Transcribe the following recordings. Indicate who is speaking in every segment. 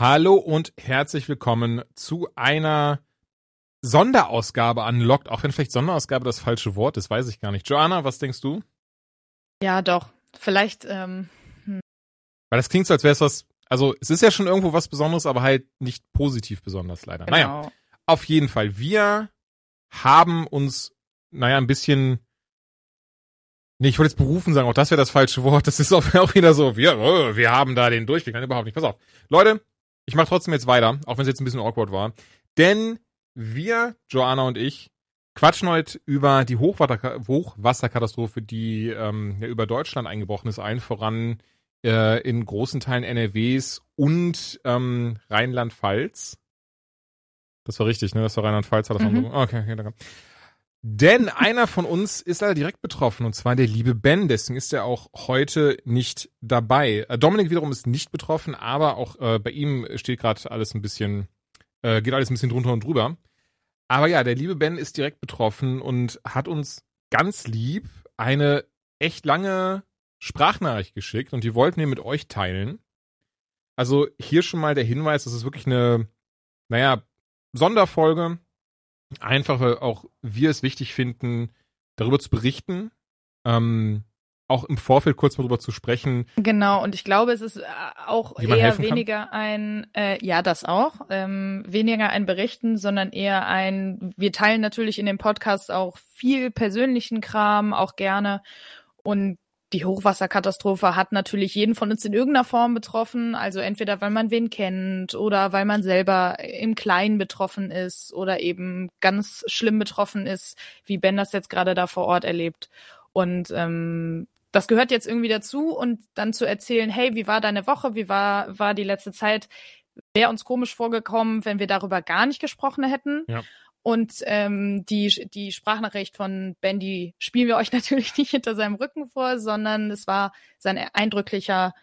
Speaker 1: Hallo und herzlich willkommen zu einer Sonderausgabe Unlocked, auch wenn vielleicht Sonderausgabe das falsche Wort ist, weiß ich gar nicht. Joanna, was denkst du?
Speaker 2: Ja, doch. Vielleicht, ähm,
Speaker 1: hm. Weil das klingt so, als wäre es was, also es ist ja schon irgendwo was Besonderes, aber halt nicht positiv besonders leider. Genau. Naja, auf jeden Fall. Wir haben uns, naja, ein bisschen Nee, ich wollte jetzt berufen sagen, auch das wäre das falsche Wort. Das ist auch, wieder so, wir, oh, wir haben da den Durchblick. Nein, überhaupt nicht. Pass auf. Leute, ich mache trotzdem jetzt weiter, auch wenn es jetzt ein bisschen awkward war. Denn wir, Joanna und ich, quatschen heute über die Hochwasser Hochwasserkatastrophe, die ähm, ja, über Deutschland eingebrochen ist, allen voran äh, in großen Teilen NRWs und ähm, Rheinland-Pfalz. Das war richtig, ne? Das war Rheinland-Pfalz. Hat das mhm. Okay, okay, danke. Denn einer von uns ist leider direkt betroffen, und zwar der liebe Ben. Deswegen ist er auch heute nicht dabei. Äh, Dominik wiederum ist nicht betroffen, aber auch äh, bei ihm steht gerade alles ein bisschen, äh, geht alles ein bisschen drunter und drüber. Aber ja, der liebe Ben ist direkt betroffen und hat uns ganz lieb eine echt lange Sprachnachricht geschickt und die wollten wir mit euch teilen. Also hier schon mal der Hinweis, das ist wirklich eine, naja, Sonderfolge einfach weil auch wir es wichtig finden, darüber zu berichten, ähm, auch im Vorfeld kurz mal drüber zu sprechen.
Speaker 2: Genau, und ich glaube, es ist äh, auch eher weniger kann. ein, äh, ja, das auch, ähm, weniger ein Berichten, sondern eher ein, wir teilen natürlich in dem Podcast auch viel persönlichen Kram, auch gerne. Und die Hochwasserkatastrophe hat natürlich jeden von uns in irgendeiner Form betroffen. Also entweder weil man wen kennt oder weil man selber im Kleinen betroffen ist oder eben ganz schlimm betroffen ist, wie Ben das jetzt gerade da vor Ort erlebt. Und ähm, das gehört jetzt irgendwie dazu und dann zu erzählen, hey, wie war deine Woche, wie war, war die letzte Zeit, wäre uns komisch vorgekommen, wenn wir darüber gar nicht gesprochen hätten. Ja. Und ähm, die, die Sprachnachricht von Bendy spielen wir euch natürlich nicht hinter seinem Rücken vor, sondern es war sein eindrücklicher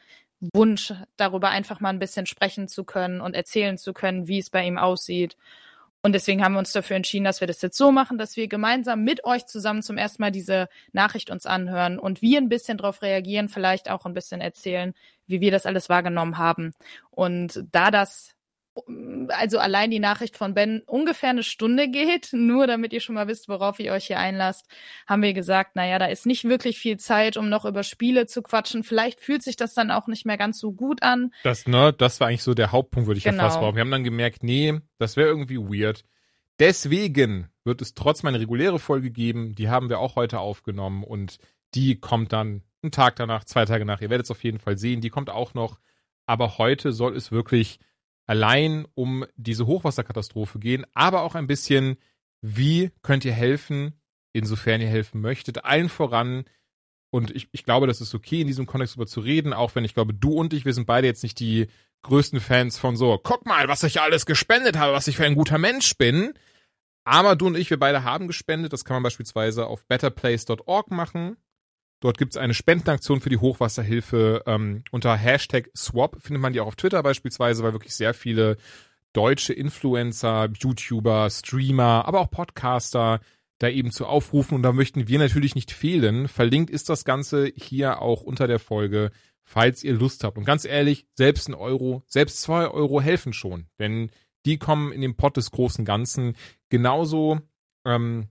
Speaker 2: Wunsch, darüber einfach mal ein bisschen sprechen zu können und erzählen zu können, wie es bei ihm aussieht. Und deswegen haben wir uns dafür entschieden, dass wir das jetzt so machen, dass wir gemeinsam mit euch zusammen zum ersten Mal diese Nachricht uns anhören und wir ein bisschen darauf reagieren, vielleicht auch ein bisschen erzählen, wie wir das alles wahrgenommen haben. Und da das also allein die Nachricht von Ben ungefähr eine Stunde geht, nur damit ihr schon mal wisst, worauf ihr euch hier einlasst, haben wir gesagt, naja, da ist nicht wirklich viel Zeit, um noch über Spiele zu quatschen. Vielleicht fühlt sich das dann auch nicht mehr ganz so gut an.
Speaker 1: Das, ne, das war eigentlich so der Hauptpunkt, würde ich genau. ja fast brauchen. Wir haben dann gemerkt, nee, das wäre irgendwie weird. Deswegen wird es trotzdem eine reguläre Folge geben, die haben wir auch heute aufgenommen und die kommt dann einen Tag danach, zwei Tage nach. Ihr werdet es auf jeden Fall sehen, die kommt auch noch. Aber heute soll es wirklich allein um diese Hochwasserkatastrophe gehen, aber auch ein bisschen, wie könnt ihr helfen, insofern ihr helfen möchtet, allen voran. Und ich, ich glaube, das ist okay, in diesem Kontext darüber zu reden, auch wenn ich glaube, du und ich, wir sind beide jetzt nicht die größten Fans von so, guck mal, was ich alles gespendet habe, was ich für ein guter Mensch bin. Aber du und ich, wir beide haben gespendet. Das kann man beispielsweise auf betterplace.org machen. Dort gibt es eine Spendenaktion für die Hochwasserhilfe ähm, unter Hashtag Swap. Findet man die auch auf Twitter beispielsweise, weil wirklich sehr viele deutsche Influencer, YouTuber, Streamer, aber auch Podcaster da eben zu aufrufen. Und da möchten wir natürlich nicht fehlen. Verlinkt ist das Ganze hier auch unter der Folge, falls ihr Lust habt. Und ganz ehrlich, selbst ein Euro, selbst zwei Euro helfen schon. Denn die kommen in den Pott des großen Ganzen. Genauso ähm,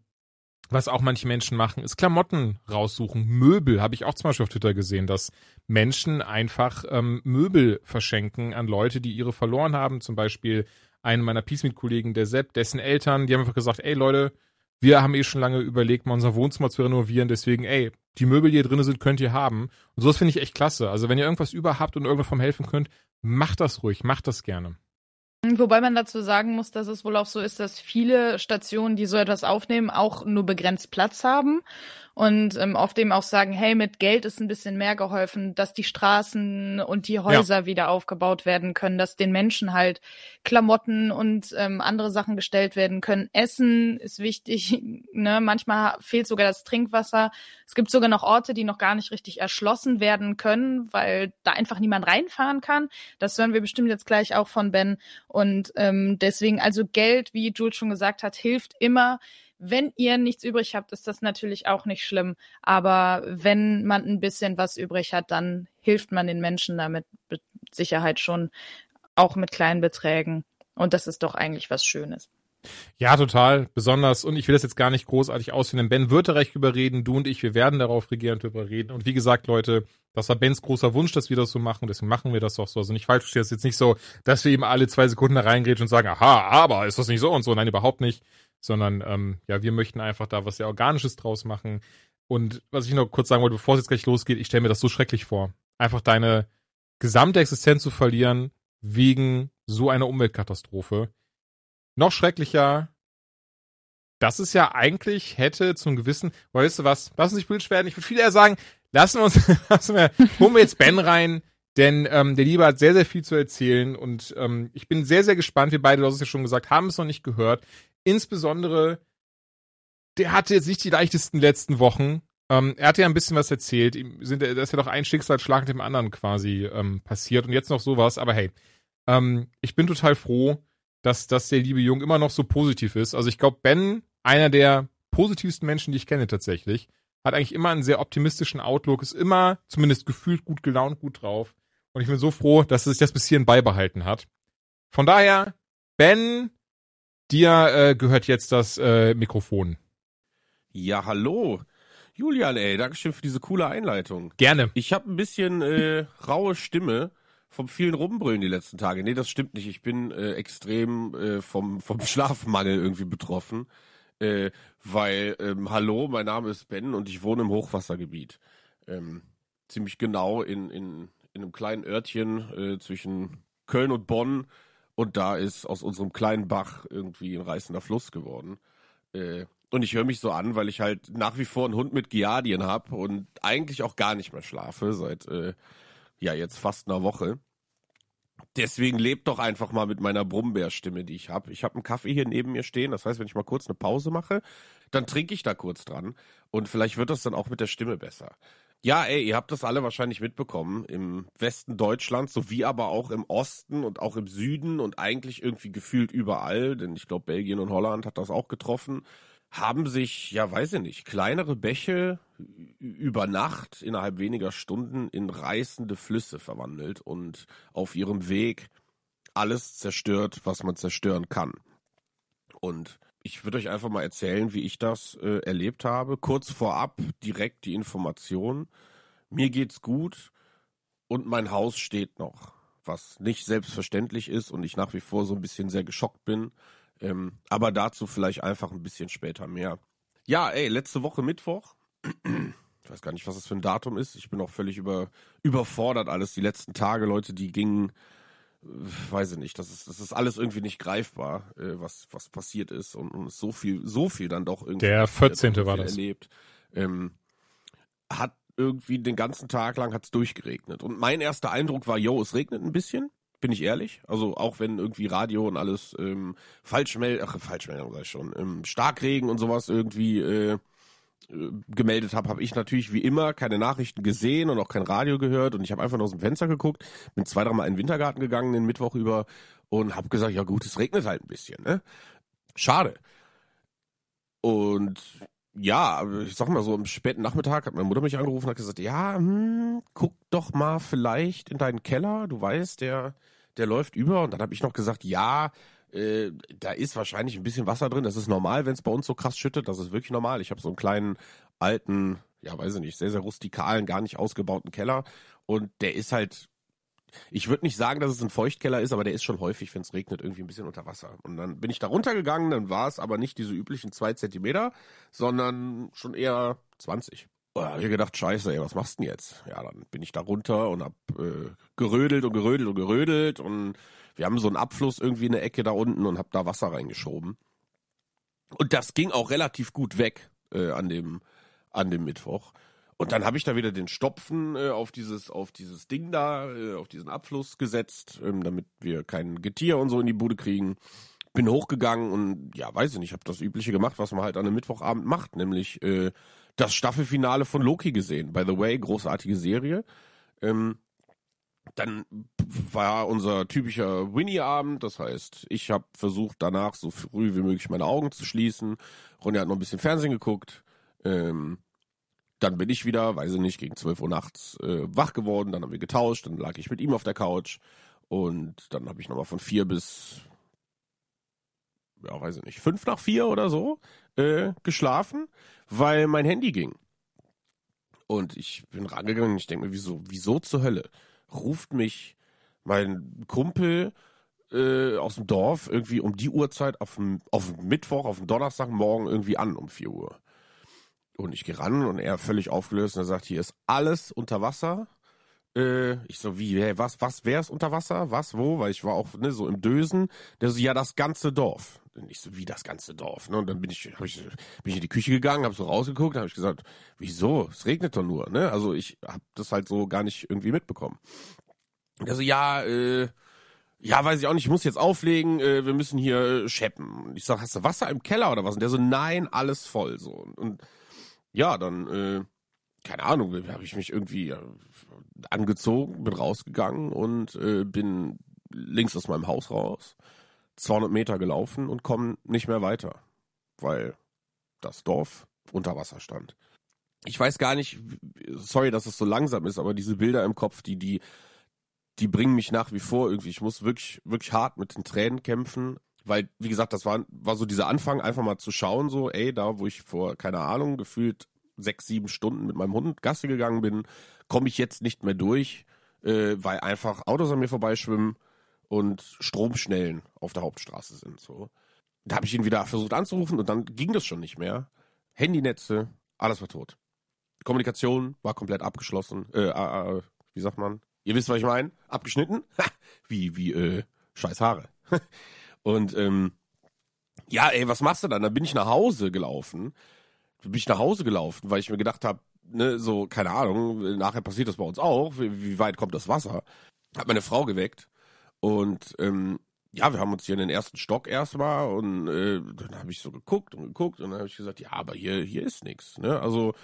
Speaker 1: was auch manche Menschen machen, ist Klamotten raussuchen. Möbel habe ich auch zum Beispiel auf Twitter gesehen, dass Menschen einfach ähm, Möbel verschenken an Leute, die ihre verloren haben. Zum Beispiel einen meiner Peacemeet-Kollegen, der Sepp, dessen Eltern, die haben einfach gesagt, ey Leute, wir haben eh schon lange überlegt, mal unser Wohnzimmer zu renovieren, deswegen, ey, die Möbel, die hier drin sind, könnt ihr haben. Und sowas finde ich echt klasse. Also wenn ihr irgendwas über habt und irgendwann vom helfen könnt, macht das ruhig, macht das gerne.
Speaker 2: Wobei man dazu sagen muss, dass es wohl auch so ist, dass viele Stationen, die so etwas aufnehmen, auch nur begrenzt Platz haben und ähm, oft eben auch sagen, hey, mit Geld ist ein bisschen mehr geholfen, dass die Straßen und die Häuser ja. wieder aufgebaut werden können, dass den Menschen halt Klamotten und ähm, andere Sachen gestellt werden können. Essen ist wichtig, ne? Manchmal fehlt sogar das Trinkwasser. Es gibt sogar noch Orte, die noch gar nicht richtig erschlossen werden können, weil da einfach niemand reinfahren kann. Das hören wir bestimmt jetzt gleich auch von Ben. Und ähm, deswegen, also Geld, wie Jules schon gesagt hat, hilft immer wenn ihr nichts übrig habt, ist das natürlich auch nicht schlimm. Aber wenn man ein bisschen was übrig hat, dann hilft man den Menschen damit mit Sicherheit schon. auch mit kleinen Beträgen. Und das ist doch eigentlich was Schönes.
Speaker 1: Ja, total. Besonders, und ich will das jetzt gar nicht großartig ausführen, Ben wird recht überreden, du und ich, wir werden darauf regieren drüber reden. Und wie gesagt, Leute, das war Bens großer Wunsch, dass wir das so machen, deswegen machen wir das auch so. Also nicht falsch verstehe, das jetzt nicht so, dass wir eben alle zwei Sekunden da reingrätschen und sagen, aha, aber ist das nicht so und so? Nein, überhaupt nicht. Sondern, ähm, ja, wir möchten einfach da was sehr Organisches draus machen. Und was ich noch kurz sagen wollte, bevor es jetzt gleich losgeht, ich stelle mir das so schrecklich vor. Einfach deine gesamte Existenz zu verlieren wegen so einer Umweltkatastrophe noch schrecklicher, das ist ja eigentlich hätte zum gewissen, weißt du was, lass uns nicht politisch werden. Ich würde viel eher sagen, lassen wir uns, lassen wir, holen wir jetzt Ben rein, denn ähm, der Liebe hat sehr, sehr viel zu erzählen und ähm, ich bin sehr, sehr gespannt. Wir beide, du hast es ja schon gesagt, haben es noch nicht gehört. Insbesondere, der hatte jetzt nicht die leichtesten letzten Wochen. Ähm, er hatte ja ein bisschen was erzählt. Ihm sind, da ist ja doch ein Schicksalsschlag mit dem anderen quasi ähm, passiert und jetzt noch sowas. Aber hey, ähm, ich bin total froh, dass, dass der liebe Jung immer noch so positiv ist. Also ich glaube, Ben, einer der positivsten Menschen, die ich kenne tatsächlich, hat eigentlich immer einen sehr optimistischen Outlook, ist immer zumindest gefühlt gut gelaunt, gut drauf. Und ich bin so froh, dass er sich das bis hierhin beibehalten hat. Von daher, Ben, dir äh, gehört jetzt das äh, Mikrofon.
Speaker 3: Ja, hallo. Julian, ey, Dankeschön für diese coole Einleitung.
Speaker 1: Gerne.
Speaker 3: Ich habe ein bisschen äh, raue Stimme vom vielen Rumbrüllen die letzten Tage. Nee, das stimmt nicht. Ich bin äh, extrem äh, vom, vom Schlafmangel irgendwie betroffen. Äh, weil, ähm, hallo, mein Name ist Ben und ich wohne im Hochwassergebiet. Ähm, ziemlich genau in, in, in einem kleinen Örtchen äh, zwischen Köln und Bonn. Und da ist aus unserem kleinen Bach irgendwie ein reißender Fluss geworden. Äh, und ich höre mich so an, weil ich halt nach wie vor einen Hund mit Giardien habe und eigentlich auch gar nicht mehr schlafe seit äh, ja jetzt fast einer Woche. Deswegen lebt doch einfach mal mit meiner Brummbärstimme, die ich habe. Ich habe einen Kaffee hier neben mir stehen. Das heißt, wenn ich mal kurz eine Pause mache, dann trinke ich da kurz dran. Und vielleicht wird das dann auch mit der Stimme besser. Ja, ey, ihr habt das alle wahrscheinlich mitbekommen. Im Westen Deutschlands, sowie aber auch im Osten und auch im Süden und eigentlich irgendwie gefühlt überall, denn ich glaube, Belgien und Holland hat das auch getroffen haben sich, ja, weiß ich nicht, kleinere Bäche über Nacht innerhalb weniger Stunden in reißende Flüsse verwandelt und auf ihrem Weg alles zerstört, was man zerstören kann. Und ich würde euch einfach mal erzählen, wie ich das äh, erlebt habe. Kurz vorab direkt die Information. Mir geht's gut und mein Haus steht noch, was nicht selbstverständlich ist und ich nach wie vor so ein bisschen sehr geschockt bin ähm, aber dazu vielleicht einfach ein bisschen später mehr. Ja, ey, letzte Woche Mittwoch. Ich weiß gar nicht, was das für ein Datum ist. Ich bin auch völlig über, überfordert alles. Die letzten Tage, Leute, die gingen, weiß ich nicht, das ist, das ist alles irgendwie nicht greifbar, äh, was, was passiert ist und, und so viel, so viel dann doch irgendwie.
Speaker 1: Der 14. war das.
Speaker 3: Erlebt. Ähm, hat irgendwie den ganzen Tag lang hat's durchgeregnet. Und mein erster Eindruck war, yo, es regnet ein bisschen bin ich ehrlich. Also auch wenn irgendwie Radio und alles ähm, Falschmeldung, ach Falschmeldung sag ich schon, ähm, Starkregen und sowas irgendwie äh gemeldet habe, habe ich natürlich wie immer keine Nachrichten gesehen und auch kein Radio gehört und ich habe einfach nur aus dem Fenster geguckt, bin zwei, dreimal in den Wintergarten gegangen den Mittwoch über und habe gesagt, ja gut, es regnet halt ein bisschen, ne? Schade. Und ja, ich sag mal so, am späten Nachmittag hat meine Mutter mich angerufen und hat gesagt, ja, hm, guck doch mal vielleicht in deinen Keller, du weißt, der der läuft über und dann habe ich noch gesagt, ja, äh, da ist wahrscheinlich ein bisschen Wasser drin. Das ist normal, wenn es bei uns so krass schüttet. Das ist wirklich normal. Ich habe so einen kleinen alten, ja, weiß ich nicht, sehr, sehr rustikalen, gar nicht ausgebauten Keller. Und der ist halt, ich würde nicht sagen, dass es ein Feuchtkeller ist, aber der ist schon häufig, wenn es regnet, irgendwie ein bisschen unter Wasser. Und dann bin ich da runtergegangen, dann war es aber nicht diese üblichen zwei Zentimeter, sondern schon eher 20. Da habe ich gedacht, scheiße, ey, was machst du denn jetzt? Ja, dann bin ich da runter und hab äh, gerödelt und gerödelt und gerödelt und wir haben so einen Abfluss irgendwie in der Ecke da unten und hab da Wasser reingeschoben. Und das ging auch relativ gut weg äh, an dem an dem Mittwoch. Und dann habe ich da wieder den Stopfen äh, auf dieses auf dieses Ding da, äh, auf diesen Abfluss gesetzt, ähm, damit wir kein Getier und so in die Bude kriegen. Bin hochgegangen und ja, weiß ich nicht, habe das übliche gemacht, was man halt an einem Mittwochabend macht, nämlich äh, das Staffelfinale von Loki gesehen. By the way, großartige Serie. Ähm, dann war unser typischer Winnie-Abend. Das heißt, ich habe versucht, danach so früh wie möglich meine Augen zu schließen. Ronja hat noch ein bisschen Fernsehen geguckt. Ähm, dann bin ich wieder, weiß ich nicht, gegen 12 Uhr nachts äh, wach geworden. Dann haben wir getauscht. Dann lag ich mit ihm auf der Couch. Und dann habe ich nochmal von vier bis, ja, weiß ich nicht, fünf nach vier oder so äh, geschlafen, weil mein Handy ging. Und ich bin rangegangen und ich denke mir, wieso, wieso zur Hölle? Ruft mich mein Kumpel äh, aus dem Dorf irgendwie um die Uhrzeit auf dem, auf dem Mittwoch, auf dem Donnerstagmorgen irgendwie an um 4 Uhr. Und ich gehe ran und er völlig aufgelöst und er sagt, hier ist alles unter Wasser. Äh, ich so, wie, hey, was, was wär's unter Wasser? Was, wo? Weil ich war auch ne, so im Dösen. Der so, ja, das ganze Dorf. Und ich so, wie das ganze Dorf? Ne? Und dann bin ich, hab ich, bin ich in die Küche gegangen, habe so rausgeguckt, habe ich gesagt, wieso? Es regnet doch nur. Ne? Also ich habe das halt so gar nicht irgendwie mitbekommen. Und der so, ja, äh, ja, weiß ich auch nicht, ich muss jetzt auflegen, äh, wir müssen hier äh, scheppen. Und ich sag, hast du Wasser im Keller oder was? Und der so, nein, alles voll. So. Und ja, dann, äh, keine Ahnung, habe ich mich irgendwie äh, angezogen, bin rausgegangen und äh, bin links aus meinem Haus raus, 200 Meter gelaufen und komme nicht mehr weiter, weil das Dorf unter Wasser stand. Ich weiß gar nicht, sorry, dass es so langsam ist, aber diese Bilder im Kopf, die, die die bringen mich nach wie vor irgendwie. Ich muss wirklich, wirklich hart mit den Tränen kämpfen, weil, wie gesagt, das war, war so dieser Anfang, einfach mal zu schauen, so, ey, da, wo ich vor, keine Ahnung, gefühlt sechs, sieben Stunden mit meinem Hund Gasse gegangen bin, komme ich jetzt nicht mehr durch, äh, weil einfach Autos an mir vorbeischwimmen und Stromschnellen auf der Hauptstraße sind, so. Da habe ich ihn wieder versucht anzurufen und dann ging das schon nicht mehr. Handynetze, alles war tot. Kommunikation war komplett abgeschlossen. Äh, äh, wie sagt man? Ihr wisst, was ich meine? Abgeschnitten? wie, wie, äh, scheiß Haare. und, ähm, ja, ey, was machst du dann? Dann bin ich nach Hause gelaufen. Bin ich nach Hause gelaufen, weil ich mir gedacht habe, ne, so, keine Ahnung, nachher passiert das bei uns auch. Wie, wie weit kommt das Wasser? Hat meine Frau geweckt. Und, ähm, ja, wir haben uns hier in den ersten Stock erstmal und äh, dann habe ich so geguckt und geguckt und dann habe ich gesagt, ja, aber hier, hier ist nichts. Ne? Also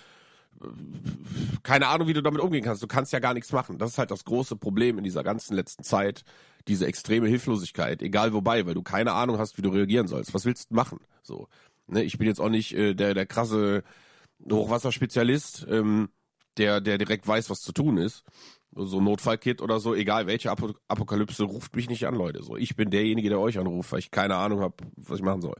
Speaker 3: keine Ahnung, wie du damit umgehen kannst. Du kannst ja gar nichts machen. Das ist halt das große Problem in dieser ganzen letzten Zeit. Diese extreme Hilflosigkeit, egal wobei, weil du keine Ahnung hast, wie du reagieren sollst. Was willst du machen? So, ne, ich bin jetzt auch nicht äh, der der krasse Hochwasserspezialist, ähm, der der direkt weiß, was zu tun ist. So Notfallkit oder so, egal welche Ap Apokalypse, ruft mich nicht an, Leute. So, ich bin derjenige, der euch anruft, weil ich keine Ahnung habe, was ich machen soll.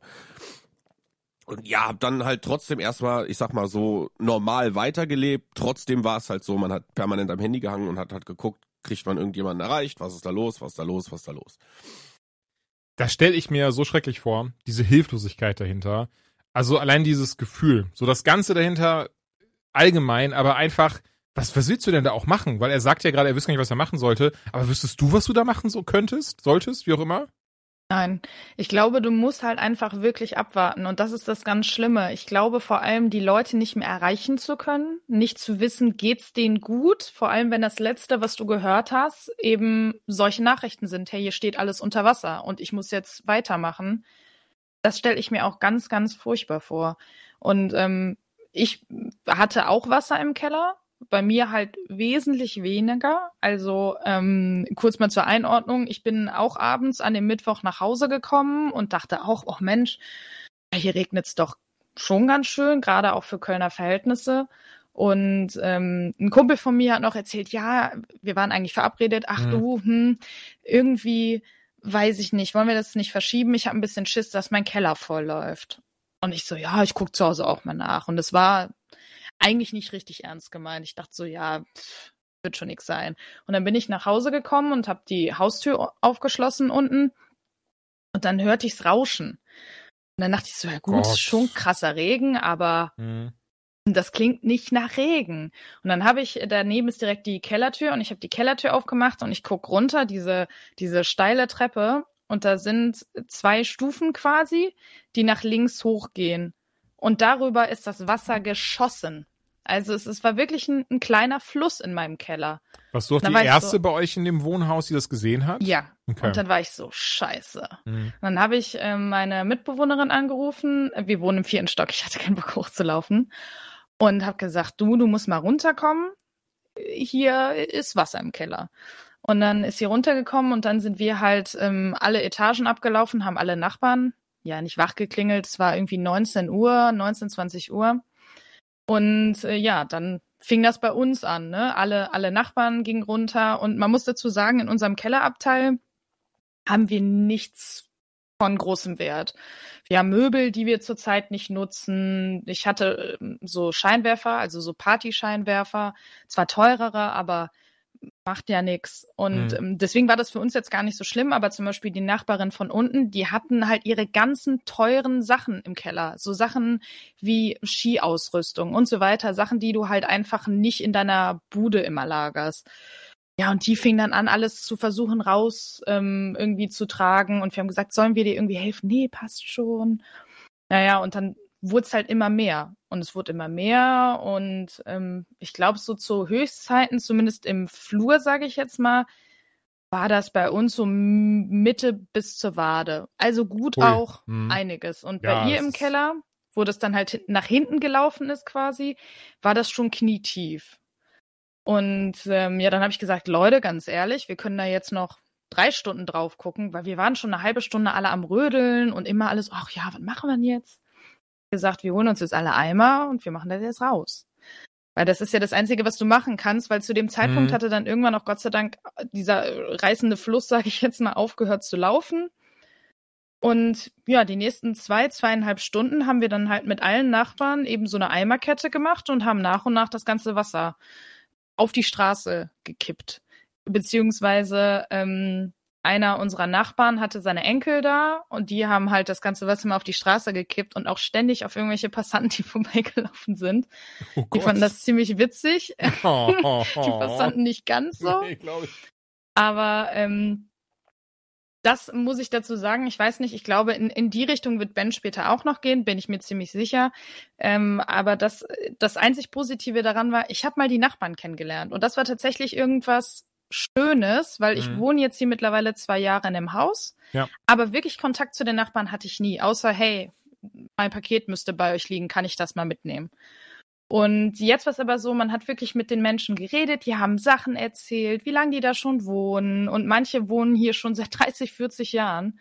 Speaker 3: Und ja, hab dann halt trotzdem erstmal, ich sag mal so, normal weitergelebt. Trotzdem war es halt so, man hat permanent am Handy gehangen und hat halt geguckt, kriegt man irgendjemanden erreicht, was ist da los, was ist da los, was ist da los.
Speaker 1: Das stelle ich mir so schrecklich vor, diese Hilflosigkeit dahinter. Also allein dieses Gefühl, so das Ganze dahinter allgemein, aber einfach, was, was willst du denn da auch machen? Weil er sagt ja gerade, er wüsste gar nicht, was er machen sollte. Aber wüsstest du, was du da machen so könntest, solltest, wie auch immer?
Speaker 2: Nein, ich glaube, du musst halt einfach wirklich abwarten und das ist das ganz Schlimme. Ich glaube vor allem, die Leute nicht mehr erreichen zu können, nicht zu wissen, geht's denen gut, vor allem wenn das letzte, was du gehört hast, eben solche Nachrichten sind, hey, hier steht alles unter Wasser und ich muss jetzt weitermachen. Das stelle ich mir auch ganz, ganz furchtbar vor. Und ähm, ich hatte auch Wasser im Keller, bei mir halt wesentlich weniger. Also ähm, kurz mal zur Einordnung. Ich bin auch abends an dem Mittwoch nach Hause gekommen und dachte auch, oh Mensch, hier regnet's doch schon ganz schön, gerade auch für Kölner Verhältnisse. Und ähm, ein Kumpel von mir hat noch erzählt, ja, wir waren eigentlich verabredet. Ach mhm. du, hm, irgendwie weiß ich nicht, wollen wir das nicht verschieben? Ich habe ein bisschen Schiss, dass mein Keller voll läuft. Und ich so, ja, ich guck zu Hause auch mal nach. Und es war eigentlich nicht richtig ernst gemeint. Ich dachte so, ja, pff, wird schon nix sein. Und dann bin ich nach Hause gekommen und habe die Haustür aufgeschlossen unten. Und dann hörte ich's rauschen. Und dann dachte ich so, ja gut, Gott. schon krasser Regen, aber hm. das klingt nicht nach Regen. Und dann habe ich, daneben ist direkt die Kellertür und ich habe die Kellertür aufgemacht und ich guck runter, diese, diese steile Treppe. Und da sind zwei Stufen quasi, die nach links hochgehen. Und darüber ist das Wasser geschossen. Also es, es war wirklich ein, ein, kleiner Fluss in meinem Keller.
Speaker 1: Warst du auch die erste so, bei euch in dem Wohnhaus, die das gesehen hat?
Speaker 2: Ja. Okay. Und dann war ich so, scheiße. Mhm. Dann habe ich äh, meine Mitbewohnerin angerufen. Wir wohnen im vierten Stock, ich hatte keinen Bock hochzulaufen. Und habe gesagt, du, du musst mal runterkommen. Hier ist Wasser im Keller. Und dann ist sie runtergekommen und dann sind wir halt ähm, alle Etagen abgelaufen, haben alle Nachbarn, ja, nicht wach geklingelt. Es war irgendwie 19 Uhr, 19, 20 Uhr und äh, ja, dann fing das bei uns an. Ne? Alle, alle Nachbarn gingen runter und man muss dazu sagen, in unserem Kellerabteil haben wir nichts von großem Wert. Wir haben Möbel, die wir zurzeit nicht nutzen. Ich hatte ähm, so Scheinwerfer, also so Partyscheinwerfer, zwar teurere, aber macht ja nichts. Und mhm. deswegen war das für uns jetzt gar nicht so schlimm, aber zum Beispiel die Nachbarin von unten, die hatten halt ihre ganzen teuren Sachen im Keller. So Sachen wie Skiausrüstung und so weiter, Sachen, die du halt einfach nicht in deiner Bude immer lagerst. Ja, und die fing dann an, alles zu versuchen, raus ähm, irgendwie zu tragen. Und wir haben gesagt, sollen wir dir irgendwie helfen? Nee, passt schon. Naja, und dann wurde es halt immer mehr und es wurde immer mehr und ähm, ich glaube so zu Höchstzeiten, zumindest im Flur, sage ich jetzt mal, war das bei uns so Mitte bis zur Wade. Also gut Ui. auch hm. einiges. Und ja, bei ihr im Keller, wo das dann halt nach hinten gelaufen ist quasi, war das schon knietief. Und ähm, ja, dann habe ich gesagt, Leute, ganz ehrlich, wir können da jetzt noch drei Stunden drauf gucken, weil wir waren schon eine halbe Stunde alle am Rödeln und immer alles, ach ja, was machen wir denn jetzt? Gesagt, wir holen uns jetzt alle Eimer und wir machen das jetzt raus. Weil das ist ja das Einzige, was du machen kannst, weil zu dem Zeitpunkt mhm. hatte dann irgendwann auch Gott sei Dank dieser reißende Fluss, sage ich jetzt mal, aufgehört zu laufen. Und ja, die nächsten zwei, zweieinhalb Stunden haben wir dann halt mit allen Nachbarn eben so eine Eimerkette gemacht und haben nach und nach das ganze Wasser auf die Straße gekippt. Beziehungsweise ähm, einer unserer Nachbarn hatte seine Enkel da und die haben halt das ganze Wasser mal auf die Straße gekippt und auch ständig auf irgendwelche Passanten, die vorbeigelaufen sind. Oh die fanden das ziemlich witzig. Oh, oh, die Passanten nicht ganz so. Nee. Aber ähm, das muss ich dazu sagen. Ich weiß nicht, ich glaube, in, in die Richtung wird Ben später auch noch gehen, bin ich mir ziemlich sicher. Ähm, aber das, das einzig Positive daran war, ich habe mal die Nachbarn kennengelernt. Und das war tatsächlich irgendwas, Schönes, weil ich mhm. wohne jetzt hier mittlerweile zwei Jahre in dem Haus. Ja. Aber wirklich Kontakt zu den Nachbarn hatte ich nie, außer hey, mein Paket müsste bei euch liegen, kann ich das mal mitnehmen? Und jetzt war es aber so, man hat wirklich mit den Menschen geredet, die haben Sachen erzählt, wie lange die da schon wohnen. Und manche wohnen hier schon seit 30, 40 Jahren.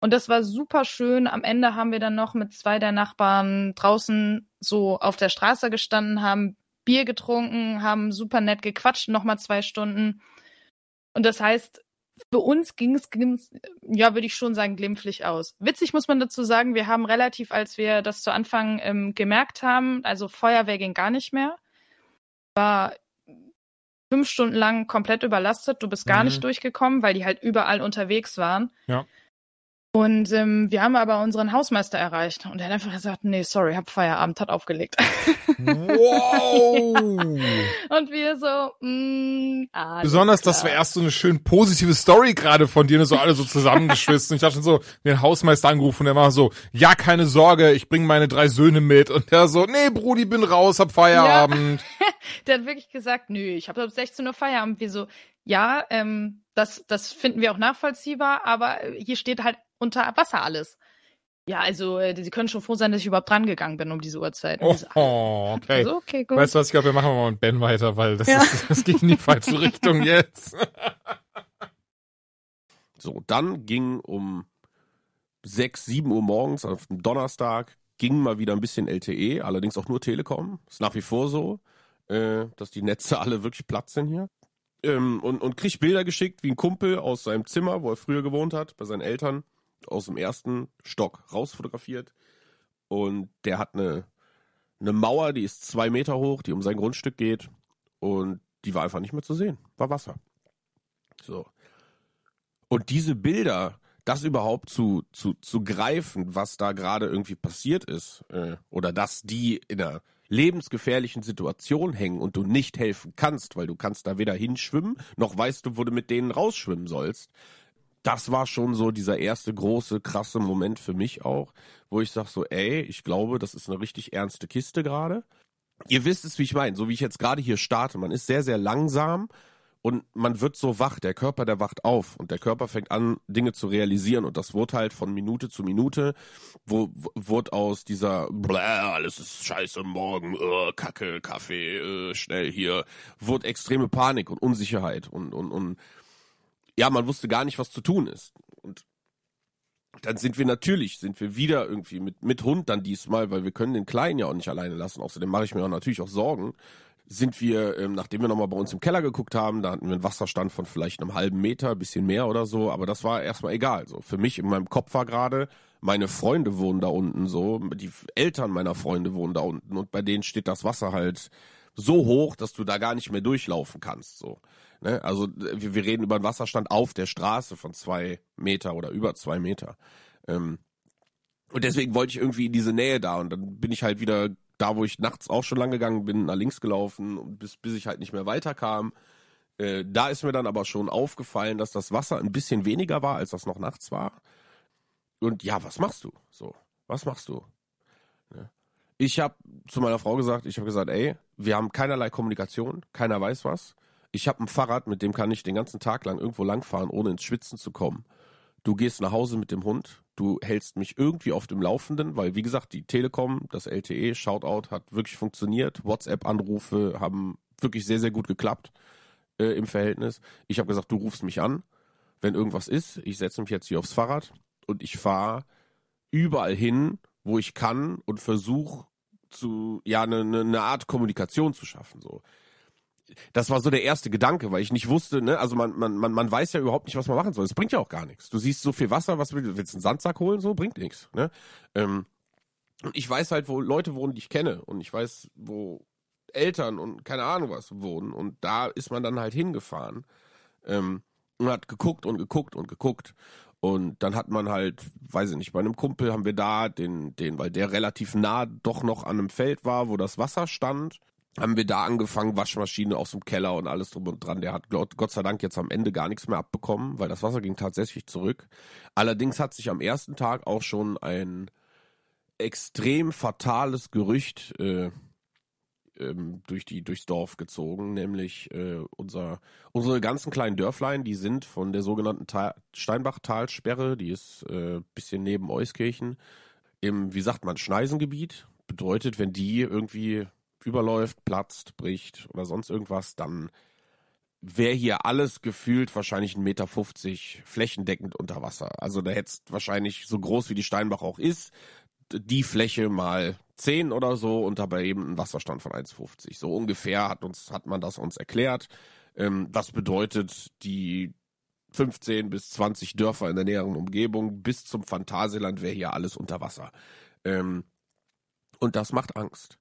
Speaker 2: Und das war super schön. Am Ende haben wir dann noch mit zwei der Nachbarn draußen so auf der Straße gestanden, haben Bier getrunken, haben super nett gequatscht, nochmal zwei Stunden. Und das heißt, für uns ging es, ja, würde ich schon sagen, glimpflich aus. Witzig muss man dazu sagen, wir haben relativ, als wir das zu Anfang ähm, gemerkt haben, also Feuerwehr ging gar nicht mehr, war fünf Stunden lang komplett überlastet. Du bist gar mhm. nicht durchgekommen, weil die halt überall unterwegs waren. Ja. Und ähm, wir haben aber unseren Hausmeister erreicht und er hat einfach gesagt, nee, sorry, hab Feierabend, hat aufgelegt. Wow! und wir so, mh, mm,
Speaker 1: Besonders, klar. das war erst so eine schön positive Story gerade von dir, ne, so alle so zusammengeschwissen. ich dachte schon so, den Hausmeister angerufen und der war so, ja, keine Sorge, ich bring meine drei Söhne mit. Und der so, nee, Brudi, bin raus, hab Feierabend.
Speaker 2: Ja. der hat wirklich gesagt, nö, ich hab ab 16 Uhr Feierabend. Wir so, ja, ähm, das, das finden wir auch nachvollziehbar, aber hier steht halt unter Wasser alles. Ja, also äh, sie können schon froh sein, dass ich überhaupt dran gegangen bin um diese Uhrzeit.
Speaker 1: Oh, oh okay. Also, okay gut. Weißt du was, ich glaube, wir machen mal mit Ben weiter, weil das, ja. ist, das geht in die falsche Richtung jetzt.
Speaker 3: so, dann ging um 6, 7 Uhr morgens auf dem Donnerstag ging mal wieder ein bisschen LTE, allerdings auch nur Telekom. Ist nach wie vor so, äh, dass die Netze alle wirklich platt sind hier. Ähm, und, und krieg Bilder geschickt, wie ein Kumpel aus seinem Zimmer, wo er früher gewohnt hat, bei seinen Eltern aus dem ersten Stock rausfotografiert. Und der hat eine, eine Mauer, die ist zwei Meter hoch, die um sein Grundstück geht. Und die war einfach nicht mehr zu sehen. War Wasser. So. Und diese Bilder, das überhaupt zu, zu, zu greifen, was da gerade irgendwie passiert ist, äh, oder dass die in einer lebensgefährlichen Situation hängen und du nicht helfen kannst, weil du kannst da weder hinschwimmen, noch weißt du, wo du mit denen rausschwimmen sollst, das war schon so dieser erste große, krasse Moment für mich auch, wo ich sag so, ey, ich glaube, das ist eine richtig ernste Kiste gerade. Ihr wisst es, wie ich meine, so wie ich jetzt gerade hier starte. Man ist sehr, sehr langsam und man wird so wach. Der Körper, der wacht auf und der Körper fängt an, Dinge zu realisieren und das wurde halt von Minute zu Minute, wo, wurde aus dieser, bläh, alles ist scheiße, morgen, uh, Kacke, Kaffee, uh, schnell hier, wurde extreme Panik und Unsicherheit und, und, und ja, man wusste gar nicht, was zu tun ist. Und dann sind wir natürlich, sind wir wieder irgendwie mit, mit Hund dann diesmal, weil wir können den Kleinen ja auch nicht alleine lassen. Außerdem mache ich mir auch natürlich auch Sorgen. sind wir, ähm, nachdem wir nochmal bei uns im Keller geguckt haben, da hatten wir einen Wasserstand von vielleicht einem halben Meter, bisschen mehr oder so, aber das war erstmal egal. So für mich in meinem Kopf war gerade, meine Freunde wohnen da unten so, die Eltern meiner Freunde wohnen da unten und bei denen steht das Wasser halt so hoch, dass du da gar nicht mehr durchlaufen kannst. So, ne? Also wir, wir reden über einen Wasserstand auf der Straße von zwei Meter oder über zwei Meter. Ähm, und deswegen wollte ich irgendwie in diese Nähe da und dann bin ich halt wieder da, wo ich nachts auch schon lang gegangen bin, nach links gelaufen, bis, bis ich halt nicht mehr weiterkam. Äh, da ist mir dann aber schon aufgefallen, dass das Wasser ein bisschen weniger war, als das noch nachts war. Und ja, was machst du? So, was machst du? Ja. Ich habe zu meiner Frau gesagt, ich habe gesagt, ey, wir haben keinerlei Kommunikation, keiner weiß was. Ich habe ein Fahrrad, mit dem kann ich den ganzen Tag lang irgendwo langfahren, ohne ins Schwitzen zu kommen. Du gehst nach Hause mit dem Hund, du hältst mich irgendwie auf dem Laufenden, weil wie gesagt, die Telekom, das LTE, Shoutout hat wirklich funktioniert. WhatsApp-Anrufe haben wirklich sehr, sehr gut geklappt äh, im Verhältnis. Ich habe gesagt, du rufst mich an, wenn irgendwas ist. Ich setze mich jetzt hier aufs Fahrrad und ich fahre überall hin, wo ich kann und versuche zu, ja, eine ne, ne Art Kommunikation zu schaffen. So das war so der erste Gedanke, weil ich nicht wusste, ne, also man, man, man, man weiß ja überhaupt nicht, was man machen soll. Es bringt ja auch gar nichts. Du siehst so viel Wasser, was willst du? Willst einen Sandsack holen? So, bringt nichts. Ne? Ähm, und ich weiß halt, wo Leute wohnen, die ich kenne. Und ich weiß, wo Eltern und keine Ahnung was wohnen. Und da ist man dann halt hingefahren ähm, und hat geguckt und geguckt und geguckt. Und dann hat man halt, weiß ich nicht, bei einem Kumpel haben wir da den, den, weil der relativ nah doch noch an einem Feld war, wo das Wasser stand haben wir da angefangen, Waschmaschine aus dem Keller und alles drum und dran. Der hat Gott sei Dank jetzt am Ende gar nichts mehr abbekommen, weil das Wasser ging tatsächlich zurück. Allerdings hat sich am ersten Tag auch schon ein extrem fatales Gerücht äh, ähm, durch die durchs Dorf gezogen, nämlich äh, unser unsere ganzen kleinen Dörflein, die sind von der sogenannten Steinbach-Talsperre, die ist äh, bisschen neben Euskirchen im, wie sagt man, Schneisengebiet. Bedeutet, wenn die irgendwie überläuft, platzt, bricht oder sonst irgendwas, dann wäre hier alles gefühlt wahrscheinlich 1,50 Meter flächendeckend unter Wasser. Also da hättest wahrscheinlich so groß wie die Steinbach auch ist, die Fläche mal 10 oder so und dabei eben ein Wasserstand von 1,50. So ungefähr hat uns, hat man das uns erklärt. Ähm, was bedeutet, die 15 bis 20 Dörfer in der näheren Umgebung bis zum Phantasialand wäre hier alles unter Wasser. Ähm, und das macht Angst.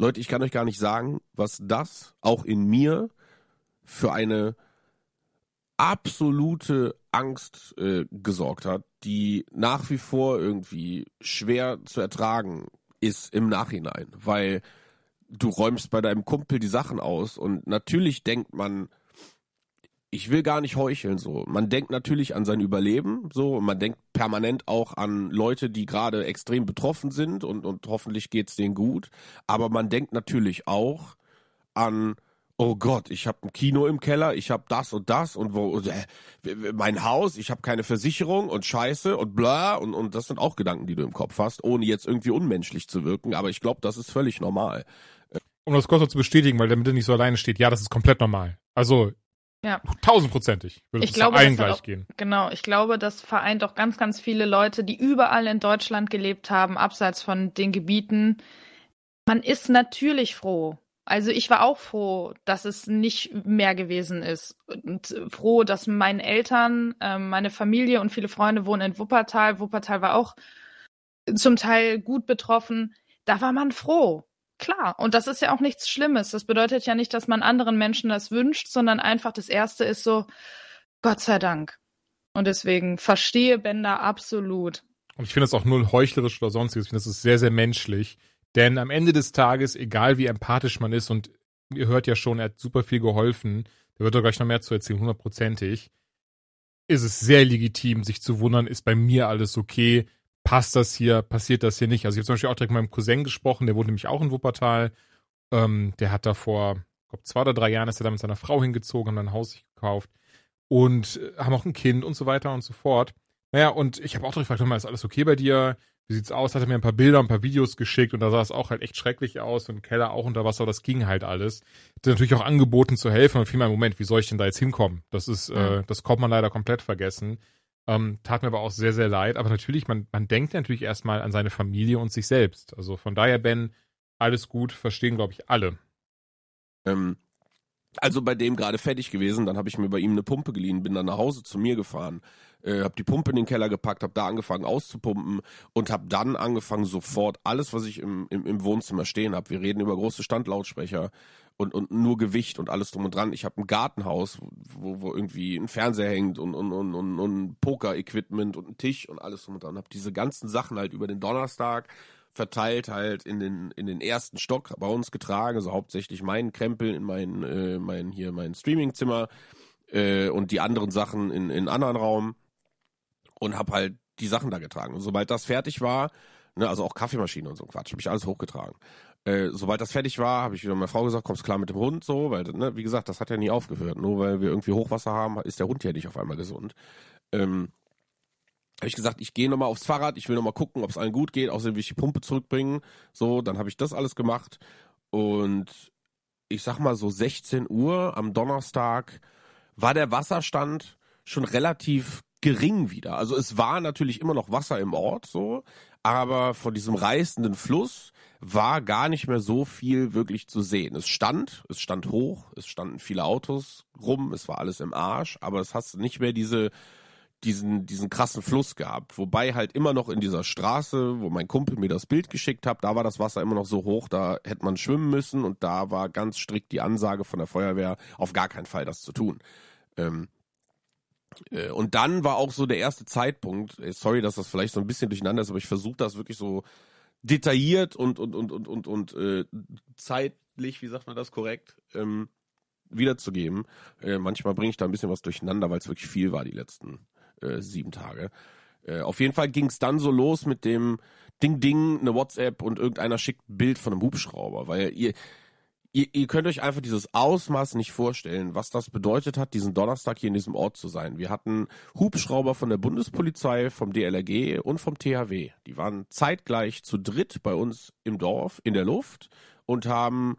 Speaker 3: Leute, ich kann euch gar nicht sagen, was das auch in mir für eine absolute Angst äh, gesorgt hat, die nach wie vor irgendwie schwer zu ertragen ist im Nachhinein, weil du räumst bei deinem Kumpel die Sachen aus und natürlich denkt man, ich will gar nicht heucheln so. Man denkt natürlich an sein Überleben so man denkt permanent auch an Leute, die gerade extrem betroffen sind und, und hoffentlich geht's denen gut. Aber man denkt natürlich auch an oh Gott, ich habe ein Kino im Keller, ich habe das und das und wo äh, mein Haus, ich habe keine Versicherung und Scheiße und bla und und das sind auch Gedanken, die du im Kopf hast, ohne jetzt irgendwie unmenschlich zu wirken, aber ich glaube, das ist völlig normal.
Speaker 1: Um das kurz noch zu bestätigen, weil der Mitte nicht so alleine steht, ja, das ist komplett normal. Also ja. Tausendprozentig würde
Speaker 2: ich glaube, allen gleich auch, gehen. Genau, ich glaube, das vereint auch ganz, ganz viele Leute, die überall in Deutschland gelebt haben, abseits von den Gebieten. Man ist natürlich froh. Also ich war auch froh, dass es nicht mehr gewesen ist. Und froh, dass meine Eltern, ähm, meine Familie und viele Freunde wohnen in Wuppertal. Wuppertal war auch zum Teil gut betroffen. Da war man froh. Klar, und das ist ja auch nichts Schlimmes. Das bedeutet ja nicht, dass man anderen Menschen das wünscht, sondern einfach das Erste ist so, Gott sei Dank. Und deswegen verstehe Bender absolut.
Speaker 1: Und ich finde das auch null heuchlerisch oder sonstiges. Ich finde das ist sehr, sehr menschlich. Denn am Ende des Tages, egal wie empathisch man ist, und ihr hört ja schon, er hat super viel geholfen, der wird doch gleich noch mehr zu erzählen, hundertprozentig, ist es sehr legitim, sich zu wundern, ist bei mir alles okay? Passt das hier, passiert das hier nicht. Also ich habe zum Beispiel auch direkt mit meinem Cousin gesprochen, der wohnt nämlich auch in Wuppertal. Ähm, der hat da vor, ich glaube, zwei oder drei Jahren ist er da mit seiner Frau hingezogen, haben dann ein Haus sich gekauft und äh, haben auch ein Kind und so weiter und so fort. Naja, und ich habe auch direkt gefragt, mal, ist alles okay bei dir? Wie sieht's aus? Hat er mir ein paar Bilder, ein paar Videos geschickt und da sah es auch halt echt schrecklich aus und Keller auch unter Wasser, das ging halt alles. Hat natürlich auch angeboten zu helfen und fiel mir, Moment, wie soll ich denn da jetzt hinkommen? Das ist, mhm. äh, das kommt man leider komplett vergessen. Ähm, tat mir aber auch sehr, sehr leid. Aber natürlich, man, man denkt natürlich erstmal an seine Familie und sich selbst. Also von daher, Ben, alles gut, verstehen, glaube ich, alle.
Speaker 3: Ähm, also bei dem gerade fertig gewesen, dann habe ich mir bei ihm eine Pumpe geliehen, bin dann nach Hause zu mir gefahren, äh, habe die Pumpe in den Keller gepackt, habe da angefangen auszupumpen und habe dann angefangen sofort alles, was ich im, im, im Wohnzimmer stehen habe. Wir reden über große Standlautsprecher und, und nur Gewicht und alles drum und dran. Ich habe ein Gartenhaus, wo, wo irgendwie ein Fernseher hängt und, und, und, und, und Poker-Equipment und ein Tisch und alles drum und dran. Habe diese ganzen Sachen halt über den Donnerstag verteilt halt in den in den ersten Stock bei uns getragen, also hauptsächlich meinen Krempel in mein äh, mein hier mein Streamingzimmer äh, und die anderen Sachen in in anderen Raum und habe halt die Sachen da getragen. Und sobald das fertig war, ne, also auch Kaffeemaschine und so Quatsch, habe ich alles hochgetragen. Äh, sobald das fertig war, habe ich wieder meiner Frau gesagt, kommst klar mit dem Hund so, weil ne, wie gesagt, das hat ja nie aufgehört. Nur weil wir irgendwie Hochwasser haben, ist der Hund ja nicht auf einmal gesund. Ähm, habe ich gesagt, ich gehe nochmal aufs Fahrrad, ich will nochmal gucken, ob es allen gut geht, außerdem will ich die Pumpe zurückbringen. So, dann habe ich das alles gemacht. Und ich sag mal so 16 Uhr am Donnerstag war der Wasserstand schon relativ gering wieder. Also es war natürlich immer noch Wasser im Ort so, aber von diesem reißenden Fluss war gar nicht mehr so viel wirklich zu sehen. Es stand, es stand hoch, es standen viele Autos rum, es war alles im Arsch, aber es hast nicht mehr diese diesen, diesen krassen Fluss gehabt. Wobei halt immer noch in dieser Straße, wo mein Kumpel mir das Bild geschickt hat, da war das Wasser immer noch so hoch, da hätte man schwimmen müssen und da war ganz strikt die Ansage von der Feuerwehr, auf gar keinen Fall das zu tun. Ähm, äh, und dann war auch so der erste Zeitpunkt, äh, sorry, dass das vielleicht so ein bisschen durcheinander ist, aber ich versuche das wirklich so detailliert und, und, und, und, und, und äh, zeitlich, wie sagt man das korrekt, ähm, wiederzugeben. Äh, manchmal bringe ich da ein bisschen was durcheinander, weil es wirklich viel war die letzten äh, sieben Tage. Äh, auf jeden Fall ging es dann so los mit dem Ding Ding, eine WhatsApp und irgendeiner schickt ein Bild von einem Hubschrauber, weil ihr, ihr, ihr könnt euch einfach dieses Ausmaß nicht vorstellen, was das bedeutet hat, diesen Donnerstag hier in diesem Ort zu sein. Wir hatten Hubschrauber von der Bundespolizei, vom DLRG und vom THW. Die waren zeitgleich zu dritt bei uns im Dorf in der Luft und haben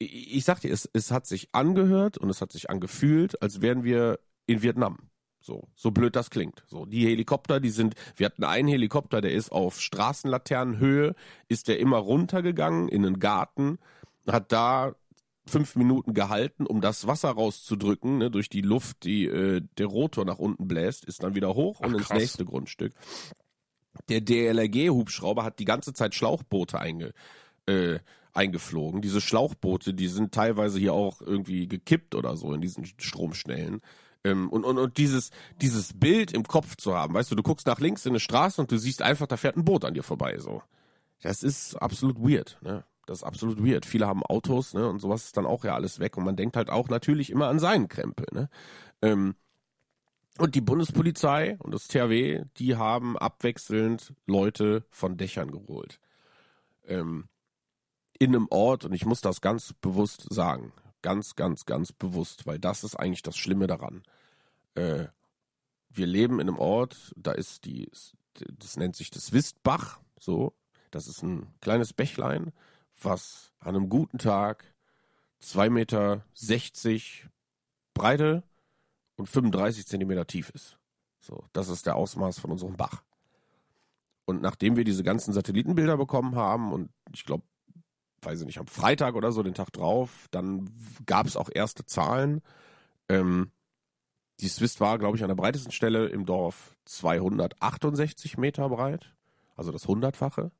Speaker 3: ich sag dir, es, es hat sich angehört und es hat sich angefühlt, als wären wir in Vietnam. So, so blöd das klingt. So, die Helikopter, die sind, wir hatten einen Helikopter, der ist auf Straßenlaternenhöhe, ist der immer runtergegangen in den Garten, hat da fünf Minuten gehalten, um das Wasser rauszudrücken, ne, durch die Luft, die äh, der Rotor nach unten bläst, ist dann wieder hoch Ach, und ins krass. nächste Grundstück. Der DLRG-Hubschrauber hat die ganze Zeit Schlauchboote einge, äh, eingeflogen. Diese Schlauchboote, die sind teilweise hier auch irgendwie gekippt oder so in diesen Stromschnellen. Ähm, und, und, und dieses, dieses Bild im Kopf zu haben, weißt du, du guckst nach links in eine Straße und du siehst einfach, da fährt ein Boot an dir vorbei, so. Das ist absolut weird, ne? Das ist absolut weird. Viele haben Autos, ne? Und sowas ist dann auch ja alles weg. Und man denkt halt auch natürlich immer an seinen Krempel, ne? Ähm, und die Bundespolizei und das THW, die haben abwechselnd Leute von Dächern geholt. Ähm, in einem Ort, und ich muss das ganz bewusst sagen, Ganz, ganz, ganz bewusst, weil das ist eigentlich das Schlimme daran. Äh, wir leben in einem Ort, da ist die, das nennt sich das Wistbach, so. Das ist ein kleines Bächlein, was an einem guten Tag 2,60 Meter Breite und 35 Zentimeter tief ist. So, das ist der Ausmaß von unserem Bach. Und nachdem wir diese ganzen Satellitenbilder bekommen haben, und ich glaube, weiß ich nicht, am Freitag oder so, den Tag drauf, dann gab es auch erste Zahlen. Ähm, die Swiss war, glaube ich, an der breitesten Stelle im Dorf 268 Meter breit, also das Hundertfache.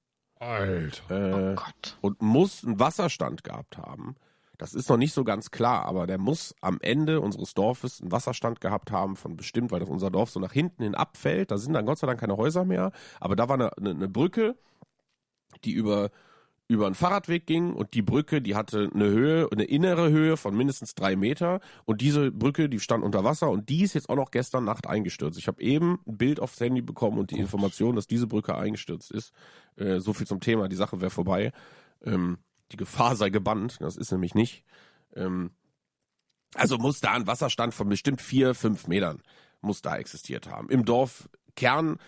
Speaker 1: Alter.
Speaker 3: Äh, oh Gott. Und muss einen Wasserstand gehabt haben. Das ist noch nicht so ganz klar, aber der muss am Ende unseres Dorfes einen Wasserstand gehabt haben von bestimmt, weil das unser Dorf so nach hinten hin abfällt. Da sind dann Gott sei Dank keine Häuser mehr, aber da war eine, eine, eine Brücke, die über über einen Fahrradweg ging und die Brücke, die hatte eine Höhe, eine innere Höhe von mindestens drei Meter und diese Brücke, die stand unter Wasser und die ist jetzt auch noch gestern Nacht eingestürzt. Ich habe eben ein Bild aufs Handy bekommen und die Gott. Information, dass diese Brücke eingestürzt ist. Äh, so viel zum Thema, die Sache wäre vorbei. Ähm, die Gefahr sei gebannt, das ist nämlich nicht. Ähm, also muss da ein Wasserstand von bestimmt vier, fünf Metern muss da existiert haben. Im Dorfkern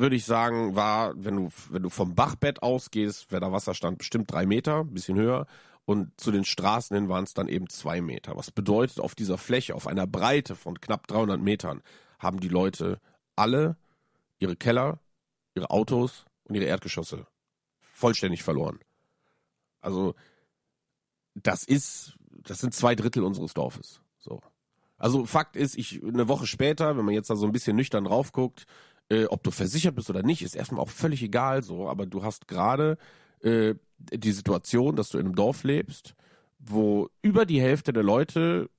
Speaker 3: würde ich sagen, war, wenn du, wenn du vom Bachbett ausgehst, wäre der Wasserstand bestimmt drei Meter, ein bisschen höher. Und zu den Straßen hin waren es dann eben zwei Meter. Was bedeutet, auf dieser Fläche, auf einer Breite von knapp 300 Metern, haben die Leute alle ihre Keller, ihre Autos und ihre Erdgeschosse vollständig verloren. Also, das ist das sind zwei Drittel unseres Dorfes. So. Also Fakt ist, ich eine Woche später, wenn man jetzt da so ein bisschen nüchtern drauf guckt, äh, ob du versichert bist oder nicht, ist erstmal auch völlig egal so. Aber du hast gerade äh, die Situation, dass du in einem Dorf lebst, wo über die Hälfte der Leute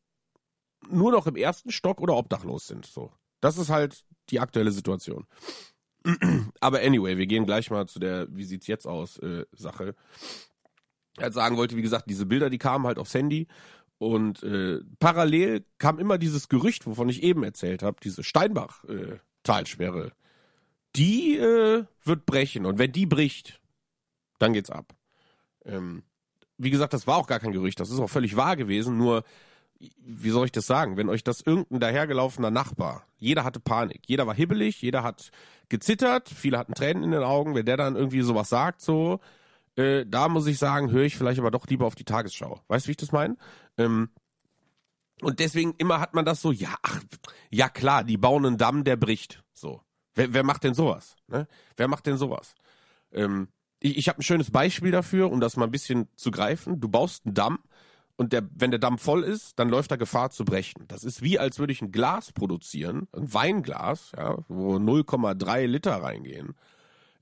Speaker 3: nur noch im ersten Stock oder obdachlos sind. So, das ist halt die aktuelle Situation. Aber anyway, wir gehen gleich mal zu der, wie sieht's jetzt aus, äh, Sache. Er halt sagen wollte, wie gesagt, diese Bilder, die kamen halt aufs Handy und äh, parallel kam immer dieses Gerücht, wovon ich eben erzählt habe, diese Steinbach-Talsperre. Die äh, wird brechen und wenn die bricht, dann geht's ab. Ähm, wie gesagt, das war auch gar kein Gerücht, das ist auch völlig wahr gewesen, nur wie soll ich das sagen, wenn euch das irgendein dahergelaufener Nachbar, jeder hatte Panik, jeder war hibbelig, jeder hat gezittert, viele hatten Tränen in den Augen, wenn der dann irgendwie sowas sagt, so, äh, da muss ich sagen, höre ich vielleicht aber doch lieber auf die Tagesschau. Weißt du, wie ich das meine? Ähm, und deswegen immer hat man das so, ja, ach, ja klar, die bauen einen Damm, der bricht. So. Wer, wer macht denn sowas? Ne? Wer macht denn sowas? Ähm, ich ich habe ein schönes Beispiel dafür, um das mal ein bisschen zu greifen. Du baust einen Damm und der, wenn der Damm voll ist, dann läuft da Gefahr zu brechen. Das ist wie, als würde ich ein Glas produzieren, ein Weinglas, ja, wo 0,3 Liter reingehen.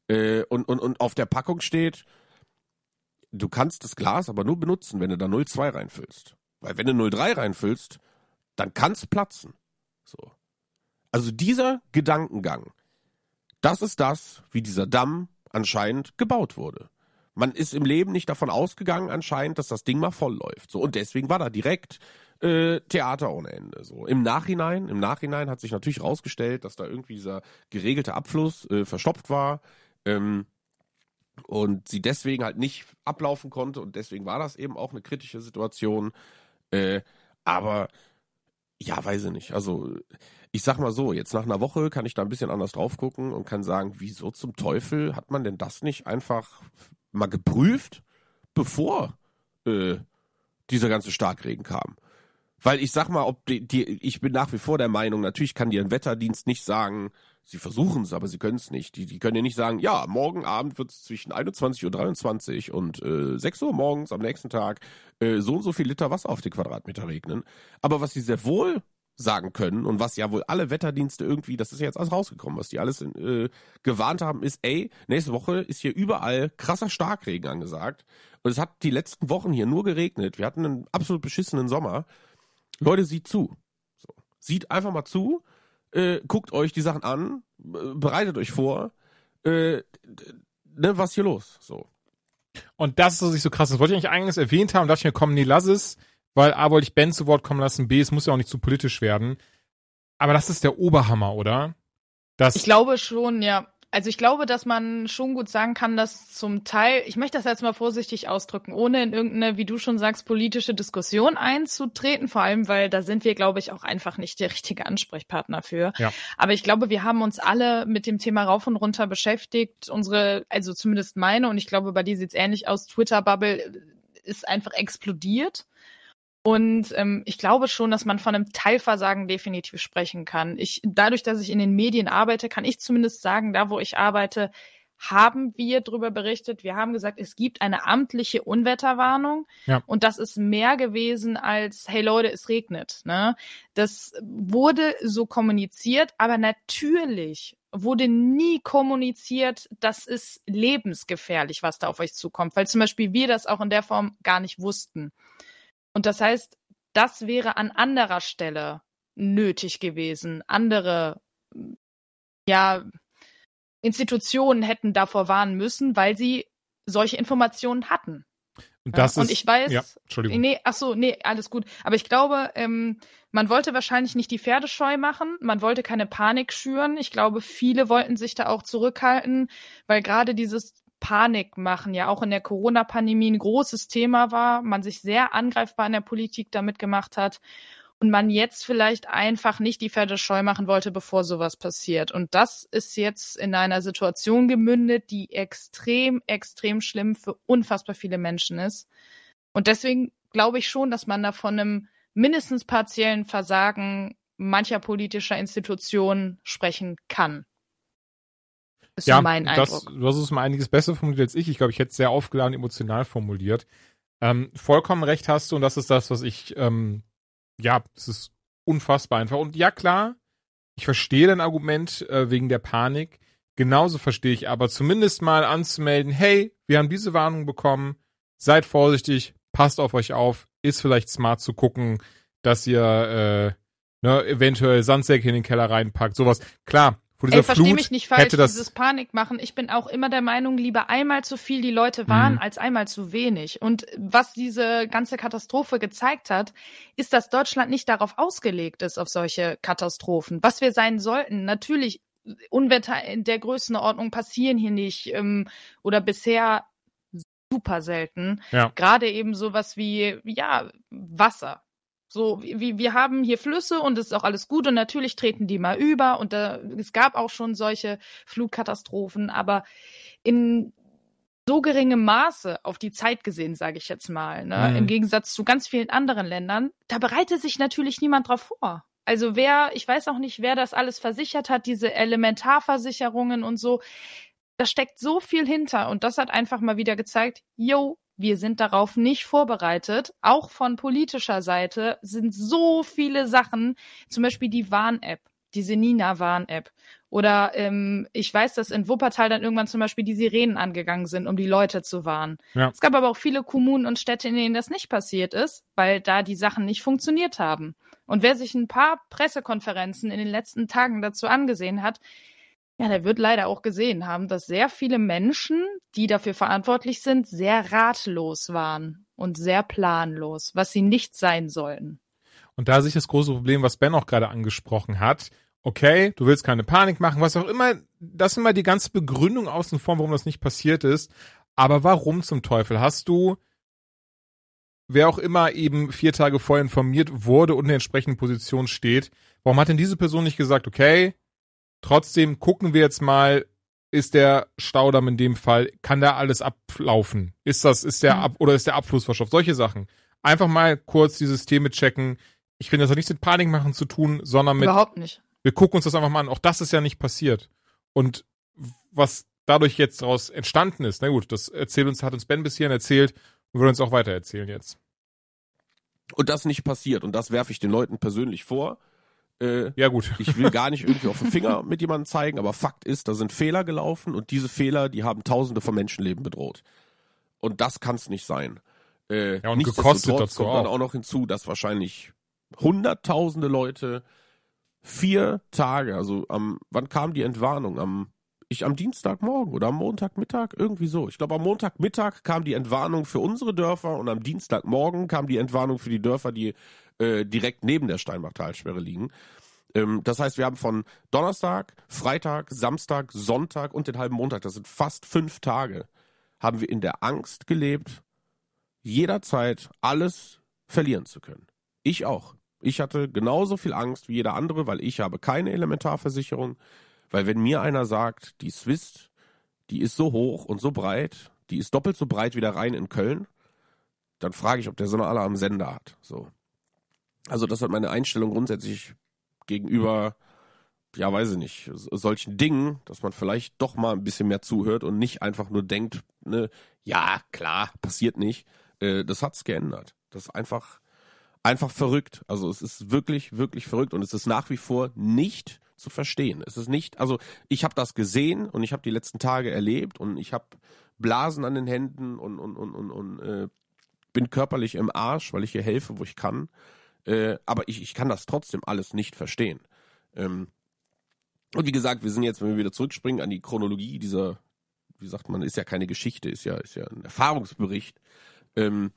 Speaker 3: Äh, und, und, und auf der Packung steht, du kannst das Glas aber nur benutzen, wenn du da 0,2 reinfüllst. Weil wenn du 0,3 reinfüllst, dann kann es platzen. So. Also dieser Gedankengang, das ist das, wie dieser Damm anscheinend gebaut wurde. Man ist im Leben nicht davon ausgegangen anscheinend, dass das Ding mal voll läuft. So und deswegen war da direkt äh, Theater ohne Ende. So im Nachhinein, im Nachhinein hat sich natürlich rausgestellt, dass da irgendwie dieser geregelte Abfluss äh, verstopft war. Ähm, und sie deswegen halt nicht ablaufen konnte und deswegen war das eben auch eine kritische Situation. Äh, aber ja, weiß ich nicht. Also ich sag mal so, jetzt nach einer Woche kann ich da ein bisschen anders drauf gucken und kann sagen, wieso zum Teufel hat man denn das nicht einfach mal geprüft, bevor äh, dieser ganze Starkregen kam? Weil ich sag mal, ob die, die, ich bin nach wie vor der Meinung, natürlich kann dir ein Wetterdienst nicht sagen, sie versuchen es, aber sie können es nicht. Die, die können dir nicht sagen, ja, morgen Abend wird es zwischen 21.23 Uhr und äh, 6 Uhr morgens am nächsten Tag äh, so und so viel Liter Wasser auf den Quadratmeter regnen. Aber was sie sehr wohl sagen können und was ja wohl alle Wetterdienste irgendwie, das ist ja jetzt alles rausgekommen, was die alles äh, gewarnt haben, ist, ey, nächste Woche ist hier überall krasser Starkregen angesagt. Und es hat die letzten Wochen hier nur geregnet. Wir hatten einen absolut beschissenen Sommer. Leute, sieht zu. So. Sieht einfach mal zu, äh, guckt euch die Sachen an, bereitet euch vor, äh, ne, was hier los? So.
Speaker 1: Und das ist, was ich so krass Das wollte ich eigentlich eingangs erwähnt haben, dachte ich mir, komm, nee, lass es, weil A, wollte ich Ben zu Wort kommen lassen, B, es muss ja auch nicht zu politisch werden. Aber das ist der Oberhammer, oder?
Speaker 2: Das ich glaube schon, ja. Also ich glaube, dass man schon gut sagen kann, dass zum Teil, ich möchte das jetzt mal vorsichtig ausdrücken, ohne in irgendeine, wie du schon sagst, politische Diskussion einzutreten, vor allem, weil da sind wir, glaube ich, auch einfach nicht der richtige Ansprechpartner für. Ja. Aber ich glaube, wir haben uns alle mit dem Thema rauf und runter beschäftigt. Unsere, also zumindest meine, und ich glaube, bei dir sieht es ähnlich aus, Twitter-Bubble ist einfach explodiert. Und ähm, ich glaube schon, dass man von einem Teilversagen definitiv sprechen kann. Ich, dadurch, dass ich in den Medien arbeite, kann ich zumindest sagen, da wo ich arbeite, haben wir darüber berichtet. Wir haben gesagt, es gibt eine amtliche Unwetterwarnung. Ja. Und das ist mehr gewesen als, hey Leute, es regnet. Ne? Das wurde so kommuniziert, aber natürlich wurde nie kommuniziert, das ist lebensgefährlich, was da auf euch zukommt, weil zum Beispiel wir das auch in der Form gar nicht wussten. Und das heißt, das wäre an anderer Stelle nötig gewesen. Andere, ja, Institutionen hätten davor warnen müssen, weil sie solche Informationen hatten.
Speaker 1: Und, das
Speaker 2: ja,
Speaker 1: ist,
Speaker 2: und ich weiß, ja, Entschuldigung. nee, ach so, nee, alles gut. Aber ich glaube, ähm, man wollte wahrscheinlich nicht die Pferde scheu machen, man wollte keine Panik schüren. Ich glaube, viele wollten sich da auch zurückhalten, weil gerade dieses Panik machen ja auch in der Corona-Pandemie ein großes Thema war, man sich sehr angreifbar in der Politik damit gemacht hat und man jetzt vielleicht einfach nicht die Pferde scheu machen wollte, bevor sowas passiert. Und das ist jetzt in einer Situation gemündet, die extrem, extrem schlimm für unfassbar viele Menschen ist. Und deswegen glaube ich schon, dass man da von einem mindestens partiellen Versagen mancher politischer Institutionen sprechen kann.
Speaker 1: Ist ja, mein Eindruck. Das, du hast es mal einiges besser formuliert als ich. Ich glaube, ich hätte es sehr aufgeladen emotional formuliert. Ähm, vollkommen recht hast du und das ist das, was ich, ähm, ja, es ist unfassbar einfach. Und ja, klar, ich verstehe dein Argument äh, wegen der Panik. Genauso verstehe ich aber zumindest mal anzumelden, hey, wir haben diese Warnung bekommen, seid vorsichtig, passt auf euch auf, ist vielleicht smart zu gucken, dass ihr äh, ne, eventuell Sandsäcke in den Keller reinpackt, sowas. Klar, vor dieser Ey, versteh
Speaker 2: mich nicht falsch, dieses Panik machen. Ich bin auch immer der Meinung, lieber einmal zu viel die Leute waren, mhm. als einmal zu wenig. Und was diese ganze Katastrophe gezeigt hat, ist, dass Deutschland nicht darauf ausgelegt ist, auf solche Katastrophen. Was wir sein sollten, natürlich, Unwetter in der Größenordnung passieren hier nicht ähm, oder bisher super selten. Ja. Gerade eben sowas wie, ja, Wasser. So, wie, wir haben hier Flüsse und es ist auch alles gut und natürlich treten die mal über und da, es gab auch schon solche Flutkatastrophen, aber in so geringem Maße auf die Zeit gesehen, sage ich jetzt mal, ne? Mhm. im Gegensatz zu ganz vielen anderen Ländern, da bereitet sich natürlich niemand drauf vor. Also wer, ich weiß auch nicht, wer das alles versichert hat, diese Elementarversicherungen und so, da steckt so viel hinter und das hat einfach mal wieder gezeigt, yo, wir sind darauf nicht vorbereitet. Auch von politischer Seite sind so viele Sachen, zum Beispiel die Warn-App, diese Nina-Warn-App. Oder ähm, ich weiß, dass in Wuppertal dann irgendwann zum Beispiel die Sirenen angegangen sind, um die Leute zu warnen. Ja. Es gab aber auch viele Kommunen und Städte, in denen das nicht passiert ist, weil da die Sachen nicht funktioniert haben. Und wer sich ein paar Pressekonferenzen in den letzten Tagen dazu angesehen hat, ja, der wird leider auch gesehen haben, dass sehr viele Menschen, die dafür verantwortlich sind, sehr ratlos waren und sehr planlos, was sie nicht sein sollten.
Speaker 1: Und da sich das große Problem, was Ben auch gerade angesprochen hat, okay, du willst keine Panik machen, was auch immer, das ist immer die ganze Begründung außen vor, warum das nicht passiert ist. Aber warum zum Teufel hast du, wer auch immer eben vier Tage vorher informiert wurde und in der entsprechenden Position steht, warum hat denn diese Person nicht gesagt, okay, Trotzdem gucken wir jetzt mal, ist der Staudamm in dem Fall, kann da alles ablaufen? Ist das, ist der mhm. Ab oder ist der Abfluss verschafft? Solche Sachen. Einfach mal kurz die Systeme checken. Ich finde, das hat nichts mit Panik machen zu tun, sondern mit.
Speaker 2: Überhaupt nicht.
Speaker 1: Wir gucken uns das einfach mal an. Auch das ist ja nicht passiert. Und was dadurch jetzt daraus entstanden ist, na gut, das erzählt uns, hat uns Ben bis hierhin erzählt und wird uns auch weiter erzählen jetzt.
Speaker 3: Und das nicht passiert. Und das werfe ich den Leuten persönlich vor.
Speaker 1: Äh, ja, gut.
Speaker 3: ich will gar nicht irgendwie auf den Finger mit jemandem zeigen, aber Fakt ist, da sind Fehler gelaufen und diese Fehler, die haben Tausende von Menschenleben bedroht. Und das kann es nicht sein.
Speaker 1: Äh, ja, und gekostet dazu
Speaker 3: kommt
Speaker 1: auch.
Speaker 3: dann auch noch hinzu, dass wahrscheinlich hunderttausende Leute vier Tage, also am, wann kam die Entwarnung? Am, ich am Dienstagmorgen oder am Montagmittag? Irgendwie so. Ich glaube, am Montagmittag kam die Entwarnung für unsere Dörfer und am Dienstagmorgen kam die Entwarnung für die Dörfer, die äh, direkt neben der Steinbach-Talsperre liegen. Ähm, das heißt, wir haben von Donnerstag, Freitag, Samstag, Sonntag und den halben Montag, das sind fast fünf Tage, haben wir in der Angst gelebt, jederzeit alles verlieren zu können. Ich auch. Ich hatte genauso viel Angst wie jeder andere, weil ich habe keine Elementarversicherung. Weil wenn mir einer sagt, die Swiss, die ist so hoch und so breit, die ist doppelt so breit wie der Rhein in Köln, dann frage ich, ob der so eine alle am Sender hat. So. Also das hat meine Einstellung grundsätzlich gegenüber, ja, weiß ich nicht, solchen Dingen, dass man vielleicht doch mal ein bisschen mehr zuhört und nicht einfach nur denkt, ne, ja, klar, passiert nicht. Äh, das hat's geändert. Das ist einfach, einfach verrückt. Also es ist wirklich, wirklich verrückt und es ist nach wie vor nicht zu verstehen. Es ist nicht, also ich habe das gesehen und ich habe die letzten Tage erlebt und ich habe Blasen an den Händen und, und, und, und, und äh, bin körperlich im Arsch, weil ich hier helfe, wo ich kann. Äh, aber ich, ich kann das trotzdem alles nicht verstehen. Ähm, und wie gesagt, wir sind jetzt, wenn wir wieder zurückspringen an die Chronologie dieser, wie sagt man, ist ja keine Geschichte, ist ja, ist ja ein Erfahrungsbericht. Ähm,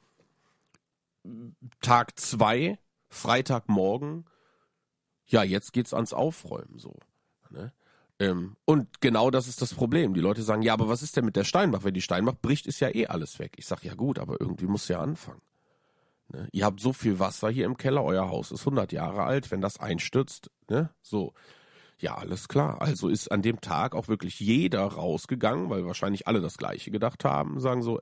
Speaker 3: Tag zwei, Freitagmorgen, ja, jetzt geht's ans Aufräumen so. Ne? Ähm, und genau das ist das Problem. Die Leute sagen, ja, aber was ist denn mit der Steinbach? Wenn die Steinbach bricht, ist ja eh alles weg. Ich sag, ja gut, aber irgendwie muss ja anfangen. Ne? Ihr habt so viel Wasser hier im Keller, euer Haus ist 100 Jahre alt, wenn das einstürzt, ne? So. Ja, alles klar. Also ist an dem Tag auch wirklich jeder rausgegangen, weil wahrscheinlich alle das Gleiche gedacht haben, sagen so,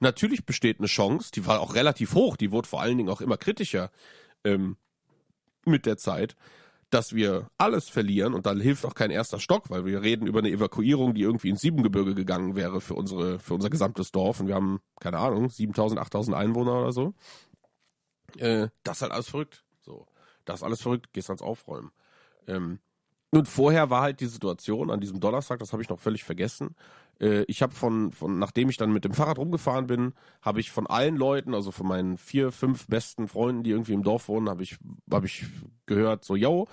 Speaker 3: natürlich besteht eine Chance, die war auch relativ hoch, die wurde vor allen Dingen auch immer kritischer ähm, mit der Zeit, dass wir alles verlieren und dann hilft auch kein erster Stock, weil wir reden über eine Evakuierung, die irgendwie ins Siebengebirge gegangen wäre für unsere für unser gesamtes Dorf und wir haben keine Ahnung 7000 8000 Einwohner oder so. Äh, das ist halt alles verrückt. So, das ist alles verrückt. Gehst ans Aufräumen. Ähm, und vorher war halt die Situation an diesem Donnerstag, das habe ich noch völlig vergessen. Äh, ich habe von, von, nachdem ich dann mit dem Fahrrad rumgefahren bin, habe ich von allen Leuten, also von meinen vier, fünf besten Freunden, die irgendwie im Dorf wohnen, habe ich, hab ich gehört, so, yo,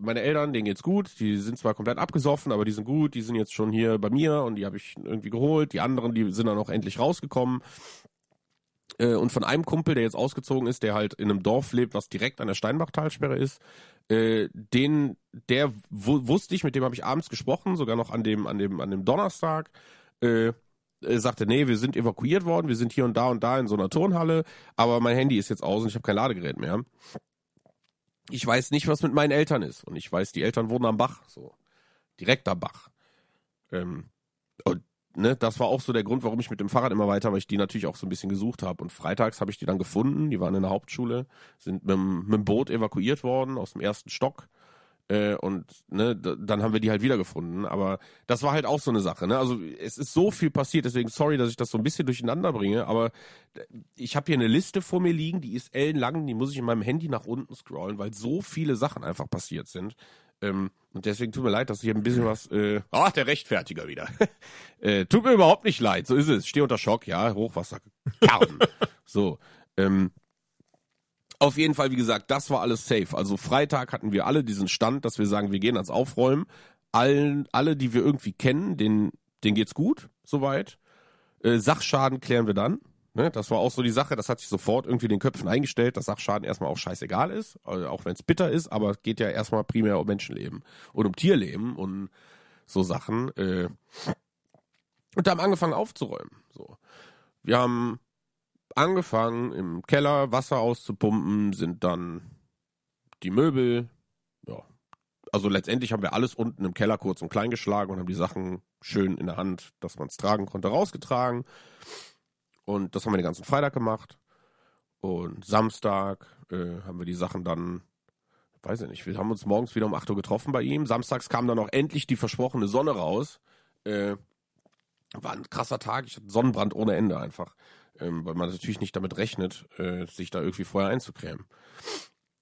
Speaker 3: meine Eltern, denen geht's gut, die sind zwar komplett abgesoffen, aber die sind gut, die sind jetzt schon hier bei mir und die habe ich irgendwie geholt. Die anderen, die sind dann auch endlich rausgekommen. Äh, und von einem Kumpel, der jetzt ausgezogen ist, der halt in einem Dorf lebt, was direkt an der Steinbachtalsperre ist, äh, den, der wusste ich, mit dem habe ich abends gesprochen, sogar noch an dem, an dem, an dem Donnerstag. Äh, er sagte, nee, wir sind evakuiert worden, wir sind hier und da und da in so einer Turnhalle, aber mein Handy ist jetzt aus und ich habe kein Ladegerät mehr. Ich weiß nicht, was mit meinen Eltern ist. Und ich weiß, die Eltern wohnen am Bach, so. Direkt am Bach. Ähm, und ne, das war auch so der Grund, warum ich mit dem Fahrrad immer weiter, weil ich die natürlich auch so ein bisschen gesucht habe. Und freitags habe ich die dann gefunden, die waren in der Hauptschule, sind mit, mit dem Boot evakuiert worden aus dem ersten Stock. Äh, und ne, dann haben wir die halt wiedergefunden. Aber das war halt auch so eine Sache. Ne? Also es ist so viel passiert, deswegen sorry, dass ich das so ein bisschen durcheinander bringe. Aber ich habe hier eine Liste vor mir liegen, die ist ellenlang, die muss ich in meinem Handy nach unten scrollen, weil so viele Sachen einfach passiert sind. Ähm, und deswegen tut mir leid, dass ich hier ein bisschen was. Äh, ach, der Rechtfertiger wieder. äh, tut mir überhaupt nicht leid. So ist es. Stehe unter Schock, ja. Hochwasser. so. Ähm, auf jeden Fall, wie gesagt, das war alles safe. Also Freitag hatten wir alle diesen Stand, dass wir sagen, wir gehen ans Aufräumen. Allen, alle, die wir irgendwie kennen, denen, denen geht's gut, soweit. Äh, Sachschaden klären wir dann. Ne, das war auch so die Sache, das hat sich sofort irgendwie den Köpfen eingestellt, dass Sachschaden erstmal auch scheißegal ist, also auch wenn es bitter ist, aber es geht ja erstmal primär um Menschenleben und um Tierleben und so Sachen. Äh, und da haben angefangen aufzuräumen. So. Wir haben angefangen, im Keller Wasser auszupumpen, sind dann die Möbel, ja. Also letztendlich haben wir alles unten im Keller kurz und klein geschlagen und haben die Sachen schön in der Hand, dass man es tragen konnte, rausgetragen. Und das haben wir den ganzen Freitag gemacht. Und Samstag äh, haben wir die Sachen dann, weiß ich nicht, wir haben uns morgens wieder um 8 Uhr getroffen bei ihm. Samstags kam dann auch endlich die versprochene Sonne raus. Äh, war ein krasser Tag. Ich hatte Sonnenbrand ohne Ende einfach. Ähm, weil man natürlich nicht damit rechnet, äh, sich da irgendwie vorher einzucremen.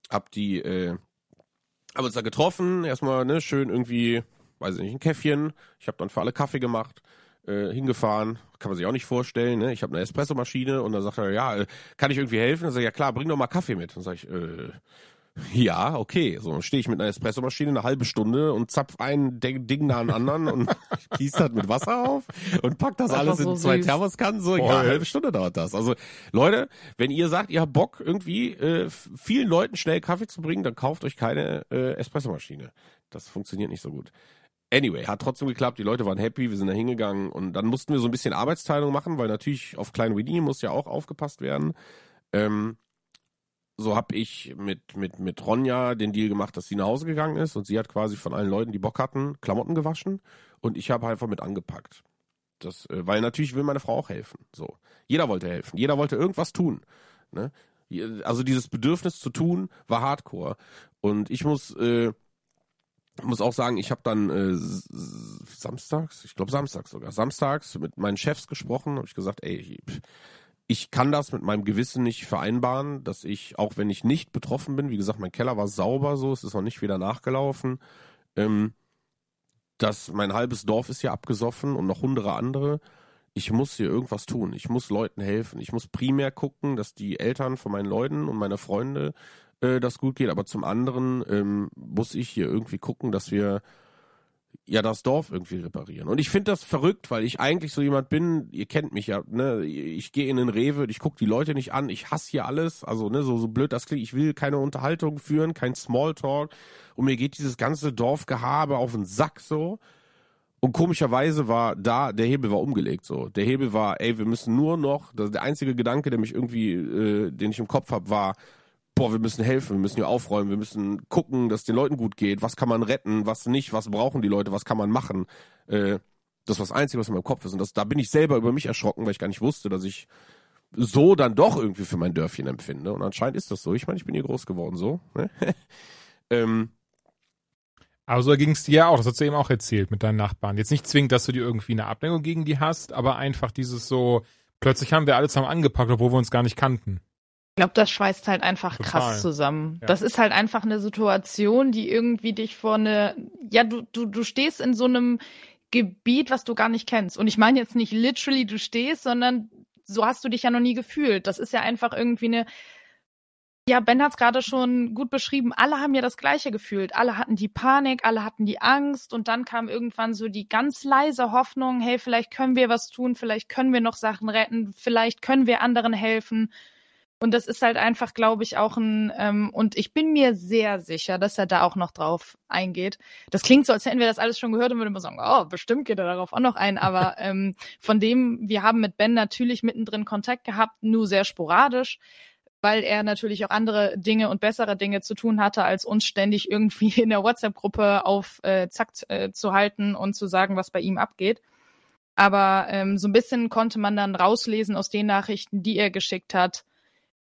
Speaker 3: Hab die, äh, haben uns da getroffen, erstmal, ne, schön irgendwie, weiß ich nicht, ein Käffchen. Ich habe dann für alle Kaffee gemacht äh, hingefahren, kann man sich auch nicht vorstellen. Ne? Ich habe eine Espressomaschine und dann sagt er, ja, äh, kann ich irgendwie helfen? Dann sage ich, ja klar, bring doch mal Kaffee mit. Dann sage ich, äh, ja, okay. So, dann stehe ich mit einer Espressomaschine eine halbe Stunde und zapf ein Ding nach dem anderen und gieß das mit Wasser auf und pack das, das alles so in zwei süß. Thermoskannen. So, Voll. ja, eine halbe Stunde dauert das. Also, Leute, wenn ihr sagt, ihr habt Bock, irgendwie äh, vielen Leuten schnell Kaffee zu bringen, dann kauft euch keine äh, Espressomaschine. Das funktioniert nicht so gut. Anyway, hat trotzdem geklappt, die Leute waren happy, wir sind da hingegangen und dann mussten wir so ein bisschen Arbeitsteilung machen, weil natürlich auf Klein Winnie muss ja auch aufgepasst werden. Ähm, so habe ich mit, mit, mit Ronja den Deal gemacht, dass sie nach Hause gegangen ist und sie hat quasi von allen Leuten, die Bock hatten, Klamotten gewaschen und ich habe einfach mit angepackt. Das, äh, weil natürlich will meine Frau auch helfen. So. Jeder wollte helfen, jeder wollte irgendwas tun. Ne? Also dieses Bedürfnis zu tun war hardcore. Und ich muss äh, muss auch sagen, ich habe dann äh, samstags, ich glaube samstags sogar, samstags mit meinen Chefs gesprochen, habe ich gesagt, ey, ich kann das mit meinem Gewissen nicht vereinbaren, dass ich, auch wenn ich nicht betroffen bin, wie gesagt, mein Keller war sauber so, es ist noch nicht wieder nachgelaufen, ähm, dass mein halbes Dorf ist hier abgesoffen und noch hunderte andere. Ich muss hier irgendwas tun. Ich muss Leuten helfen. Ich muss primär gucken, dass die Eltern von meinen Leuten und meine Freunde äh, das gut geht, aber zum anderen ähm, muss ich hier irgendwie gucken, dass wir ja das Dorf irgendwie reparieren. Und ich finde das verrückt, weil ich eigentlich so jemand bin, ihr kennt mich ja, ne, ich gehe in den Rewe, ich gucke die Leute nicht an, ich hasse hier alles, also ne, so, so blöd das klingt, ich will keine Unterhaltung führen, kein Smalltalk und mir geht dieses ganze Dorfgehabe auf den Sack so. Und komischerweise war da, der Hebel war umgelegt so. Der Hebel war, ey, wir müssen nur noch, das, der einzige Gedanke, der mich irgendwie, äh, den ich im Kopf habe, war, boah, wir müssen helfen, wir müssen hier aufräumen, wir müssen gucken, dass es den Leuten gut geht, was kann man retten, was nicht, was brauchen die Leute, was kann man machen. Äh, das war das Einzige, was in meinem Kopf ist. Und das, da bin ich selber über mich erschrocken, weil ich gar nicht wusste, dass ich so dann doch irgendwie für mein Dörfchen empfinde. Und anscheinend ist das so. Ich meine, ich bin hier groß geworden so. Ne? ähm,
Speaker 1: Aber so ging es dir ja auch, das hast du eben auch erzählt mit deinen Nachbarn. Jetzt nicht zwingend, dass du dir irgendwie eine Ablenkung gegen die hast, aber einfach dieses so, plötzlich haben wir alle zusammen angepackt, obwohl wir uns gar nicht kannten.
Speaker 2: Ich glaube, das schweißt halt einfach Total. krass zusammen. Ja. Das ist halt einfach eine Situation, die irgendwie dich vor eine, ja, du, du, du stehst in so einem Gebiet, was du gar nicht kennst. Und ich meine jetzt nicht literally du stehst, sondern so hast du dich ja noch nie gefühlt. Das ist ja einfach irgendwie eine, ja, Ben hat es gerade schon gut beschrieben. Alle haben ja das Gleiche gefühlt. Alle hatten die Panik, alle hatten die Angst und dann kam irgendwann so die ganz leise Hoffnung, hey, vielleicht können wir was tun, vielleicht können wir noch Sachen retten, vielleicht können wir anderen helfen. Und das ist halt einfach, glaube ich, auch ein, ähm, und ich bin mir sehr sicher, dass er da auch noch drauf eingeht. Das klingt so, als hätten wir das alles schon gehört und würden immer sagen, oh, bestimmt geht er darauf auch noch ein. Aber ähm, von dem, wir haben mit Ben natürlich mittendrin Kontakt gehabt, nur sehr sporadisch, weil er natürlich auch andere Dinge und bessere Dinge zu tun hatte, als uns ständig irgendwie in der WhatsApp-Gruppe auf äh, Zack äh, zu halten und zu sagen, was bei ihm abgeht. Aber ähm, so ein bisschen konnte man dann rauslesen aus den Nachrichten, die er geschickt hat,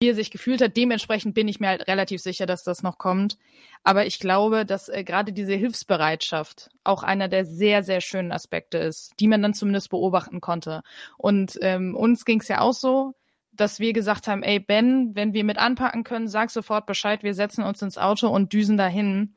Speaker 2: wie er sich gefühlt hat. Dementsprechend bin ich mir halt relativ sicher, dass das noch kommt. Aber ich glaube, dass äh, gerade diese Hilfsbereitschaft auch einer der sehr, sehr schönen Aspekte ist, die man dann zumindest beobachten konnte. Und ähm, uns ging es ja auch so, dass wir gesagt haben, ey Ben, wenn wir mit anpacken können, sag sofort Bescheid, wir setzen uns ins Auto und düsen dahin.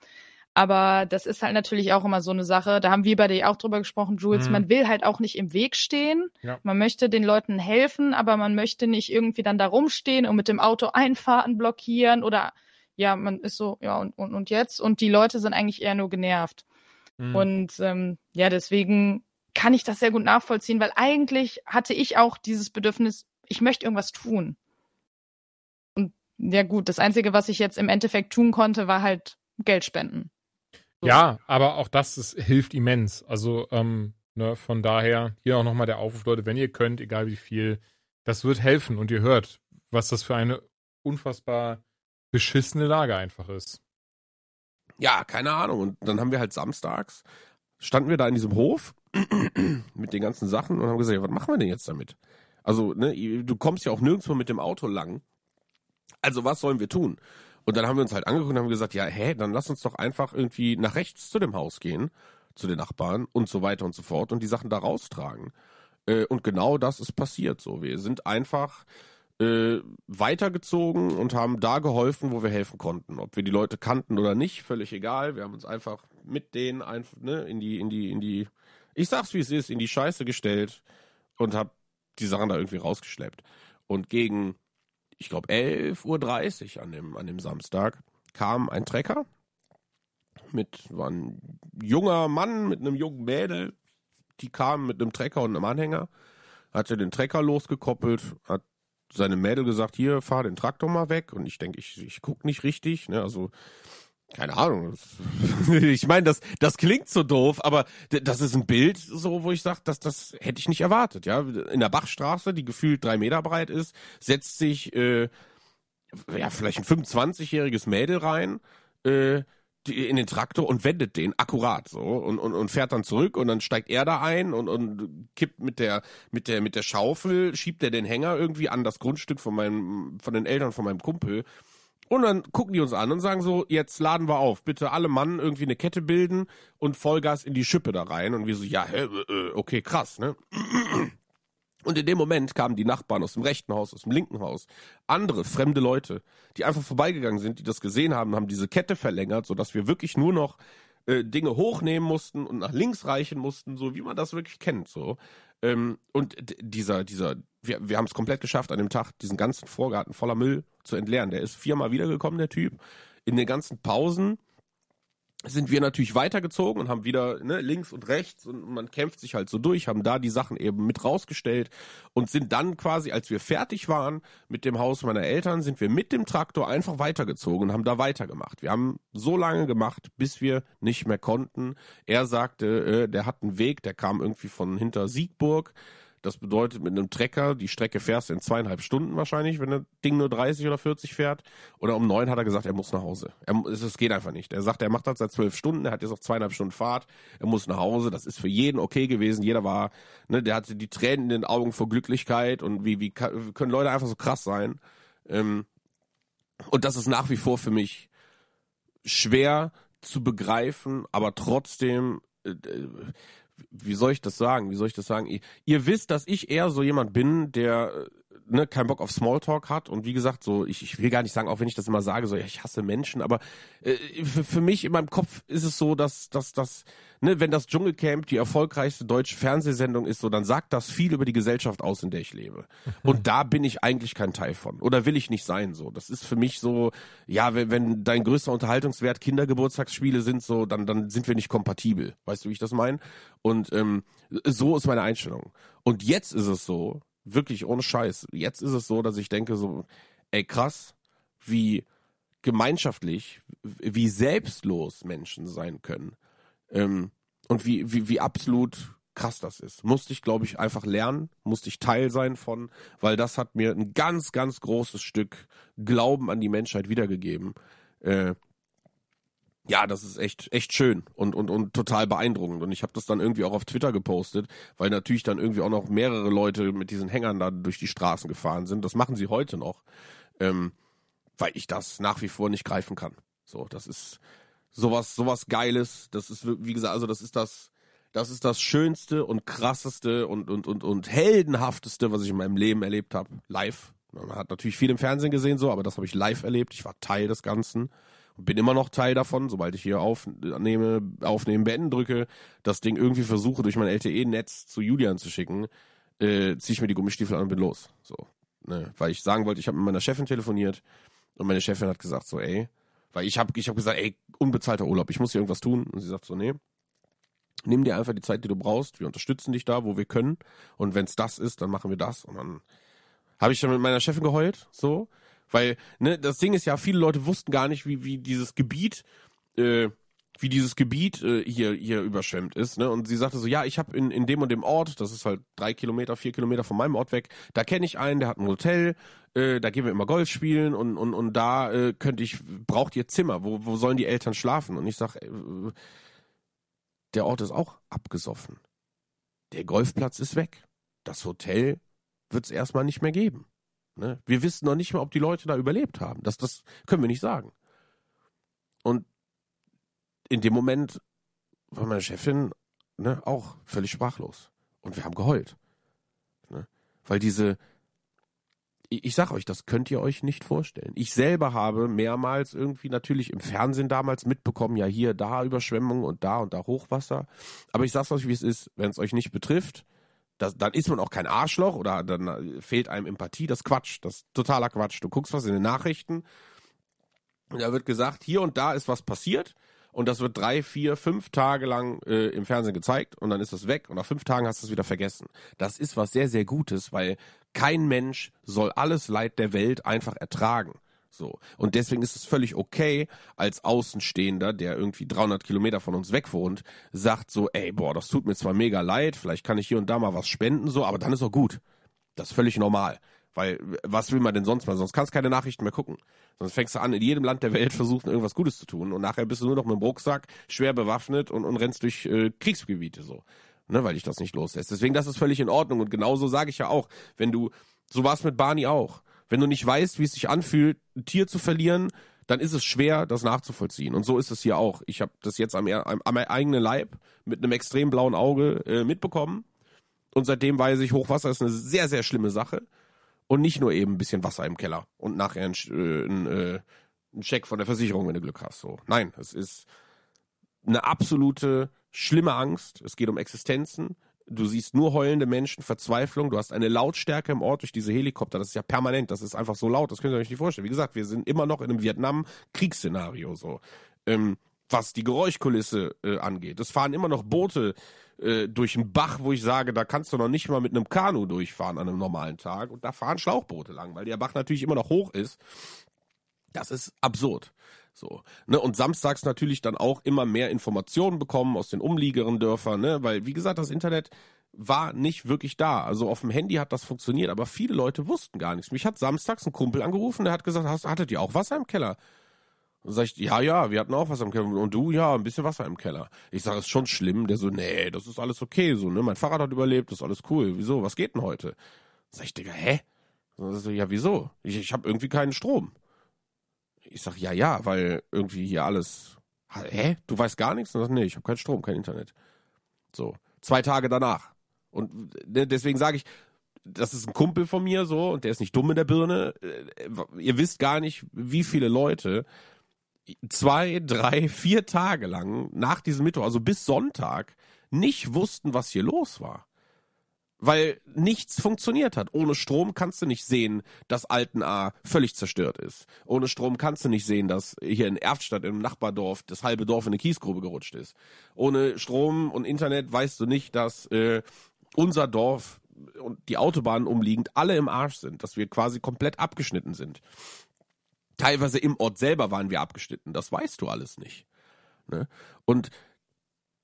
Speaker 2: Aber das ist halt natürlich auch immer so eine Sache. Da haben wir bei dir auch drüber gesprochen, Jules. Mhm. Man will halt auch nicht im Weg stehen. Ja. Man möchte den Leuten helfen, aber man möchte nicht irgendwie dann da rumstehen und mit dem Auto Einfahrten blockieren oder ja, man ist so, ja, und, und, und jetzt? Und die Leute sind eigentlich eher nur genervt. Mhm. Und ähm, ja, deswegen kann ich das sehr gut nachvollziehen, weil eigentlich hatte ich auch dieses Bedürfnis, ich möchte irgendwas tun. Und ja gut, das Einzige, was ich jetzt im Endeffekt tun konnte, war halt Geld spenden.
Speaker 1: Ja, aber auch das ist, hilft immens. Also ähm, ne, von daher hier auch nochmal der Aufruf, Leute, wenn ihr könnt, egal wie viel, das wird helfen und ihr hört, was das für eine unfassbar beschissene Lage einfach ist.
Speaker 3: Ja, keine Ahnung. Und dann haben wir halt samstags, standen wir da in diesem Hof mit den ganzen Sachen und haben gesagt, ja, was machen wir denn jetzt damit? Also, ne, du kommst ja auch nirgendwo mit dem Auto lang. Also, was sollen wir tun? Und dann haben wir uns halt angeguckt und haben gesagt, ja, hä, dann lass uns doch einfach irgendwie nach rechts zu dem Haus gehen, zu den Nachbarn und so weiter und so fort und die Sachen da raustragen. Äh, und genau das ist passiert so. Wir sind einfach äh, weitergezogen und haben da geholfen, wo wir helfen konnten. Ob wir die Leute kannten oder nicht, völlig egal. Wir haben uns einfach mit denen einfach, ne, in die, in die, in die, ich sag's wie es ist, in die Scheiße gestellt und hab die Sachen da irgendwie rausgeschleppt. Und gegen ich glaube, 11.30 Uhr an dem, an dem Samstag kam ein Trecker mit, war ein junger Mann mit einem jungen Mädel, die kamen mit einem Trecker und einem Anhänger, hatte den Trecker losgekoppelt, hat seine Mädel gesagt, hier, fahr den Traktor mal weg. Und ich denke, ich, ich guck nicht richtig. Ne? Also keine Ahnung. ich meine, das, das klingt so doof, aber das ist ein Bild, so, wo ich sage, das, das hätte ich nicht erwartet. Ja, in der Bachstraße, die gefühlt drei Meter breit ist, setzt sich äh, ja vielleicht ein 25-jähriges Mädel rein. Äh, in den Traktor und wendet den akkurat so und, und, und fährt dann zurück und dann steigt er da ein und, und kippt mit der mit der mit der Schaufel schiebt er den Hänger irgendwie an das Grundstück von meinem von den Eltern von meinem Kumpel und dann gucken die uns an und sagen so, jetzt laden wir auf, bitte alle Mann irgendwie eine Kette bilden und Vollgas in die Schippe da rein. Und wir so, ja, äh, äh, okay, krass, ne? Und in dem Moment kamen die Nachbarn aus dem rechten Haus, aus dem linken Haus, andere fremde Leute, die einfach vorbeigegangen sind, die das gesehen haben, haben diese Kette verlängert, sodass wir wirklich nur noch äh, Dinge hochnehmen mussten und nach links reichen mussten, so wie man das wirklich kennt, so. Ähm, und dieser, dieser, wir, wir haben es komplett geschafft, an dem Tag diesen ganzen Vorgarten voller Müll zu entleeren. Der ist viermal wiedergekommen, der Typ. In den ganzen Pausen sind wir natürlich weitergezogen und haben wieder ne, links und rechts und man kämpft sich halt so durch, haben da die Sachen eben mit rausgestellt und sind dann quasi, als wir fertig waren mit dem Haus meiner Eltern, sind wir mit dem Traktor einfach weitergezogen und haben da weitergemacht. Wir haben so lange gemacht, bis wir nicht mehr konnten. Er sagte, äh, der hat einen Weg, der kam irgendwie von hinter Siegburg das bedeutet, mit einem Trecker, die Strecke fährst in zweieinhalb Stunden wahrscheinlich, wenn das Ding nur 30 oder 40 fährt. Oder um neun hat er gesagt, er muss nach Hause. Es, geht einfach nicht. Er sagt, er macht das seit zwölf Stunden, er hat jetzt noch zweieinhalb Stunden Fahrt, er muss nach Hause. Das ist für jeden okay gewesen. Jeder war, ne, der hatte die Tränen in den Augen vor Glücklichkeit und wie, wie können Leute einfach so krass sein. Ähm, und das ist nach wie vor für mich schwer, zu begreifen, aber trotzdem, äh, wie soll ich das sagen? Wie soll ich das sagen? Ihr, ihr wisst, dass ich eher so jemand bin, der äh, ne, keinen Bock auf Smalltalk hat und wie gesagt, so ich, ich will gar nicht sagen, auch wenn ich das immer sage, so ja, ich hasse Menschen, aber äh, für, für mich in meinem Kopf ist es so, dass dass dass ne, wenn das Dschungelcamp die erfolgreichste deutsche Fernsehsendung ist, so dann sagt das viel über die Gesellschaft aus, in der ich lebe. Und da bin ich eigentlich kein Teil von oder will ich nicht sein so. Das ist für mich so, ja, wenn, wenn dein größter Unterhaltungswert Kindergeburtstagsspiele sind, so dann dann sind wir nicht kompatibel. Weißt du, wie ich das meine? Und ähm, so ist meine Einstellung. Und jetzt ist es so, Wirklich ohne Scheiß. Jetzt ist es so, dass ich denke so, ey krass, wie gemeinschaftlich, wie selbstlos Menschen sein können. Ähm, und wie, wie, wie absolut krass das ist. Musste ich, glaube ich, einfach lernen, musste ich Teil sein von, weil das hat mir ein ganz, ganz großes Stück Glauben an die Menschheit wiedergegeben. Äh, ja, das ist echt echt schön und und und total beeindruckend und ich habe das dann irgendwie auch auf Twitter gepostet, weil natürlich dann irgendwie auch noch mehrere Leute mit diesen Hängern da durch die Straßen gefahren sind. Das machen sie heute noch, ähm, weil ich das nach wie vor nicht greifen kann. So, das ist sowas sowas Geiles. Das ist wie gesagt, also das ist das das ist das schönste und krasseste und und und und heldenhafteste, was ich in meinem Leben erlebt habe, live. Man hat natürlich viel im Fernsehen gesehen so, aber das habe ich live erlebt. Ich war Teil des Ganzen bin immer noch Teil davon, sobald ich hier aufnehme, aufnehmen, beenden drücke, das Ding irgendwie versuche, durch mein LTE-Netz zu Julian zu schicken, äh, ziehe ich mir die Gummistiefel an und bin los. So. Ne? Weil ich sagen wollte, ich habe mit meiner Chefin telefoniert und meine Chefin hat gesagt, so, ey, weil ich habe ich hab gesagt, ey, unbezahlter Urlaub, ich muss hier irgendwas tun. Und sie sagt so, nee, nimm dir einfach die Zeit, die du brauchst, wir unterstützen dich da, wo wir können. Und wenn es das ist, dann machen wir das. Und dann habe ich dann mit meiner Chefin geheult, so. Weil, ne, das Ding ist ja, viele Leute wussten gar nicht, wie, wie dieses Gebiet, äh, wie dieses Gebiet äh, hier hier überschwemmt ist, ne? Und sie sagte so, ja, ich habe in, in dem und dem Ort, das ist halt drei Kilometer, vier Kilometer von meinem Ort weg, da kenne ich einen, der hat ein Hotel, äh, da gehen wir immer Golf spielen und und und da äh, könnte ich, braucht ihr Zimmer, wo wo sollen die Eltern schlafen? Und ich sag, äh, der Ort ist auch abgesoffen, der Golfplatz ist weg, das Hotel wird es erstmal nicht mehr geben. Ne? Wir wissen noch nicht mal, ob die Leute da überlebt haben. Das, das können wir nicht sagen. Und in dem Moment war meine Chefin ne, auch völlig sprachlos. Und wir haben geheult. Ne? Weil diese, ich, ich sag euch, das könnt ihr euch nicht vorstellen. Ich selber habe mehrmals irgendwie natürlich im Fernsehen damals mitbekommen, ja hier, da Überschwemmung und da und da Hochwasser. Aber ich sag's euch, wie es ist, wenn es euch nicht betrifft, das, dann ist man auch kein Arschloch oder dann fehlt einem Empathie. Das ist Quatsch. Das ist totaler Quatsch. Du guckst was in den Nachrichten. Da wird gesagt, hier und da ist was passiert. Und das wird drei, vier, fünf Tage lang äh, im Fernsehen gezeigt und dann ist es weg und nach fünf Tagen hast du es wieder vergessen. Das ist was sehr, sehr Gutes, weil kein Mensch soll alles Leid der Welt einfach ertragen. So. Und deswegen ist es völlig okay, als Außenstehender, der irgendwie 300 Kilometer von uns weg wohnt, sagt so, ey, boah, das tut mir zwar mega leid, vielleicht kann ich hier und da mal was spenden, so, aber dann ist auch gut. Das ist völlig normal. Weil, was will man denn sonst mal? Sonst kannst du keine Nachrichten mehr gucken. Sonst fängst du an, in jedem Land der Welt versuchen, irgendwas Gutes zu tun. Und nachher bist du nur noch mit dem Rucksack, schwer bewaffnet und, und rennst durch äh, Kriegsgebiete so. Ne, weil dich das nicht loslässt. Deswegen, das ist völlig in Ordnung. Und genauso sage ich ja auch, wenn du, so war es mit Barney auch wenn du nicht weißt, wie es sich anfühlt, ein Tier zu verlieren, dann ist es schwer, das nachzuvollziehen. Und so ist es hier auch. Ich habe das jetzt am, am, am, eigenen Leib mit einem extrem blauen Auge äh, mitbekommen. Und seitdem weiß ich, Hochwasser ist eine sehr, sehr schlimme Sache. Und nicht nur eben ein bisschen Wasser im Keller und nachher ein, äh, ein, äh, ein Scheck von der Versicherung, wenn du Glück hast. So. Nein, es ist eine absolute schlimme Angst. Es geht um Existenzen. Du siehst nur heulende Menschen, Verzweiflung. Du hast eine Lautstärke im Ort durch diese Helikopter. Das ist ja permanent. Das ist einfach so laut. Das könnt ihr euch nicht vorstellen. Wie gesagt, wir sind immer noch in einem Vietnam-Kriegsszenario so. Ähm, was die Geräuschkulisse äh, angeht. Es fahren immer noch Boote äh, durch einen Bach, wo ich sage, da kannst du noch nicht mal mit einem Kanu durchfahren an einem normalen Tag. Und da fahren Schlauchboote lang, weil der Bach natürlich immer noch hoch ist. Das ist absurd. So, ne, und samstags natürlich dann auch immer mehr Informationen bekommen aus den umliegenden Dörfern, ne, weil wie gesagt, das Internet war nicht wirklich da. Also auf dem Handy hat das funktioniert, aber viele Leute wussten gar nichts. Mich hat samstags ein Kumpel angerufen, der hat gesagt, hast, hattet ihr auch Wasser im Keller? Und sag ich, ja, ja, wir hatten auch Wasser im Keller. Und du, ja, ein bisschen Wasser im Keller. Ich sage, ist schon schlimm. Der so, nee, das ist alles okay. So, ne, mein Fahrrad hat überlebt, das ist alles cool. Wieso? Was geht denn heute? Sag ich, Digga, hä? So, ja, wieso? Ich, ich habe irgendwie keinen Strom. Ich sag, ja, ja, weil irgendwie hier alles Hä? Du weißt gar nichts? Und sagt, nee, ich habe keinen Strom, kein Internet. So. Zwei Tage danach. Und ne, deswegen sage ich, das ist ein Kumpel von mir so und der ist nicht dumm in der Birne. Äh, ihr wisst gar nicht, wie viele Leute zwei, drei, vier Tage lang nach diesem Mittwoch, also bis Sonntag, nicht wussten, was hier los war weil nichts funktioniert hat. Ohne Strom kannst du nicht sehen, dass Altenaar völlig zerstört ist. Ohne Strom kannst du nicht sehen, dass hier in Erftstadt im Nachbardorf das halbe Dorf in eine Kiesgrube gerutscht ist. Ohne Strom und Internet weißt du nicht, dass äh, unser Dorf und die Autobahnen umliegend alle im Arsch sind, dass wir quasi komplett abgeschnitten sind. Teilweise im Ort selber waren wir abgeschnitten. Das weißt du alles nicht. Ne? Und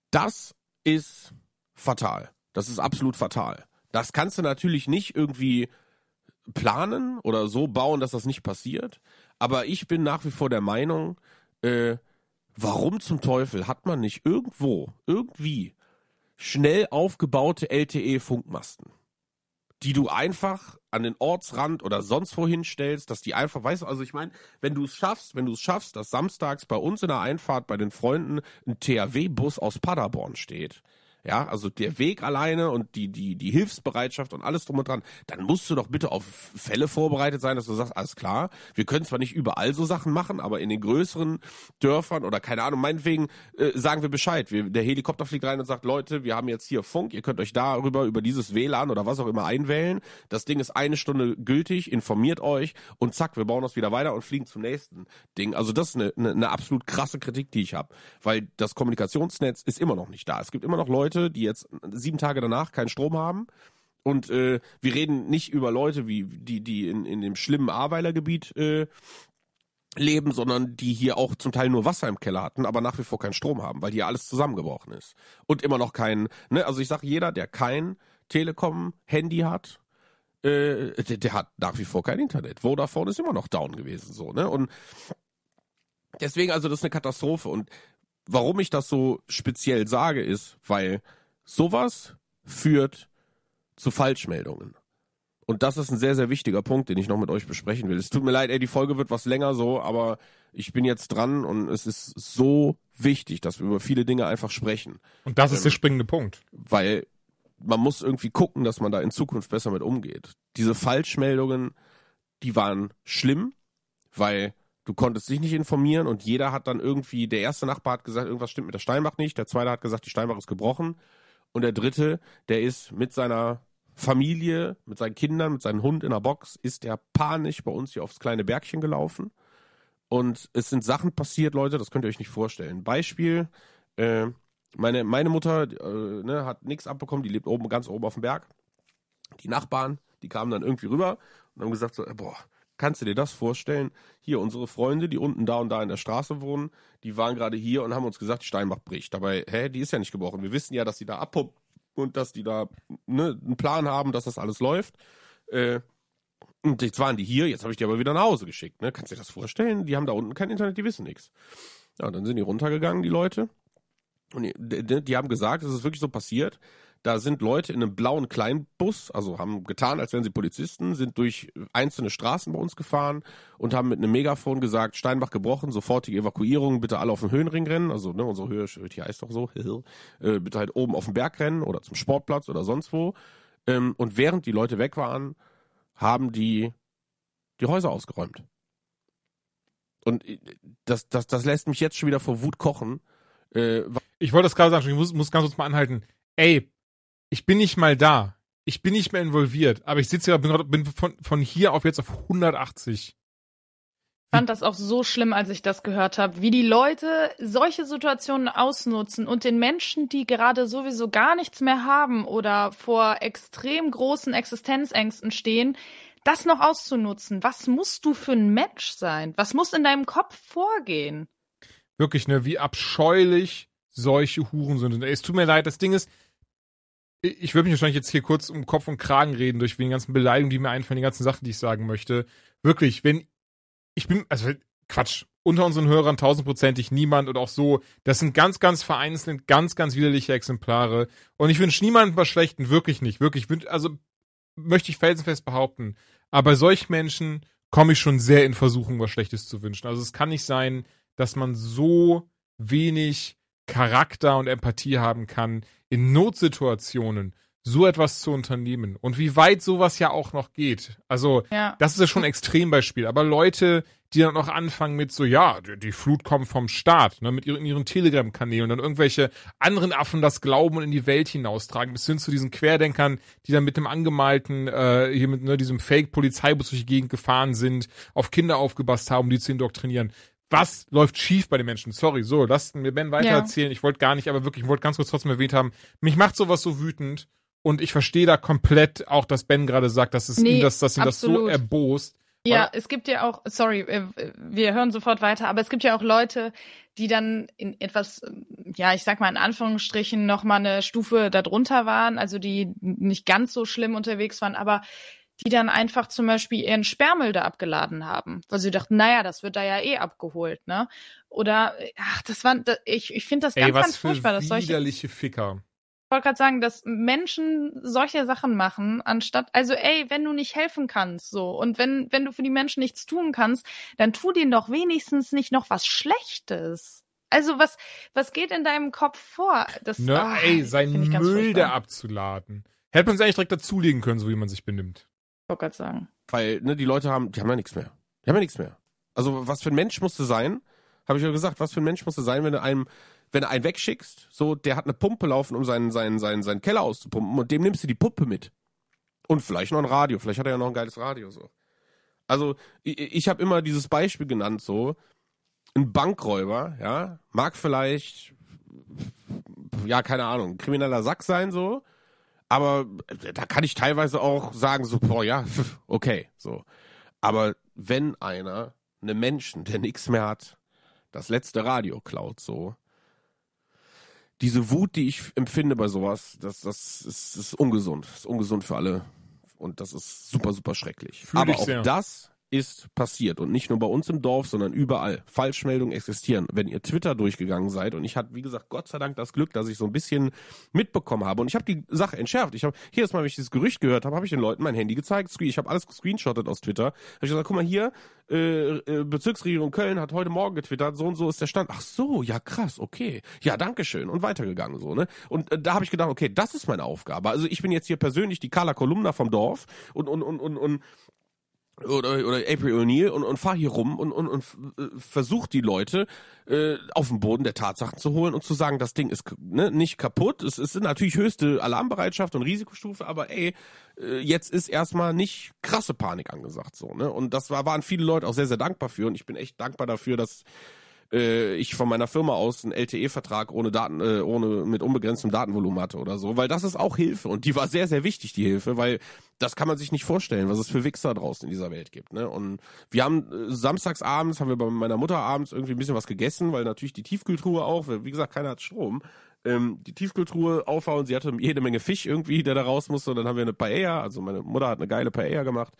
Speaker 3: das ist fatal. Das ist absolut fatal. Das kannst du natürlich nicht irgendwie planen oder so bauen, dass das nicht passiert. Aber ich bin nach wie vor der Meinung, äh, warum zum Teufel hat man nicht irgendwo, irgendwie schnell aufgebaute LTE-Funkmasten, die du einfach an den Ortsrand oder sonst wohin stellst, dass die einfach, weißt du, also ich meine, wenn du es schaffst, wenn du es schaffst, dass samstags bei uns in der Einfahrt bei den Freunden ein THW-Bus aus Paderborn steht, ja, also der Weg alleine und die, die, die Hilfsbereitschaft und alles drum und dran, dann musst du doch bitte auf Fälle vorbereitet sein, dass du sagst, alles klar, wir können zwar nicht überall so Sachen machen, aber in den größeren Dörfern oder keine Ahnung, meinetwegen äh, sagen wir Bescheid. Wir, der Helikopter fliegt rein und sagt, Leute, wir haben jetzt hier Funk, ihr könnt euch darüber, über dieses WLAN oder was auch immer einwählen. Das Ding ist eine Stunde gültig, informiert euch und zack, wir bauen das wieder weiter und fliegen zum nächsten Ding. Also das ist eine, eine, eine absolut krasse Kritik, die ich habe, weil das Kommunikationsnetz ist immer noch nicht da. Es gibt immer noch Leute, Leute, die jetzt sieben Tage danach keinen Strom haben. Und äh, wir reden nicht über Leute, wie die, die in, in dem schlimmen Ahrweiler-Gebiet äh, leben, sondern die hier auch zum Teil nur Wasser im Keller hatten, aber nach wie vor keinen Strom haben, weil hier alles zusammengebrochen ist. Und immer noch kein, ne, also ich sag, jeder, der kein Telekom-Handy hat, äh, der, der, hat nach wie vor kein Internet. Vodafone ist immer noch down gewesen, so, ne? Und deswegen, also das ist eine Katastrophe. Und warum ich das so speziell sage, ist, weil sowas führt zu Falschmeldungen. Und das ist ein sehr, sehr wichtiger Punkt, den ich noch mit euch besprechen will. Es tut mir leid, ey, die Folge wird was länger so, aber ich bin jetzt dran und es ist so wichtig, dass wir über viele Dinge einfach sprechen.
Speaker 1: Und das ist ähm, der springende Punkt.
Speaker 3: Weil man muss irgendwie gucken, dass man da in Zukunft besser mit umgeht. Diese Falschmeldungen, die waren schlimm, weil du konntest dich nicht informieren und jeder hat dann irgendwie, der erste Nachbar hat gesagt, irgendwas stimmt mit der Steinbach nicht, der zweite hat gesagt, die Steinbach ist gebrochen und der dritte, der ist mit seiner Familie, mit seinen Kindern, mit seinem Hund in der Box, ist der panisch bei uns hier aufs kleine Bergchen gelaufen und es sind Sachen passiert, Leute, das könnt ihr euch nicht vorstellen. Beispiel, äh, meine, meine Mutter äh, ne, hat nichts abbekommen, die lebt oben, ganz oben auf dem Berg. Die Nachbarn, die kamen dann irgendwie rüber und haben gesagt so, boah, Kannst du dir das vorstellen? Hier, unsere Freunde, die unten da und da in der Straße wohnen, die waren gerade hier und haben uns gesagt, die Steinbach bricht. Dabei, hä, die ist ja nicht gebrochen. Wir wissen ja, dass die da abpumpt und dass die da ne, einen Plan haben, dass das alles läuft. Äh, und jetzt waren die hier, jetzt habe ich die aber wieder nach Hause geschickt. Ne? Kannst du dir das vorstellen? Die haben da unten kein Internet, die wissen nichts. Ja, dann sind die runtergegangen, die Leute. Und die, die, die haben gesagt, es ist wirklich so passiert. Da sind Leute in einem blauen Kleinbus, also haben getan, als wären sie Polizisten, sind durch einzelne Straßen bei uns gefahren und haben mit einem Megafon gesagt, Steinbach gebrochen, sofortige Evakuierung, bitte alle auf den Höhenring rennen, also ne, unsere Höhe hier heißt doch so, äh, bitte halt oben auf den Berg rennen oder zum Sportplatz oder sonst wo. Ähm, und während die Leute weg waren, haben die die Häuser ausgeräumt. Und äh, das, das, das lässt mich jetzt schon wieder vor Wut kochen.
Speaker 1: Äh, ich wollte das gerade sagen, ich muss, muss ganz kurz mal anhalten. Ey, ich bin nicht mal da. Ich bin nicht mehr involviert, aber ich sitze ja, bin, bin von, von hier auf jetzt auf 180.
Speaker 2: Ich fand das auch so schlimm, als ich das gehört habe, wie die Leute solche Situationen ausnutzen und den Menschen, die gerade sowieso gar nichts mehr haben oder vor extrem großen Existenzängsten stehen, das noch auszunutzen. Was musst du für ein Mensch sein? Was muss in deinem Kopf vorgehen?
Speaker 1: Wirklich, ne, wie abscheulich solche Huren sind. Es tut mir leid, das Ding ist, ich würde mich wahrscheinlich jetzt hier kurz um Kopf und Kragen reden durch die ganzen Beleidigungen, die mir einfallen, die ganzen Sachen, die ich sagen möchte. Wirklich, wenn ich bin, also Quatsch, unter unseren Hörern tausendprozentig niemand und auch so, das sind ganz, ganz vereinzelt, ganz, ganz widerliche Exemplare. Und ich wünsche niemandem was Schlechten, wirklich nicht, wirklich. Also möchte ich felsenfest behaupten. Aber bei solchen Menschen komme ich schon sehr in Versuchung, was Schlechtes zu wünschen. Also es kann nicht sein, dass man so wenig Charakter und Empathie haben kann, in Notsituationen so etwas zu unternehmen und wie weit sowas ja auch noch geht. Also, ja. das ist ja schon ein Extrembeispiel, aber Leute, die dann noch anfangen mit so, ja, die, Flut kommt vom Staat, ne, mit ihren, ihren Telegram-Kanälen und dann irgendwelche anderen Affen das Glauben und in die Welt hinaustragen, bis hin zu diesen Querdenkern, die dann mit dem angemalten, äh, hier mit ne, diesem Fake-Polizeibus durch die Gegend gefahren sind, auf Kinder aufgepasst haben, um die zu indoktrinieren was läuft schief bei den Menschen? Sorry, so, lasst mir Ben weiter ja. erzählen. Ich wollte gar nicht, aber wirklich, ich wollte ganz kurz trotzdem erwähnt haben, mich macht sowas so wütend und ich verstehe da komplett auch, dass Ben gerade sagt, dass es nee, ihn das, dass ihn das so erbost.
Speaker 2: Ja, es gibt ja auch, sorry, äh, wir hören sofort weiter, aber es gibt ja auch Leute, die dann in etwas, ja, ich sag mal in Anführungsstrichen noch mal eine Stufe darunter waren, also die nicht ganz so schlimm unterwegs waren, aber die dann einfach zum Beispiel ihren Sperrmüll da abgeladen haben, weil sie dachten, naja, das wird da ja eh abgeholt, ne? Oder, ach, das war, ich, ich finde das ganz, Ey, was ganz furchtbar, dass
Speaker 1: solche widerliche Ficker.
Speaker 2: Ich wollte gerade sagen, dass Menschen solche Sachen machen, anstatt, also ey, wenn du nicht helfen kannst, so, und wenn, wenn du für die Menschen nichts tun kannst, dann tu denen doch wenigstens nicht noch was Schlechtes. Also was, was geht in deinem Kopf vor?
Speaker 1: Das, ne, oh, ey, sein Müll da abzuladen. Hätte man es eigentlich direkt dazulegen können, so wie man sich benimmt.
Speaker 2: Wollte gerade sagen.
Speaker 3: Weil, ne, die Leute haben, die haben ja nichts mehr. Die haben ja nichts mehr. Also, was für ein Mensch musste sein, habe ich ja gesagt, was für ein Mensch musste sein, wenn du einem wenn du einen wegschickst, so, der hat eine Pumpe laufen, um seinen, seinen, seinen, seinen Keller auszupumpen und dem nimmst du die Pumpe mit. Und vielleicht noch ein Radio, vielleicht hat er ja noch ein geiles Radio, so. Also, ich, ich habe immer dieses Beispiel genannt, so, ein Bankräuber, ja, mag vielleicht, ja, keine Ahnung, krimineller Sack sein, so, aber da kann ich teilweise auch sagen, so, boah, ja, okay, so. Aber wenn einer, einem Menschen, der nichts mehr hat, das letzte Radio klaut, so, diese Wut, die ich empfinde bei sowas, das, das ist, ist ungesund. Das ist ungesund für alle. Und das ist super, super schrecklich. Fühl Aber auch sehr. das ist passiert und nicht nur bei uns im Dorf, sondern überall. Falschmeldungen existieren. Wenn ihr Twitter durchgegangen seid und ich hatte, wie gesagt, Gott sei Dank das Glück, dass ich so ein bisschen mitbekommen habe und ich habe die Sache entschärft. Ich habe jedes Mal, wenn ich dieses Gerücht gehört habe, habe ich den Leuten mein Handy gezeigt. Ich habe alles gescreenshottet aus Twitter. Habe ich gesagt, guck mal hier, äh, äh, Bezirksregierung Köln hat heute Morgen getwittert, so und so ist der Stand. Ach so, ja krass, okay. Ja, dankeschön und weitergegangen so, ne? Und äh, da habe ich gedacht, okay, das ist meine Aufgabe. Also ich bin jetzt hier persönlich die Carla Kolumna vom Dorf und und und und und oder, oder April O'Neil und, und fahr hier rum und, und, und äh, versuch die Leute äh, auf den Boden der Tatsachen zu holen und zu sagen, das Ding ist ne, nicht kaputt. Es ist natürlich höchste Alarmbereitschaft und Risikostufe, aber ey, äh, jetzt ist erstmal nicht krasse Panik angesagt so, ne? Und das war, waren viele Leute auch sehr, sehr dankbar für und ich bin echt dankbar dafür, dass äh, ich von meiner Firma aus einen LTE-Vertrag ohne Daten, äh, ohne mit unbegrenztem Datenvolumen hatte oder so, weil das ist auch Hilfe und die war sehr, sehr wichtig, die Hilfe, weil das kann man sich nicht vorstellen, was es für Wichser draußen in dieser Welt gibt. Ne? Und wir haben äh, samstags abends, haben wir bei meiner Mutter abends irgendwie ein bisschen was gegessen, weil natürlich die Tiefkühltruhe auch, wie gesagt, keiner hat Strom. Ähm, die Tiefkühltruhe aufhauen, sie hatte jede Menge Fisch irgendwie, der da raus musste. Und dann haben wir eine Paella, also meine Mutter hat eine geile Paella gemacht.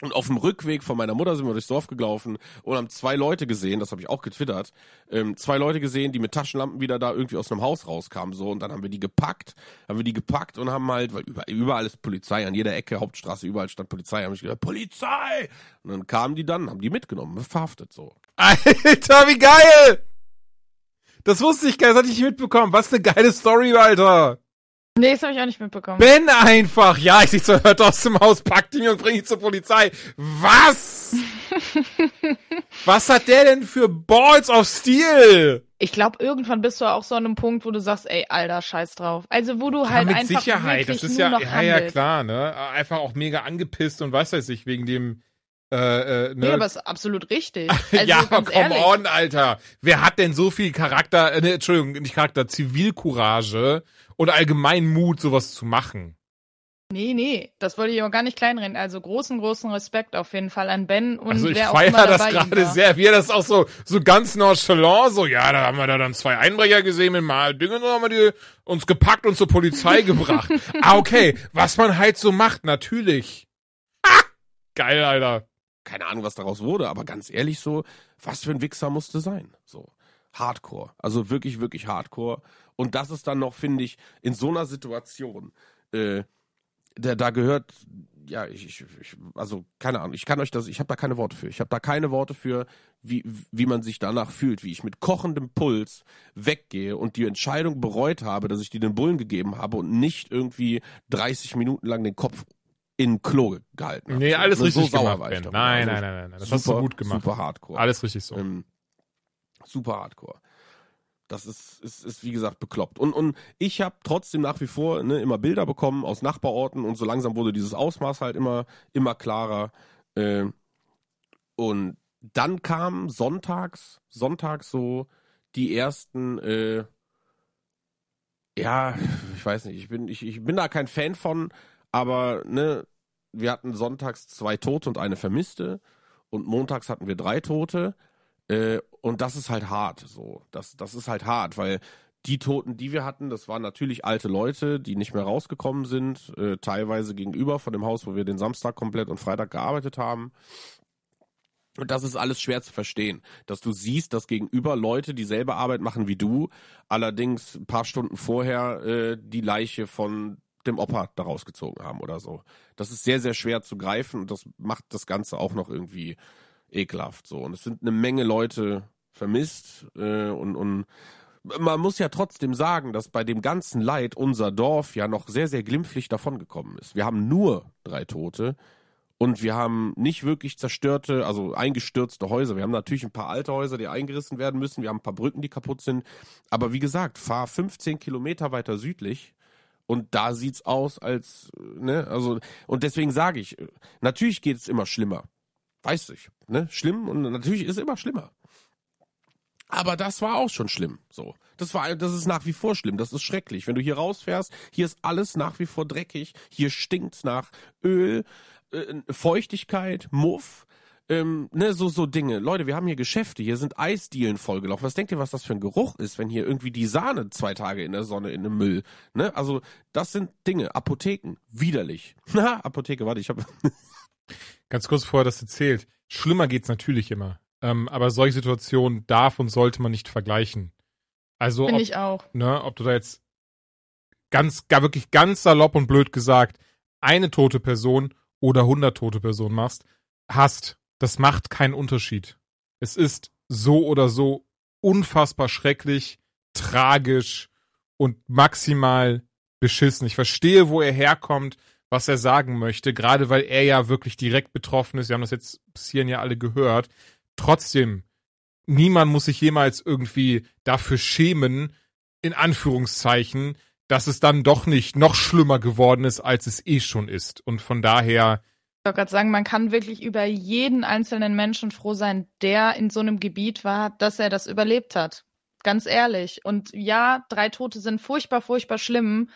Speaker 3: Und auf dem Rückweg von meiner Mutter sind wir durchs Dorf gelaufen und haben zwei Leute gesehen, das habe ich auch getwittert, ähm, zwei Leute gesehen, die mit Taschenlampen wieder da irgendwie aus einem Haus rauskamen so und dann haben wir die gepackt, haben wir die gepackt und haben halt, weil überall, überall ist Polizei, an jeder Ecke, Hauptstraße, überall stand Polizei, haben ich gesagt, Polizei! Und dann kamen die dann, haben die mitgenommen, verhaftet so.
Speaker 1: Alter, wie geil! Das wusste ich gar nicht, das hatte ich mitbekommen. Was eine geile Story, Alter!
Speaker 2: Nee, das habe ich auch nicht mitbekommen.
Speaker 1: Ben einfach. Ja, ich sehe so, hört aus dem Haus, packt ihn und bringt ihn zur Polizei. Was? Was hat der denn für Balls of Steel?
Speaker 2: Ich glaube, irgendwann bist du auch so an einem Punkt, wo du sagst, ey, Alter, scheiß drauf. Also, wo du ja, halt mit einfach Sicherheit. das ist ja, ja, handelst.
Speaker 1: ja klar, ne? Einfach auch mega angepisst und was weiß ich, wegen dem, äh, äh, ne?
Speaker 2: Nee, aber ist absolut richtig. Also,
Speaker 1: ja, come ehrlich. on, Alter. Wer hat denn so viel Charakter, äh, ne, Entschuldigung, nicht Charakter, Zivilcourage und allgemein Mut, sowas zu machen.
Speaker 2: Nee, nee, das wollte ich aber gar nicht kleinreden. Also großen, großen Respekt auf jeden Fall an Ben und
Speaker 1: Also
Speaker 2: ich
Speaker 1: feiere das gerade sehr, wie er das auch so, so ganz nonchalant, so, ja, da haben wir da dann zwei Einbrecher gesehen mit mal Dingen, dann haben wir die uns gepackt und zur Polizei gebracht. ah, okay, was man halt so macht, natürlich. Ah, geil, Alter.
Speaker 3: Keine Ahnung, was daraus wurde, aber ganz ehrlich so, was für ein Wichser musste sein, so. Hardcore. Also wirklich, wirklich Hardcore. Und das ist dann noch, finde ich, in so einer Situation, äh, da, da gehört ja, ich, ich, ich, also keine Ahnung, ich kann euch das, ich habe da keine Worte für. Ich habe da keine Worte für, wie, wie man sich danach fühlt, wie ich mit kochendem Puls weggehe und die Entscheidung bereut habe, dass ich die den Bullen gegeben habe und nicht irgendwie 30 Minuten lang den Kopf in Klo gehalten habe.
Speaker 1: Nee, alles so, richtig so gemacht, ben. Nein, also nein, nein, nein, das super, hast du gut gemacht.
Speaker 3: Super hardcore.
Speaker 1: Alles richtig so. Ähm,
Speaker 3: super hardcore. Das ist, ist, ist wie gesagt bekloppt. Und, und ich habe trotzdem nach wie vor ne, immer Bilder bekommen aus Nachbarorten und so langsam wurde dieses Ausmaß halt immer, immer klarer. Äh, und dann kamen sonntags, sonntags so die ersten, äh, ja, ich weiß nicht, ich bin, ich, ich bin da kein Fan von, aber ne, wir hatten sonntags zwei Tote und eine Vermisste und montags hatten wir drei Tote. Äh, und das ist halt hart, so. Das, das ist halt hart, weil die Toten, die wir hatten, das waren natürlich alte Leute, die nicht mehr rausgekommen sind, äh, teilweise gegenüber von dem Haus, wo wir den Samstag komplett und Freitag gearbeitet haben. Und das ist alles schwer zu verstehen, dass du siehst, dass gegenüber Leute dieselbe Arbeit machen wie du, allerdings ein paar Stunden vorher äh, die Leiche von dem Opa da rausgezogen haben oder so. Das ist sehr, sehr schwer zu greifen und das macht das Ganze auch noch irgendwie ekelhaft. So. Und es sind eine Menge Leute vermisst äh, und, und man muss ja trotzdem sagen, dass bei dem ganzen Leid unser Dorf ja noch sehr, sehr glimpflich davongekommen ist. Wir haben nur drei Tote und wir haben nicht wirklich zerstörte, also eingestürzte Häuser. Wir haben natürlich ein paar alte Häuser, die eingerissen werden müssen. Wir haben ein paar Brücken, die kaputt sind. Aber wie gesagt, fahr 15 Kilometer weiter südlich und da sieht's aus als, ne, also, und deswegen sage ich, natürlich geht es immer schlimmer. Weiß ich, ne? Schlimm und natürlich ist es immer schlimmer. Aber das war auch schon schlimm. So, das war, das ist nach wie vor schlimm. Das ist schrecklich. Wenn du hier rausfährst, hier ist alles nach wie vor dreckig. Hier stinkt's nach Öl, äh, Feuchtigkeit, Muff. Ähm, ne, so, so Dinge. Leute, wir haben hier Geschäfte, hier sind Eisdielen vollgelaufen. Was denkt ihr, was das für ein Geruch ist, wenn hier irgendwie die Sahne zwei Tage in der Sonne in dem Müll, ne? Also, das sind Dinge. Apotheken, widerlich. Na, Apotheke, warte, ich habe
Speaker 1: Ganz kurz vorher das erzählt. Schlimmer geht's natürlich immer. Ähm, aber solche Situationen darf und sollte man nicht vergleichen. Also,
Speaker 2: Finde ich auch.
Speaker 1: Ne, ob du da jetzt ganz, gar wirklich ganz salopp und blöd gesagt eine tote Person oder 100 tote Personen machst, hast, das macht keinen Unterschied. Es ist so oder so unfassbar schrecklich, tragisch und maximal beschissen. Ich verstehe, wo er herkommt, was er sagen möchte, gerade weil er ja wirklich direkt betroffen ist. Wir haben das jetzt bis hierhin ja alle gehört. Trotzdem, niemand muss sich jemals irgendwie dafür schämen, in Anführungszeichen, dass es dann doch nicht noch schlimmer geworden ist, als es eh schon ist. Und von daher.
Speaker 2: Ich wollte gerade sagen, man kann wirklich über jeden einzelnen Menschen froh sein, der in so einem Gebiet war, dass er das überlebt hat. Ganz ehrlich. Und ja, drei Tote sind furchtbar, furchtbar schlimm.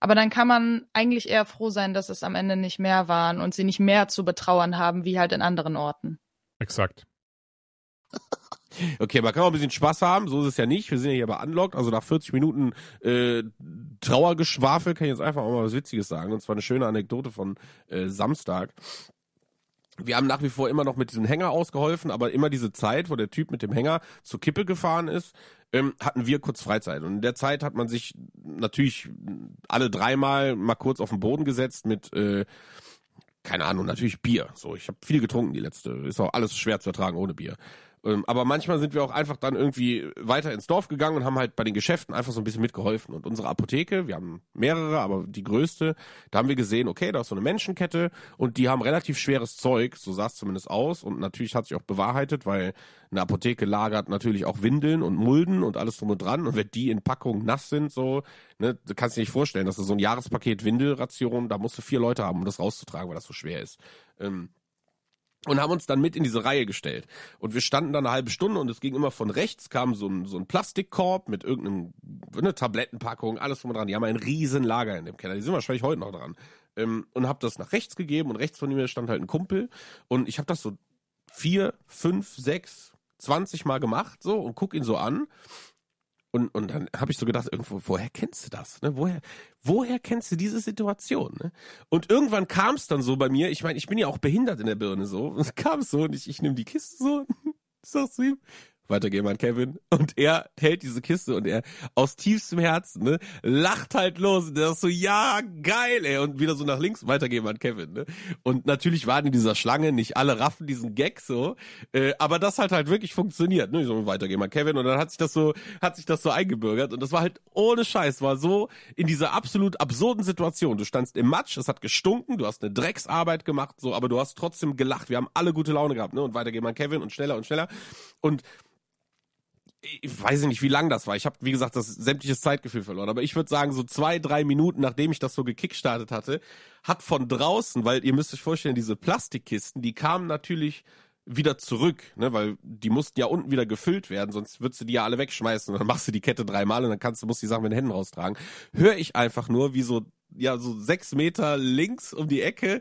Speaker 2: Aber dann kann man eigentlich eher froh sein, dass es am Ende nicht mehr waren und sie nicht mehr zu betrauern haben, wie halt in anderen Orten.
Speaker 1: Exakt.
Speaker 3: Okay, man kann auch ein bisschen Spaß haben, so ist es ja nicht. Wir sind ja hier bei Unlocked, also nach 40 Minuten äh, Trauergeschwafel kann ich jetzt einfach auch mal was Witziges sagen. Und zwar eine schöne Anekdote von äh, Samstag. Wir haben nach wie vor immer noch mit diesem Hänger ausgeholfen, aber immer diese Zeit, wo der Typ mit dem Hänger zur Kippe gefahren ist, ähm, hatten wir kurz Freizeit. Und in der Zeit hat man sich natürlich alle dreimal mal kurz auf den Boden gesetzt mit, äh, keine Ahnung, natürlich Bier. So, ich habe viel getrunken die letzte. Ist auch alles schwer zu ertragen ohne Bier. Ähm, aber manchmal sind wir auch einfach dann irgendwie weiter ins Dorf gegangen und haben halt bei den Geschäften einfach so ein bisschen mitgeholfen. Und unsere Apotheke, wir haben mehrere, aber die größte, da haben wir gesehen, okay, da ist so eine Menschenkette und die haben relativ schweres Zeug, so sah es zumindest aus. Und natürlich hat sich auch bewahrheitet, weil eine Apotheke lagert natürlich auch Windeln und Mulden und alles drum und dran. Und wenn die in Packungen nass sind, so, ne, du kannst dir nicht vorstellen, dass du so ein Jahrespaket Windelration, da musst du vier Leute haben, um das rauszutragen, weil das so schwer ist. Ähm, und haben uns dann mit in diese Reihe gestellt. Und wir standen da eine halbe Stunde und es ging immer von rechts, kam so ein, so ein Plastikkorb mit irgendeinem, eine Tablettenpackung, alles drum dran. Die haben ein riesen Lager in dem Keller. Die sind wahrscheinlich heute noch dran. Ähm, und hab das nach rechts gegeben und rechts von mir stand halt ein Kumpel. Und ich habe das so vier, fünf, sechs, zwanzig Mal gemacht so und guck ihn so an. Und, und dann habe ich so gedacht, irgendwo, woher kennst du das? Ne? Woher, woher kennst du diese Situation? Ne? Und irgendwann kam es dann so bei mir, ich meine, ich bin ja auch behindert in der Birne so, kam es so und ich, ich nehme die Kiste so, sag zu ihm, weiter gehen an Kevin. Und er hält diese Kiste und er aus tiefstem Herzen, ne, lacht halt los. Und der ist so, ja, geil, ey. Und wieder so nach links, weitergehen an Kevin, ne. Und natürlich waren in dieser Schlange nicht alle raffen diesen Gag so. Äh, aber das hat halt wirklich funktioniert, ne. So, weitergehen an Kevin. Und dann hat sich das so, hat sich das so eingebürgert. Und das war halt ohne Scheiß, war so in dieser absolut absurden Situation. Du standst im Matsch, es hat gestunken, du hast eine Drecksarbeit gemacht, so, aber du hast trotzdem gelacht. Wir haben alle gute Laune gehabt, ne. Und weitergehen an Kevin und schneller und schneller. Und ich weiß nicht, wie lang das war. Ich habe, wie gesagt, das sämtliches Zeitgefühl verloren. Aber ich würde sagen, so zwei, drei Minuten, nachdem ich das so gekickstartet hatte, hat von draußen, weil ihr müsst euch vorstellen, diese Plastikkisten, die kamen natürlich wieder zurück, ne, weil die mussten ja unten wieder gefüllt werden, sonst würdest du die ja alle wegschmeißen und dann machst du die Kette dreimal und dann kannst du, musst die Sachen mit den Händen raustragen. Höre ich einfach nur, wie so, ja, so sechs Meter links um die Ecke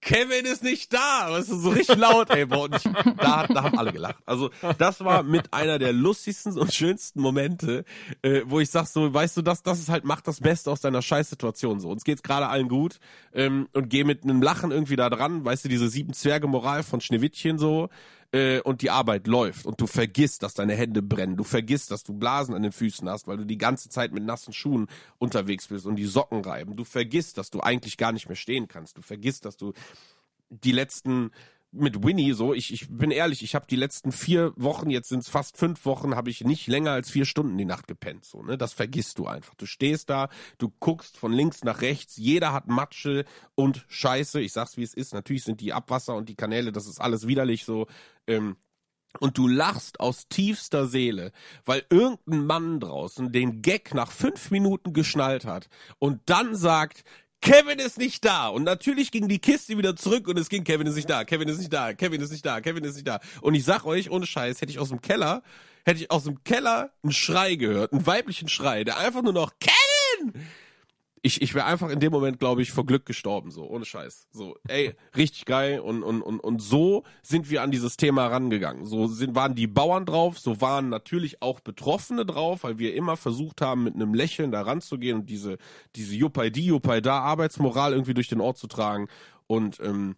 Speaker 3: Kevin ist nicht da. Es ist so richtig laut, ey. Boah, ich, da, da haben alle gelacht. Also das war mit einer der lustigsten und schönsten Momente, äh, wo ich sag so, weißt du, das, das ist halt, macht das Beste aus deiner Scheißsituation so. Uns geht's gerade allen gut ähm, und geh mit einem Lachen irgendwie da dran. Weißt du, diese sieben Zwerge-Moral von Schneewittchen so äh, und die Arbeit läuft und du vergisst, dass deine Hände brennen, du vergisst, dass du Blasen an den Füßen hast, weil du die ganze Zeit mit nassen Schuhen unterwegs bist und die Socken reiben, du vergisst, dass du eigentlich gar nicht mehr stehen kannst, du vergisst, dass du die letzten mit Winnie so, ich, ich bin ehrlich, ich habe die letzten vier Wochen, jetzt sind es fast fünf Wochen, habe ich nicht länger als vier Stunden die Nacht gepennt. So, ne? Das vergisst du einfach. Du stehst da, du guckst von links nach rechts, jeder hat Matsche und Scheiße. Ich sag's wie es ist. Natürlich sind die Abwasser und die Kanäle, das ist alles widerlich so. Ähm, und du lachst aus tiefster Seele, weil irgendein Mann draußen den Gag nach fünf Minuten geschnallt hat und dann sagt, Kevin ist nicht da. Und natürlich ging die Kiste wieder zurück und es ging, Kevin ist nicht da, Kevin ist nicht da, Kevin ist nicht da, Kevin ist nicht da. Und ich sag euch, ohne Scheiß, hätte ich aus dem Keller, hätte ich aus dem Keller einen Schrei gehört, einen weiblichen Schrei, der einfach nur noch, Kevin! Ich, ich wäre einfach in dem Moment, glaube ich, vor Glück gestorben, so, ohne Scheiß. So, ey, richtig geil. Und, und, und, und so sind wir an dieses Thema rangegangen. So sind, waren die Bauern drauf, so waren natürlich auch Betroffene drauf, weil wir immer versucht haben, mit einem Lächeln da ranzugehen und diese, diese Juppei die, Juppei da Arbeitsmoral irgendwie durch den Ort zu tragen. Und ähm,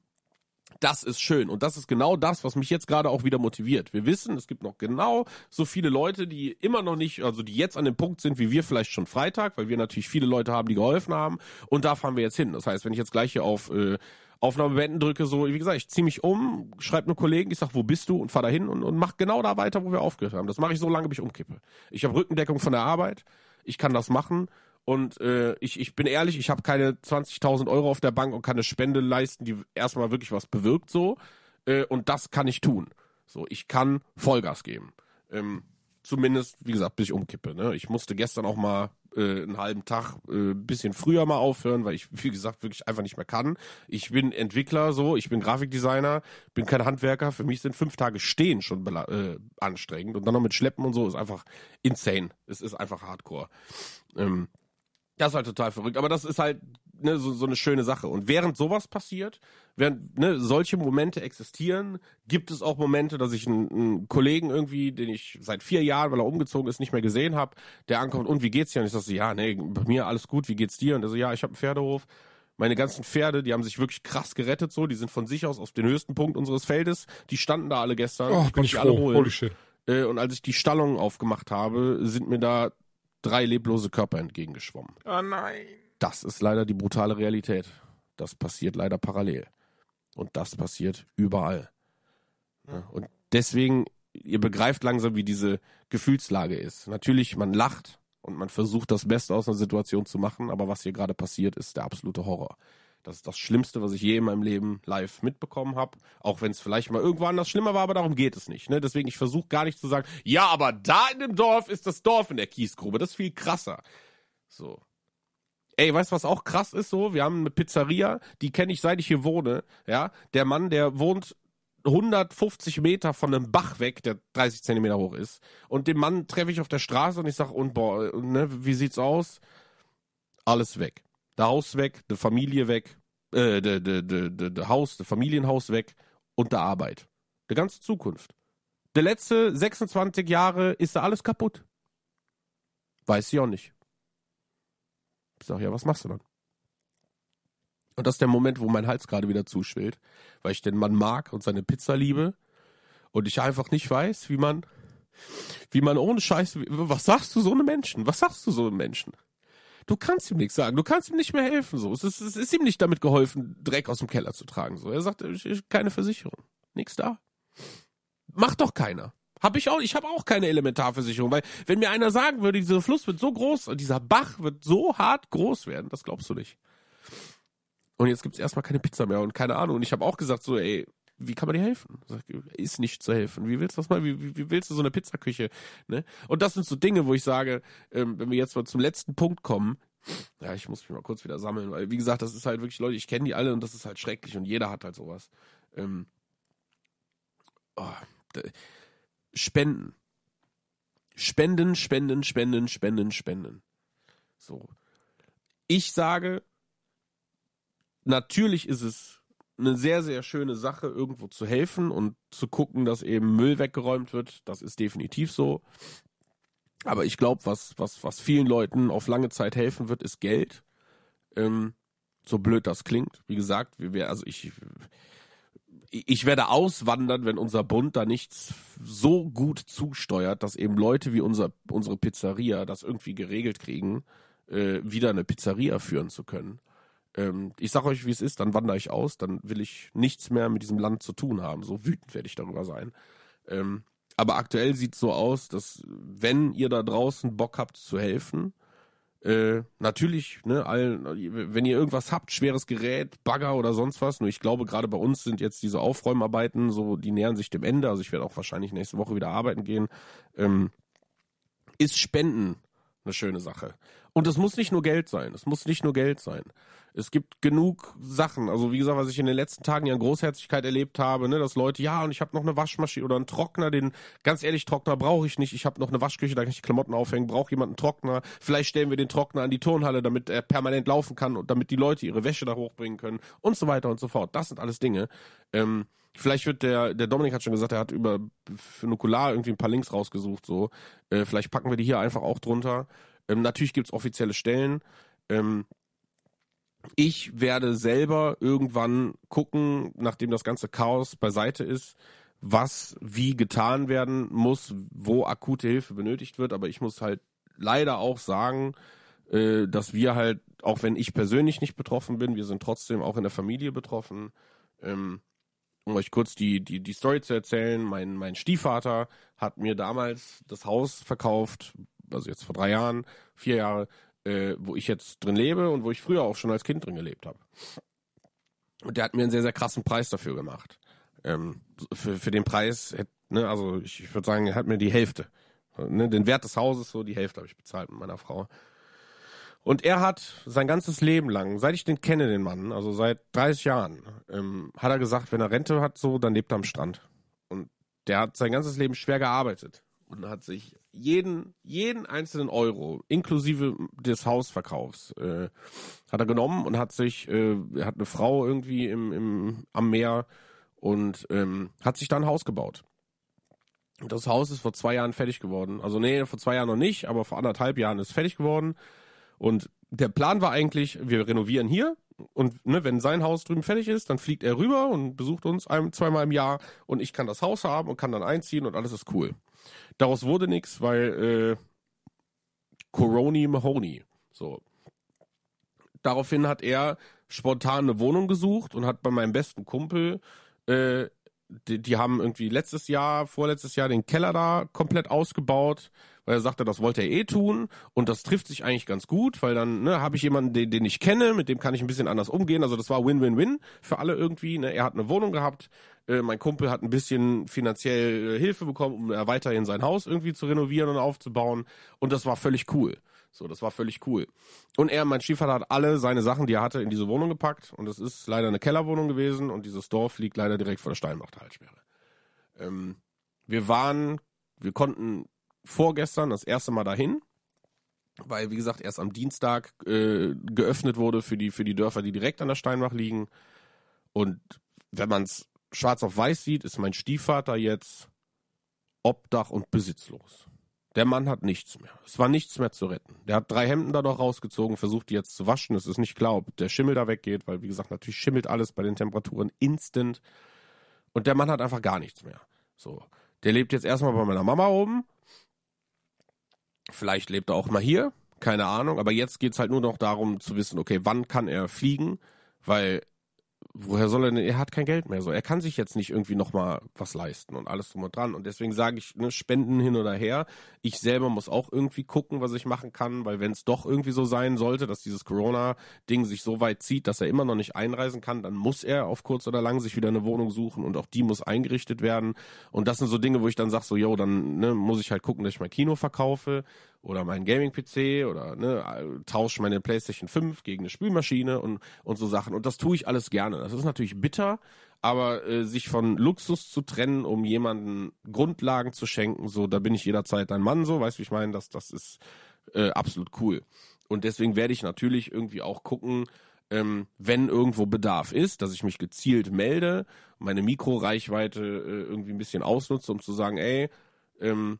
Speaker 3: das ist schön. Und das ist genau das, was mich jetzt gerade auch wieder motiviert. Wir wissen, es gibt noch genau so viele Leute, die immer noch nicht, also die jetzt an dem Punkt sind, wie wir vielleicht schon Freitag, weil wir natürlich viele Leute haben, die geholfen haben. Und da fahren wir jetzt hin. Das heißt, wenn ich jetzt gleich hier auf äh, Aufnahme beenden drücke, so, wie gesagt, ich ziehe mich um, schreibe einem Kollegen, ich sag, wo bist du? Und fahr da hin und, und mach genau da weiter, wo wir aufgehört haben. Das mache ich so lange, bis ich umkippe. Ich habe Rückendeckung von der Arbeit, ich kann das machen und äh, ich, ich bin ehrlich, ich habe keine 20.000 Euro auf der Bank und kann eine Spende leisten, die erstmal wirklich was bewirkt so. Äh, und das kann ich tun. So, ich kann Vollgas geben. Ähm, zumindest, wie gesagt, bis ich umkippe. Ne? Ich musste gestern auch mal äh, einen halben Tag äh, bisschen früher mal aufhören, weil ich, wie gesagt, wirklich einfach nicht mehr kann. Ich bin Entwickler so, ich bin Grafikdesigner, bin kein Handwerker. Für mich sind fünf Tage Stehen schon äh, anstrengend. Und dann noch mit Schleppen und so ist einfach insane. Es ist einfach hardcore. Ähm, das ist halt total verrückt. Aber das ist halt ne, so, so eine schöne Sache. Und während sowas passiert, während ne, solche Momente existieren, gibt es auch Momente, dass ich einen, einen Kollegen irgendwie, den ich seit vier Jahren, weil er umgezogen ist, nicht mehr gesehen habe, der ankommt, und wie geht's dir? Und ich sage so, ja, nee, bei mir alles gut, wie geht's dir? Und er so, ja, ich habe einen Pferdehof. Meine ganzen Pferde, die haben sich wirklich krass gerettet, so, die sind von sich aus auf den höchsten Punkt unseres Feldes. Die standen da alle gestern.
Speaker 1: Oh, ich bin ich alle holen. Holy shit.
Speaker 3: Äh, und als ich die Stallung aufgemacht habe, sind mir da drei leblose Körper entgegengeschwommen.
Speaker 1: Oh nein.
Speaker 3: Das ist leider die brutale Realität. Das passiert leider parallel. Und das passiert überall. Und deswegen, ihr begreift langsam, wie diese Gefühlslage ist. Natürlich, man lacht und man versucht das Beste aus einer Situation zu machen, aber was hier gerade passiert, ist der absolute Horror. Das ist das Schlimmste, was ich je in meinem Leben live mitbekommen habe. Auch wenn es vielleicht mal irgendwo anders schlimmer war, aber darum geht es nicht. Ne? Deswegen, ich versuche gar nicht zu sagen, ja, aber da in dem Dorf ist das Dorf in der Kiesgrube. Das ist viel krasser. So. Ey, weißt du, was auch krass ist so? Wir haben eine Pizzeria, die kenne ich seit ich hier wohne. Ja, der Mann, der wohnt 150 Meter von einem Bach weg, der 30 Zentimeter hoch ist. Und den Mann treffe ich auf der Straße und ich sage, und boah, ne, wie sieht's aus? Alles weg. Der Haus weg, der Familie weg, äh, der, Haus, der Familienhaus weg und der Arbeit. Der ganze Zukunft. Der letzte 26 Jahre ist da alles kaputt. Weiß ich auch nicht. Ich sag, ja, was machst du dann? Und das ist der Moment, wo mein Hals gerade wieder zuschwillt, weil ich den Mann mag und seine Pizza liebe und ich einfach nicht weiß, wie man wie man ohne Scheiß, was sagst du so einem Menschen? Was sagst du so einem Menschen? Du kannst ihm nichts sagen, du kannst ihm nicht mehr helfen. So, es ist, es ist ihm nicht damit geholfen, Dreck aus dem Keller zu tragen. So, er sagt, ich, ich, keine Versicherung, nichts da. Macht doch keiner. Hab ich auch, ich habe auch keine Elementarversicherung, weil wenn mir einer sagen würde, dieser Fluss wird so groß, dieser Bach wird so hart groß werden, das glaubst du nicht. Und jetzt gibt's erstmal keine Pizza mehr und keine Ahnung. Und ich habe auch gesagt so, ey, wie kann man dir helfen? Ist nicht zu helfen. Wie willst du das mal? Wie, wie, willst du so eine Pizzaküche? Ne? Und das sind so Dinge, wo ich sage, ähm, wenn wir jetzt mal zum letzten Punkt kommen, ja, ich muss mich mal kurz wieder sammeln, weil wie gesagt, das ist halt wirklich Leute, ich kenne die alle und das ist halt schrecklich und jeder hat halt sowas. Ähm, oh, Spenden. Spenden, spenden, spenden, spenden, spenden. So. Ich sage, natürlich ist es eine sehr, sehr schöne Sache, irgendwo zu helfen und zu gucken, dass eben Müll weggeräumt wird. Das ist definitiv so. Aber ich glaube, was, was, was vielen Leuten auf lange Zeit helfen wird, ist Geld. Ähm, so blöd das klingt. Wie gesagt, wir, also ich, ich werde auswandern, wenn unser Bund da nichts so gut zusteuert, dass eben Leute wie unser, unsere Pizzeria das irgendwie geregelt kriegen, äh, wieder eine Pizzeria führen zu können. Ähm, ich sag euch, wie es ist, dann wandere ich aus, dann will ich nichts mehr mit diesem Land zu tun haben. So wütend werde ich darüber sein. Ähm, aber aktuell sieht es so aus, dass wenn ihr da draußen Bock habt zu helfen, äh, natürlich, ne, allen, wenn ihr irgendwas habt, schweres Gerät, Bagger oder sonst was, nur ich glaube, gerade bei uns sind jetzt diese Aufräumarbeiten so, die nähern sich dem Ende, also ich werde auch wahrscheinlich nächste Woche wieder arbeiten gehen, ähm, ist Spenden eine schöne Sache. Und es muss nicht nur Geld sein, es muss nicht nur Geld sein es gibt genug Sachen. Also wie gesagt, was ich in den letzten Tagen ja an Großherzigkeit erlebt habe, ne, dass Leute, ja, und ich habe noch eine Waschmaschine oder einen Trockner, den ganz ehrlich Trockner brauche ich nicht. Ich habe noch eine Waschküche, da kann ich die Klamotten aufhängen. Braucht jemand einen Trockner? Vielleicht stellen wir den Trockner an die Turnhalle, damit er permanent laufen kann und damit die Leute ihre Wäsche da hochbringen können und so weiter und so fort. Das sind alles Dinge. Ähm, vielleicht wird der der Dominik hat schon gesagt, er hat über Nukular irgendwie ein paar Links rausgesucht. So, äh, vielleicht packen wir die hier einfach auch drunter. Ähm, natürlich gibt's offizielle Stellen. Ähm, ich werde selber irgendwann gucken, nachdem das ganze Chaos beiseite ist, was wie getan werden muss, wo akute Hilfe benötigt wird. Aber ich muss halt leider auch sagen, äh, dass wir halt, auch wenn ich persönlich nicht betroffen bin, wir sind trotzdem auch in der Familie betroffen. Ähm, um euch kurz die, die, die Story zu erzählen, mein, mein Stiefvater hat mir damals das Haus verkauft, also jetzt vor drei Jahren, vier Jahre, äh, wo ich jetzt drin lebe und wo ich früher auch schon als Kind drin gelebt habe. Und der hat mir einen sehr, sehr krassen Preis dafür gemacht. Ähm, für, für den Preis, ne, also ich, würde sagen, er hat mir die Hälfte. Ne, den Wert des Hauses, so die Hälfte habe ich bezahlt mit meiner Frau. Und er hat sein ganzes Leben lang, seit ich den kenne, den Mann, also seit 30 Jahren, ähm, hat er gesagt, wenn er Rente hat, so, dann lebt er am Strand. Und der hat sein ganzes Leben schwer gearbeitet und hat sich jeden, jeden einzelnen Euro, inklusive des Hausverkaufs, äh, hat er genommen und hat sich, äh, hat eine Frau irgendwie im, im, am Meer und ähm, hat sich da ein Haus gebaut. Das Haus ist vor zwei Jahren fertig geworden. Also nee, vor zwei Jahren noch nicht, aber vor anderthalb Jahren ist fertig geworden. Und der Plan war eigentlich, wir renovieren hier und ne, wenn sein Haus drüben fertig ist, dann fliegt er rüber und besucht uns ein, zweimal im Jahr und ich kann das Haus haben und kann dann einziehen und alles ist cool. Daraus wurde nichts, weil äh, Coroni Mahoney. So. Daraufhin hat er spontan eine Wohnung gesucht und hat bei meinem besten Kumpel, äh, die, die haben irgendwie letztes Jahr, vorletztes Jahr den Keller da komplett ausgebaut, weil er sagte, das wollte er eh tun und das trifft sich eigentlich ganz gut, weil dann ne, habe ich jemanden, den, den ich kenne, mit dem kann ich ein bisschen anders umgehen. Also das war Win-Win-Win für alle irgendwie. Ne? Er hat eine Wohnung gehabt, äh, mein Kumpel hat ein bisschen finanziell äh, Hilfe bekommen, um er weiterhin sein Haus irgendwie zu renovieren und aufzubauen. Und das war völlig cool. So, das war völlig cool. Und er, mein Stiefvater, hat alle seine Sachen, die er hatte, in diese Wohnung gepackt. Und es ist leider eine Kellerwohnung gewesen. Und dieses Dorf liegt leider direkt vor der Steinbach-Talsperre. Ähm, wir waren, wir konnten vorgestern das erste Mal dahin weil wie gesagt erst am Dienstag äh, geöffnet wurde für die für die Dörfer, die direkt an der Steinbach liegen. Und wenn man es schwarz auf weiß sieht, ist mein Stiefvater jetzt Obdach und besitzlos. Der Mann hat nichts mehr. Es war nichts mehr zu retten. Der hat drei Hemden da noch rausgezogen, versucht die jetzt zu waschen. Es ist nicht klar, ob der Schimmel da weggeht, weil wie gesagt, natürlich schimmelt alles bei den Temperaturen instant. Und der Mann hat einfach gar nichts mehr. So. Der lebt jetzt erstmal bei meiner Mama oben. Vielleicht lebt er auch mal hier, keine Ahnung. Aber jetzt geht's halt nur noch darum zu wissen, okay, wann kann er fliegen? Weil woher soll er denn, er hat kein Geld mehr, so, er kann sich jetzt nicht irgendwie nochmal was leisten und alles drum und dran. Und deswegen sage ich, ne, Spenden hin oder her, ich selber muss auch irgendwie gucken, was ich machen kann, weil wenn es doch irgendwie so sein sollte, dass dieses Corona-Ding sich so weit zieht, dass er immer noch nicht einreisen kann, dann muss er auf kurz oder lang sich wieder eine Wohnung suchen und auch die muss eingerichtet werden. Und das sind so Dinge, wo ich dann sage, so, yo, dann ne, muss ich halt gucken, dass ich mein Kino verkaufe oder meinen Gaming-PC oder ne, tausche meine PlayStation 5 gegen eine Spülmaschine und, und so Sachen. Und das tue ich alles gerne. Das ist natürlich bitter, aber äh, sich von Luxus zu trennen, um jemanden Grundlagen zu schenken, so, da bin ich jederzeit ein Mann, so, weißt du, ich meine, das, das ist äh, absolut cool. Und deswegen werde ich natürlich irgendwie auch gucken, ähm, wenn irgendwo Bedarf ist, dass ich mich gezielt melde, meine Mikroreichweite äh, irgendwie ein bisschen ausnutze, um zu sagen, ey, ähm,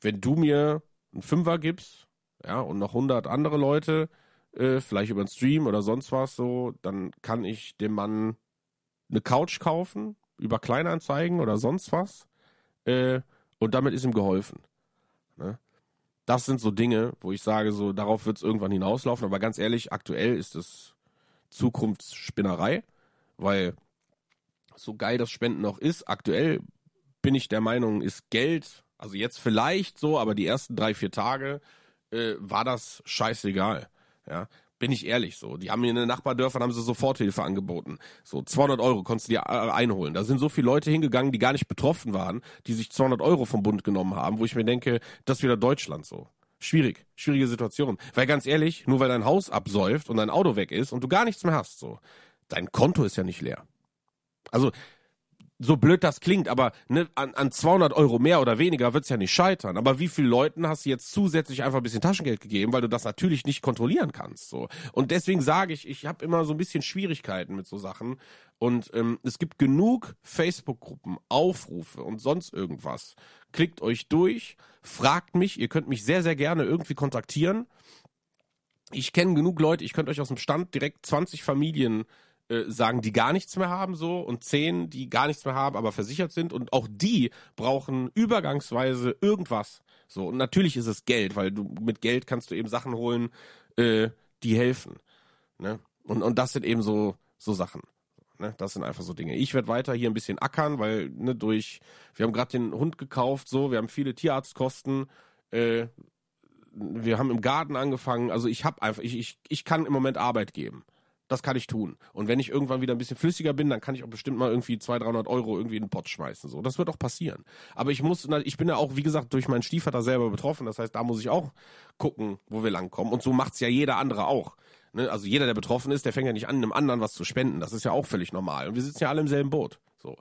Speaker 3: wenn du mir einen Fünfer gibst, ja, und noch 100 andere Leute, äh, vielleicht über einen Stream oder sonst was so, dann kann ich dem Mann eine Couch kaufen, über Kleinanzeigen oder sonst was, äh, und damit ist ihm geholfen. Ne? Das sind so Dinge, wo ich sage, so darauf wird es irgendwann hinauslaufen, aber ganz ehrlich, aktuell ist es Zukunftsspinnerei, weil so geil das Spenden noch ist, aktuell bin ich der Meinung, ist Geld also jetzt vielleicht so, aber die ersten drei, vier Tage äh, war das scheißegal. Ja, bin ich ehrlich so. Die haben mir in den Nachbardörfern haben sie Soforthilfe angeboten. So 200 Euro konntest du dir äh, einholen. Da sind so viele Leute hingegangen, die gar nicht betroffen waren, die sich 200 Euro vom Bund genommen haben, wo ich mir denke, das ist wieder Deutschland so. Schwierig, schwierige Situation. Weil ganz ehrlich, nur weil dein Haus absäuft und dein Auto weg ist und du gar nichts mehr hast, so, dein Konto ist ja nicht leer. Also so blöd das klingt, aber ne, an, an 200 Euro mehr oder weniger wird's ja nicht scheitern. Aber wie viele Leuten hast du jetzt zusätzlich einfach ein bisschen Taschengeld gegeben, weil du das natürlich nicht kontrollieren kannst. So Und deswegen sage ich, ich habe immer so ein bisschen Schwierigkeiten mit so Sachen. Und ähm, es gibt genug Facebook-Gruppen, Aufrufe und sonst irgendwas. Klickt euch durch, fragt mich, ihr könnt mich sehr, sehr gerne irgendwie kontaktieren. Ich kenne genug Leute, ich könnte euch aus dem Stand direkt 20 Familien äh, sagen, die gar nichts mehr haben so und zehn, die gar nichts mehr haben, aber versichert sind und auch die brauchen übergangsweise irgendwas. So und natürlich ist es Geld, weil du mit Geld kannst du eben Sachen holen, äh, die helfen. Ne? Und und das sind eben so so Sachen. Ne? Das sind einfach so Dinge. Ich werde weiter hier ein bisschen ackern, weil ne durch wir haben gerade den Hund gekauft, so wir haben viele Tierarztkosten. Äh, wir haben im Garten angefangen. Also ich habe einfach, ich, ich, ich kann im Moment Arbeit geben das kann ich tun. Und wenn ich irgendwann wieder ein bisschen flüssiger bin, dann kann ich auch bestimmt mal irgendwie 200, 300 Euro irgendwie in den Pott schmeißen. So, das wird auch passieren. Aber ich muss, ich bin ja auch, wie gesagt, durch meinen Stiefvater selber betroffen. Das heißt, da muss ich auch gucken, wo wir langkommen. Und so macht's ja jeder andere auch. Ne? Also jeder, der betroffen ist, der fängt ja nicht an, einem anderen was zu spenden. Das ist ja auch völlig normal. Und wir sitzen ja alle im selben Boot. So.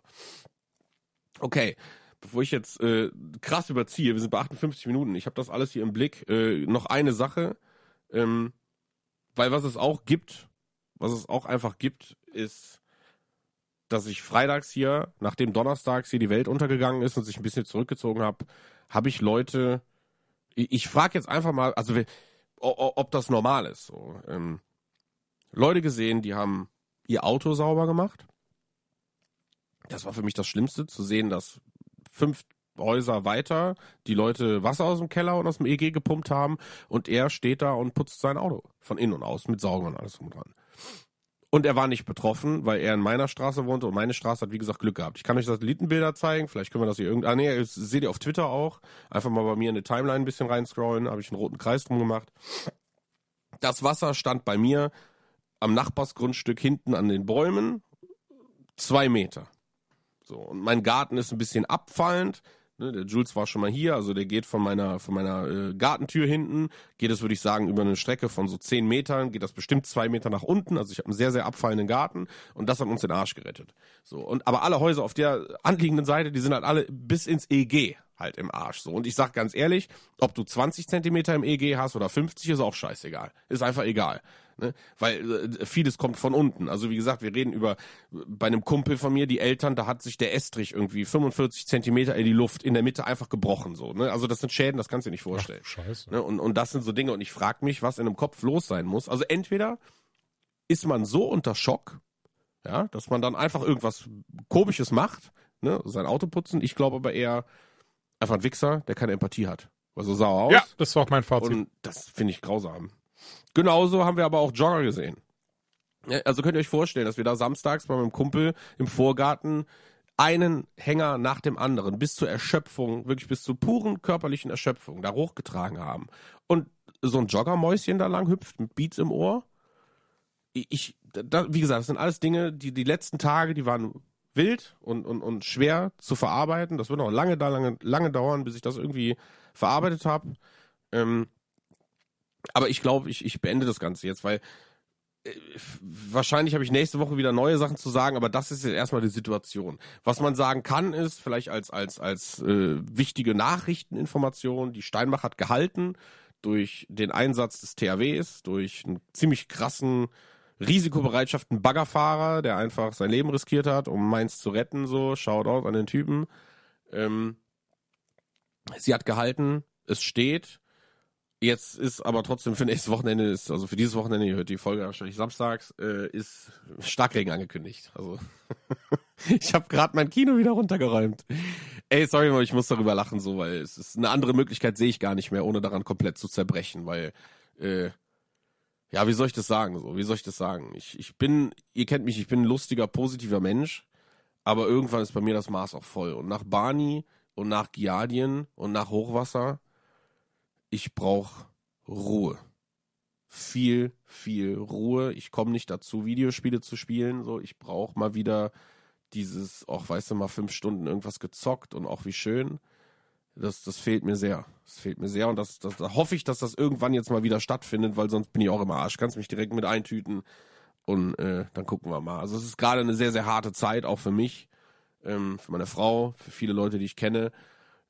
Speaker 3: Okay bevor ich jetzt äh, krass überziehe, wir sind bei 58 Minuten, ich habe das alles hier im Blick. Äh, noch eine Sache, ähm, weil was es auch gibt, was es auch einfach gibt, ist, dass ich freitags hier, nachdem donnerstags hier die Welt untergegangen ist und sich ein bisschen zurückgezogen habe, habe ich Leute, ich, ich frage jetzt einfach mal, also ob das normal ist. So. Ähm, Leute gesehen, die haben ihr Auto sauber gemacht. Das war für mich das Schlimmste, zu sehen, dass fünf Häuser weiter die Leute Wasser aus dem Keller und aus dem EG gepumpt haben und er steht da und putzt sein Auto von innen und außen mit Saugen und alles drum dran. Und er war nicht betroffen, weil er in meiner Straße wohnte und meine Straße hat, wie gesagt, Glück gehabt. Ich kann euch Satellitenbilder zeigen, vielleicht können wir das hier irgendwie. Ah, nee, das seht ihr auf Twitter auch. Einfach mal bei mir in die Timeline ein bisschen reinscrollen, habe ich einen roten Kreis drum gemacht. Das Wasser stand bei mir am Nachbarsgrundstück hinten an den Bäumen. Zwei Meter. So, und mein Garten ist ein bisschen abfallend. Ne, der Jules war schon mal hier, also der geht von meiner, von meiner äh, Gartentür hinten, geht es, würde ich sagen, über eine Strecke von so zehn Metern, geht das bestimmt zwei Meter nach unten. Also ich habe einen sehr, sehr abfallenden Garten und das hat uns den Arsch gerettet. So, und aber alle Häuser auf der anliegenden Seite, die sind halt alle bis ins EG halt im Arsch. So. Und ich sag ganz ehrlich, ob du 20 Zentimeter im EG hast oder 50, ist auch scheißegal. Ist einfach egal. Ne? Weil äh, vieles kommt von unten. Also wie gesagt, wir reden über bei einem Kumpel von mir, die Eltern, da hat sich der Estrich irgendwie 45 Zentimeter in die Luft in der Mitte einfach gebrochen. so. Ne? Also das sind Schäden, das kannst du dir nicht vorstellen. Ach, scheiße. Ne? Und, und das sind so Dinge. Und ich frage mich, was in einem Kopf los sein muss. Also entweder ist man so unter Schock, ja, dass man dann einfach irgendwas Komisches macht, ne, sein Auto putzen. Ich glaube aber eher, einfach ein Wichser, der keine Empathie hat. War so sauer aus.
Speaker 1: Ja, das war auch mein Fazit.
Speaker 3: Und das finde ich grausam. Genauso haben wir aber auch Jogger gesehen. Also könnt ihr euch vorstellen, dass wir da samstags bei meinem Kumpel im Vorgarten einen Hänger nach dem anderen bis zur Erschöpfung, wirklich bis zur puren körperlichen Erschöpfung da hochgetragen haben. Und so ein Joggermäuschen da lang hüpft mit Beats im Ohr. Ich, da, wie gesagt, das sind alles Dinge, die die letzten Tage, die waren wild und, und, und schwer zu verarbeiten. Das wird noch lange, lange, lange dauern, bis ich das irgendwie verarbeitet habe. Ähm, aber ich glaube, ich, ich beende das Ganze jetzt, weil äh, wahrscheinlich habe ich nächste Woche wieder neue Sachen zu sagen, aber das ist jetzt erstmal die Situation. Was man sagen kann, ist vielleicht als, als, als äh, wichtige Nachrichteninformation, die Steinbach hat gehalten durch den Einsatz des THWs, durch einen ziemlich krassen Risikobereitschaft, einen Baggerfahrer, der einfach sein Leben riskiert hat, um Mainz zu retten, so, Shoutout an den Typen. Ähm, sie hat gehalten, es steht, Jetzt ist aber trotzdem für nächstes Wochenende, ist, also für dieses Wochenende, ihr hört die Folge wahrscheinlich samstags, äh, ist Starkregen angekündigt. Also ich habe gerade mein Kino wieder runtergeräumt. Ey, sorry, ich muss darüber lachen, so, weil es ist eine andere Möglichkeit sehe ich gar nicht mehr, ohne daran komplett zu zerbrechen, weil äh, ja, wie soll ich das sagen? So, wie soll ich das sagen? Ich, ich bin, ihr kennt mich, ich bin ein lustiger, positiver Mensch, aber irgendwann ist bei mir das Maß auch voll. Und nach Barney und nach Giardien und nach Hochwasser ich brauche Ruhe. Viel, viel Ruhe. Ich komme nicht dazu, Videospiele zu spielen. So, ich brauche mal wieder dieses, auch weißt du, mal fünf Stunden irgendwas gezockt und auch wie schön. Das, das fehlt mir sehr. Das fehlt mir sehr und das, das, da hoffe ich, dass das irgendwann jetzt mal wieder stattfindet, weil sonst bin ich auch im Arsch. Kannst mich direkt mit eintüten und äh, dann gucken wir mal. Also es ist gerade eine sehr, sehr harte Zeit, auch für mich, ähm, für meine Frau, für viele Leute, die ich kenne.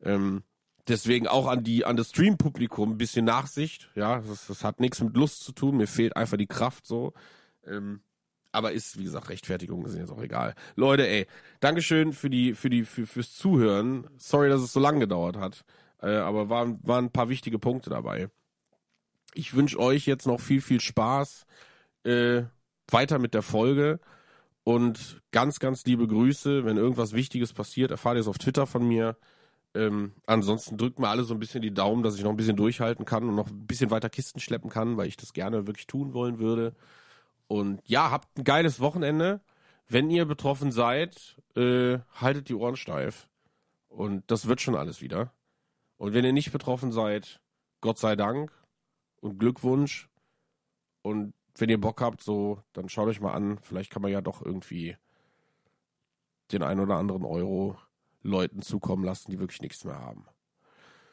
Speaker 3: Ähm, Deswegen auch an die an das Stream-Publikum ein bisschen Nachsicht. Ja, das, das hat nichts mit Lust zu tun. Mir fehlt einfach die Kraft so. Ähm, aber ist, wie gesagt, Rechtfertigung ist jetzt auch egal. Leute, ey, Dankeschön für die, für die, für, fürs Zuhören. Sorry, dass es so lange gedauert hat. Äh, aber waren, waren ein paar wichtige Punkte dabei. Ich wünsche euch jetzt noch viel, viel Spaß. Äh, weiter mit der Folge. Und ganz, ganz liebe Grüße. Wenn irgendwas Wichtiges passiert, erfahrt ihr es auf Twitter von mir. Ähm, ansonsten drückt mir alle so ein bisschen die Daumen, dass ich noch ein bisschen durchhalten kann und noch ein bisschen weiter Kisten schleppen kann, weil ich das gerne wirklich tun wollen würde. Und ja, habt ein geiles Wochenende. Wenn ihr betroffen seid, äh, haltet die Ohren steif. Und das wird schon alles wieder. Und wenn ihr nicht betroffen seid, Gott sei Dank und Glückwunsch. Und wenn ihr Bock habt, so, dann schaut euch mal an. Vielleicht kann man ja doch irgendwie den ein oder anderen Euro Leuten zukommen lassen, die wirklich nichts mehr haben.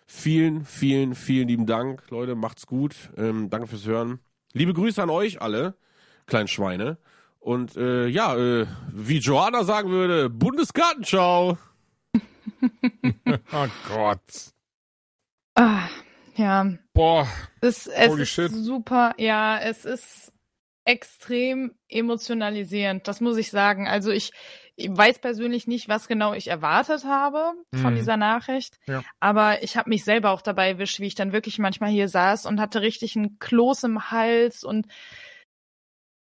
Speaker 3: Vielen, vielen, vielen lieben Dank, Leute. Macht's gut. Ähm, danke fürs Hören. Liebe Grüße an euch alle, kleinen Schweine. Und äh, ja, äh, wie Joanna sagen würde, Bundesgartenschau.
Speaker 1: oh Gott.
Speaker 2: Ah, ja.
Speaker 1: Boah.
Speaker 2: Es, es ist shit. super. Ja, es ist extrem emotionalisierend. Das muss ich sagen. Also ich, ich weiß persönlich nicht, was genau ich erwartet habe von mhm. dieser Nachricht, ja. aber ich habe mich selber auch dabei erwischt, wie ich dann wirklich manchmal hier saß und hatte richtig einen Kloß im Hals und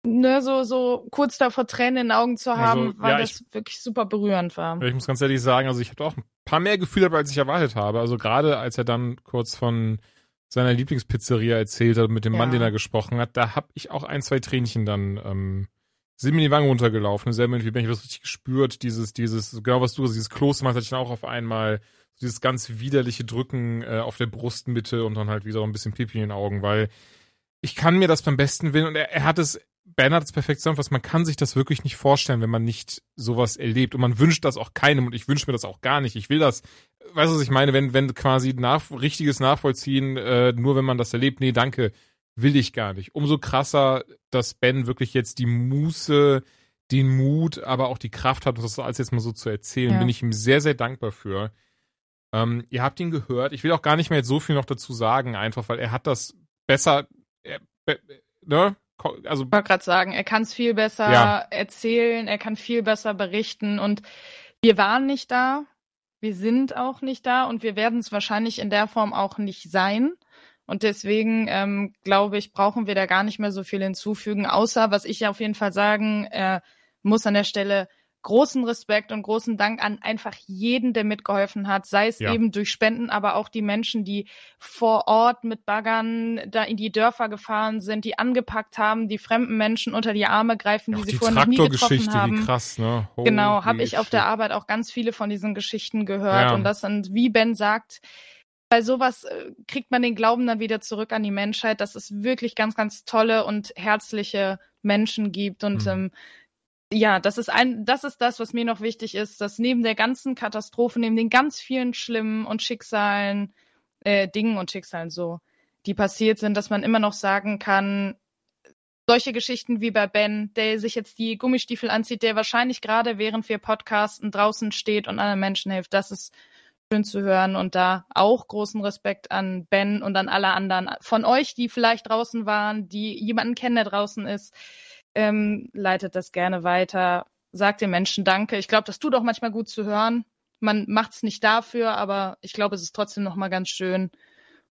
Speaker 2: ne, so, so kurz davor Tränen in den Augen zu also, haben, also, weil ja, das ich, wirklich super berührend war.
Speaker 1: Ich muss ganz ehrlich sagen, also ich habe auch ein paar mehr Gefühle, als ich erwartet habe. Also gerade als er dann kurz von seiner Lieblingspizzeria erzählt hat, mit dem ja. Mann, den er gesprochen hat, da habe ich auch ein, zwei Tränchen dann ähm, sind mir die Wangen runtergelaufen. Selber irgendwie bin ich das richtig gespürt. Dieses, dieses, genau was du, dieses Kloster hatte ich dann auch auf einmal. Dieses ganz widerliche Drücken äh, auf der Brustmitte und dann halt wieder so ein bisschen Pipi in den Augen, weil ich kann mir das beim besten Willen und er, er hat es, Ben hat es perfekt zusammengefasst, man kann sich das wirklich nicht vorstellen, wenn man nicht sowas erlebt und man wünscht das auch keinem und ich wünsche mir das auch gar nicht. Ich will das, weißt du, was ich meine, wenn, wenn quasi nach, richtiges Nachvollziehen, äh, nur wenn man das erlebt, nee, danke, will ich gar nicht. Umso krasser, dass Ben wirklich jetzt die Muße, den Mut, aber auch die Kraft hat, das alles jetzt mal so zu erzählen. Ja. Bin ich ihm sehr, sehr dankbar für. Ähm, ihr habt ihn gehört. Ich will auch gar nicht mehr jetzt so viel noch dazu sagen, einfach, weil er hat das besser, er, ne?
Speaker 2: Also, ich wollte gerade sagen, er kann es viel besser ja. erzählen, er kann viel besser berichten und wir waren nicht da, wir sind auch nicht da und wir werden es wahrscheinlich in der Form auch nicht sein. Und deswegen ähm, glaube ich, brauchen wir da gar nicht mehr so viel hinzufügen, außer was ich auf jeden Fall sagen äh, muss an der Stelle, großen Respekt und großen Dank an einfach jeden, der mitgeholfen hat, sei es ja. eben durch Spenden, aber auch die Menschen, die vor Ort mit Baggern da in die Dörfer gefahren sind, die angepackt haben, die fremden Menschen unter die Arme greifen, die, die sie vorher noch nie getroffen haben.
Speaker 1: Wie krass, ne?
Speaker 2: Holy genau, habe ich auf der Arbeit auch ganz viele von diesen Geschichten gehört ja. und das sind, wie Ben sagt, bei sowas äh, kriegt man den Glauben dann wieder zurück an die Menschheit, dass es wirklich ganz, ganz tolle und herzliche Menschen gibt und mhm. ähm, ja, das ist ein, das ist das, was mir noch wichtig ist, dass neben der ganzen Katastrophe, neben den ganz vielen schlimmen und Schicksalen, äh, Dingen und Schicksalen so, die passiert sind, dass man immer noch sagen kann, solche Geschichten wie bei Ben, der sich jetzt die Gummistiefel anzieht, der wahrscheinlich gerade während wir podcasten draußen steht und anderen Menschen hilft, das ist schön zu hören. Und da auch großen Respekt an Ben und an alle anderen von euch, die vielleicht draußen waren, die jemanden kennen, der draußen ist ähm, leitet das gerne weiter, sagt den Menschen Danke. Ich glaube, das tut auch manchmal gut zu hören. Man macht es nicht dafür, aber ich glaube, es ist trotzdem noch mal ganz schön.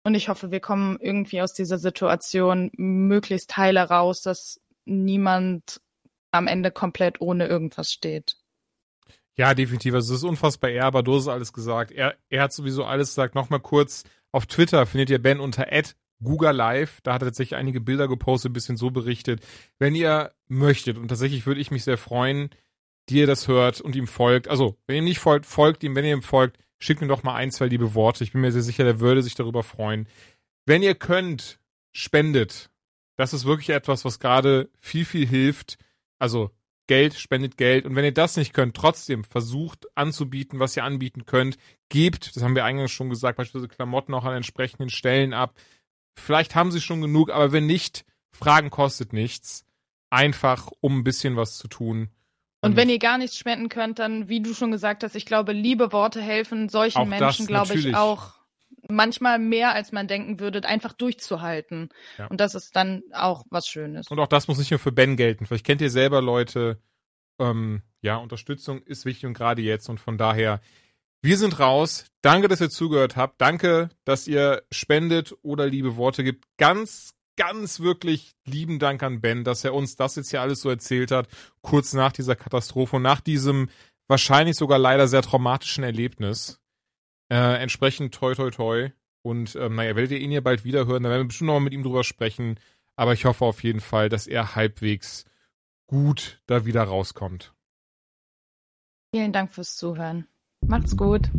Speaker 2: Und ich hoffe, wir kommen irgendwie aus dieser Situation möglichst heile raus, dass niemand am Ende komplett ohne irgendwas steht.
Speaker 1: Ja, definitiv. Also es ist unfassbar er, aber du hast alles gesagt. Er, er hat sowieso alles gesagt. Nochmal kurz, auf Twitter findet ihr Ben unter Google Live. Da hat er tatsächlich einige Bilder gepostet, ein bisschen so berichtet. Wenn ihr möchtet, und tatsächlich würde ich mich sehr freuen, die ihr das hört und ihm folgt. Also, wenn ihr ihm nicht folgt, folgt ihm. Wenn ihr ihm folgt, schickt mir doch mal ein, zwei liebe Worte. Ich bin mir sehr sicher, der würde sich darüber freuen. Wenn ihr könnt, spendet. Das ist wirklich etwas, was gerade viel, viel hilft. Also, Geld, spendet Geld. Und wenn ihr das nicht könnt, trotzdem versucht anzubieten, was ihr anbieten könnt. Gebt, das haben wir eingangs schon gesagt, beispielsweise Klamotten auch an entsprechenden Stellen ab. Vielleicht haben sie schon genug, aber wenn nicht, Fragen kostet nichts. Einfach, um ein bisschen was zu tun.
Speaker 2: Und, und wenn ihr gar nichts spenden könnt, dann, wie du schon gesagt hast, ich glaube, liebe Worte helfen solchen Menschen, glaube ich, auch manchmal mehr, als man denken würde, einfach durchzuhalten. Ja. Und das ist dann auch was Schönes.
Speaker 1: Und auch das muss nicht nur für Ben gelten. Vielleicht kennt ihr selber Leute, ähm, ja, Unterstützung ist wichtig und gerade jetzt und von daher wir sind raus. Danke, dass ihr zugehört habt. Danke, dass ihr spendet oder liebe Worte gibt. Ganz, ganz wirklich lieben Dank an Ben, dass er uns das jetzt hier alles so erzählt hat, kurz nach dieser Katastrophe und nach diesem wahrscheinlich sogar leider sehr traumatischen Erlebnis. Äh, entsprechend toi toi toi. Und ähm, naja, werdet ihr ihn ja bald wieder hören, da werden wir bestimmt noch mal mit ihm drüber sprechen. Aber ich hoffe auf jeden Fall, dass er halbwegs gut da wieder rauskommt.
Speaker 2: Vielen Dank fürs Zuhören. Macht's gut.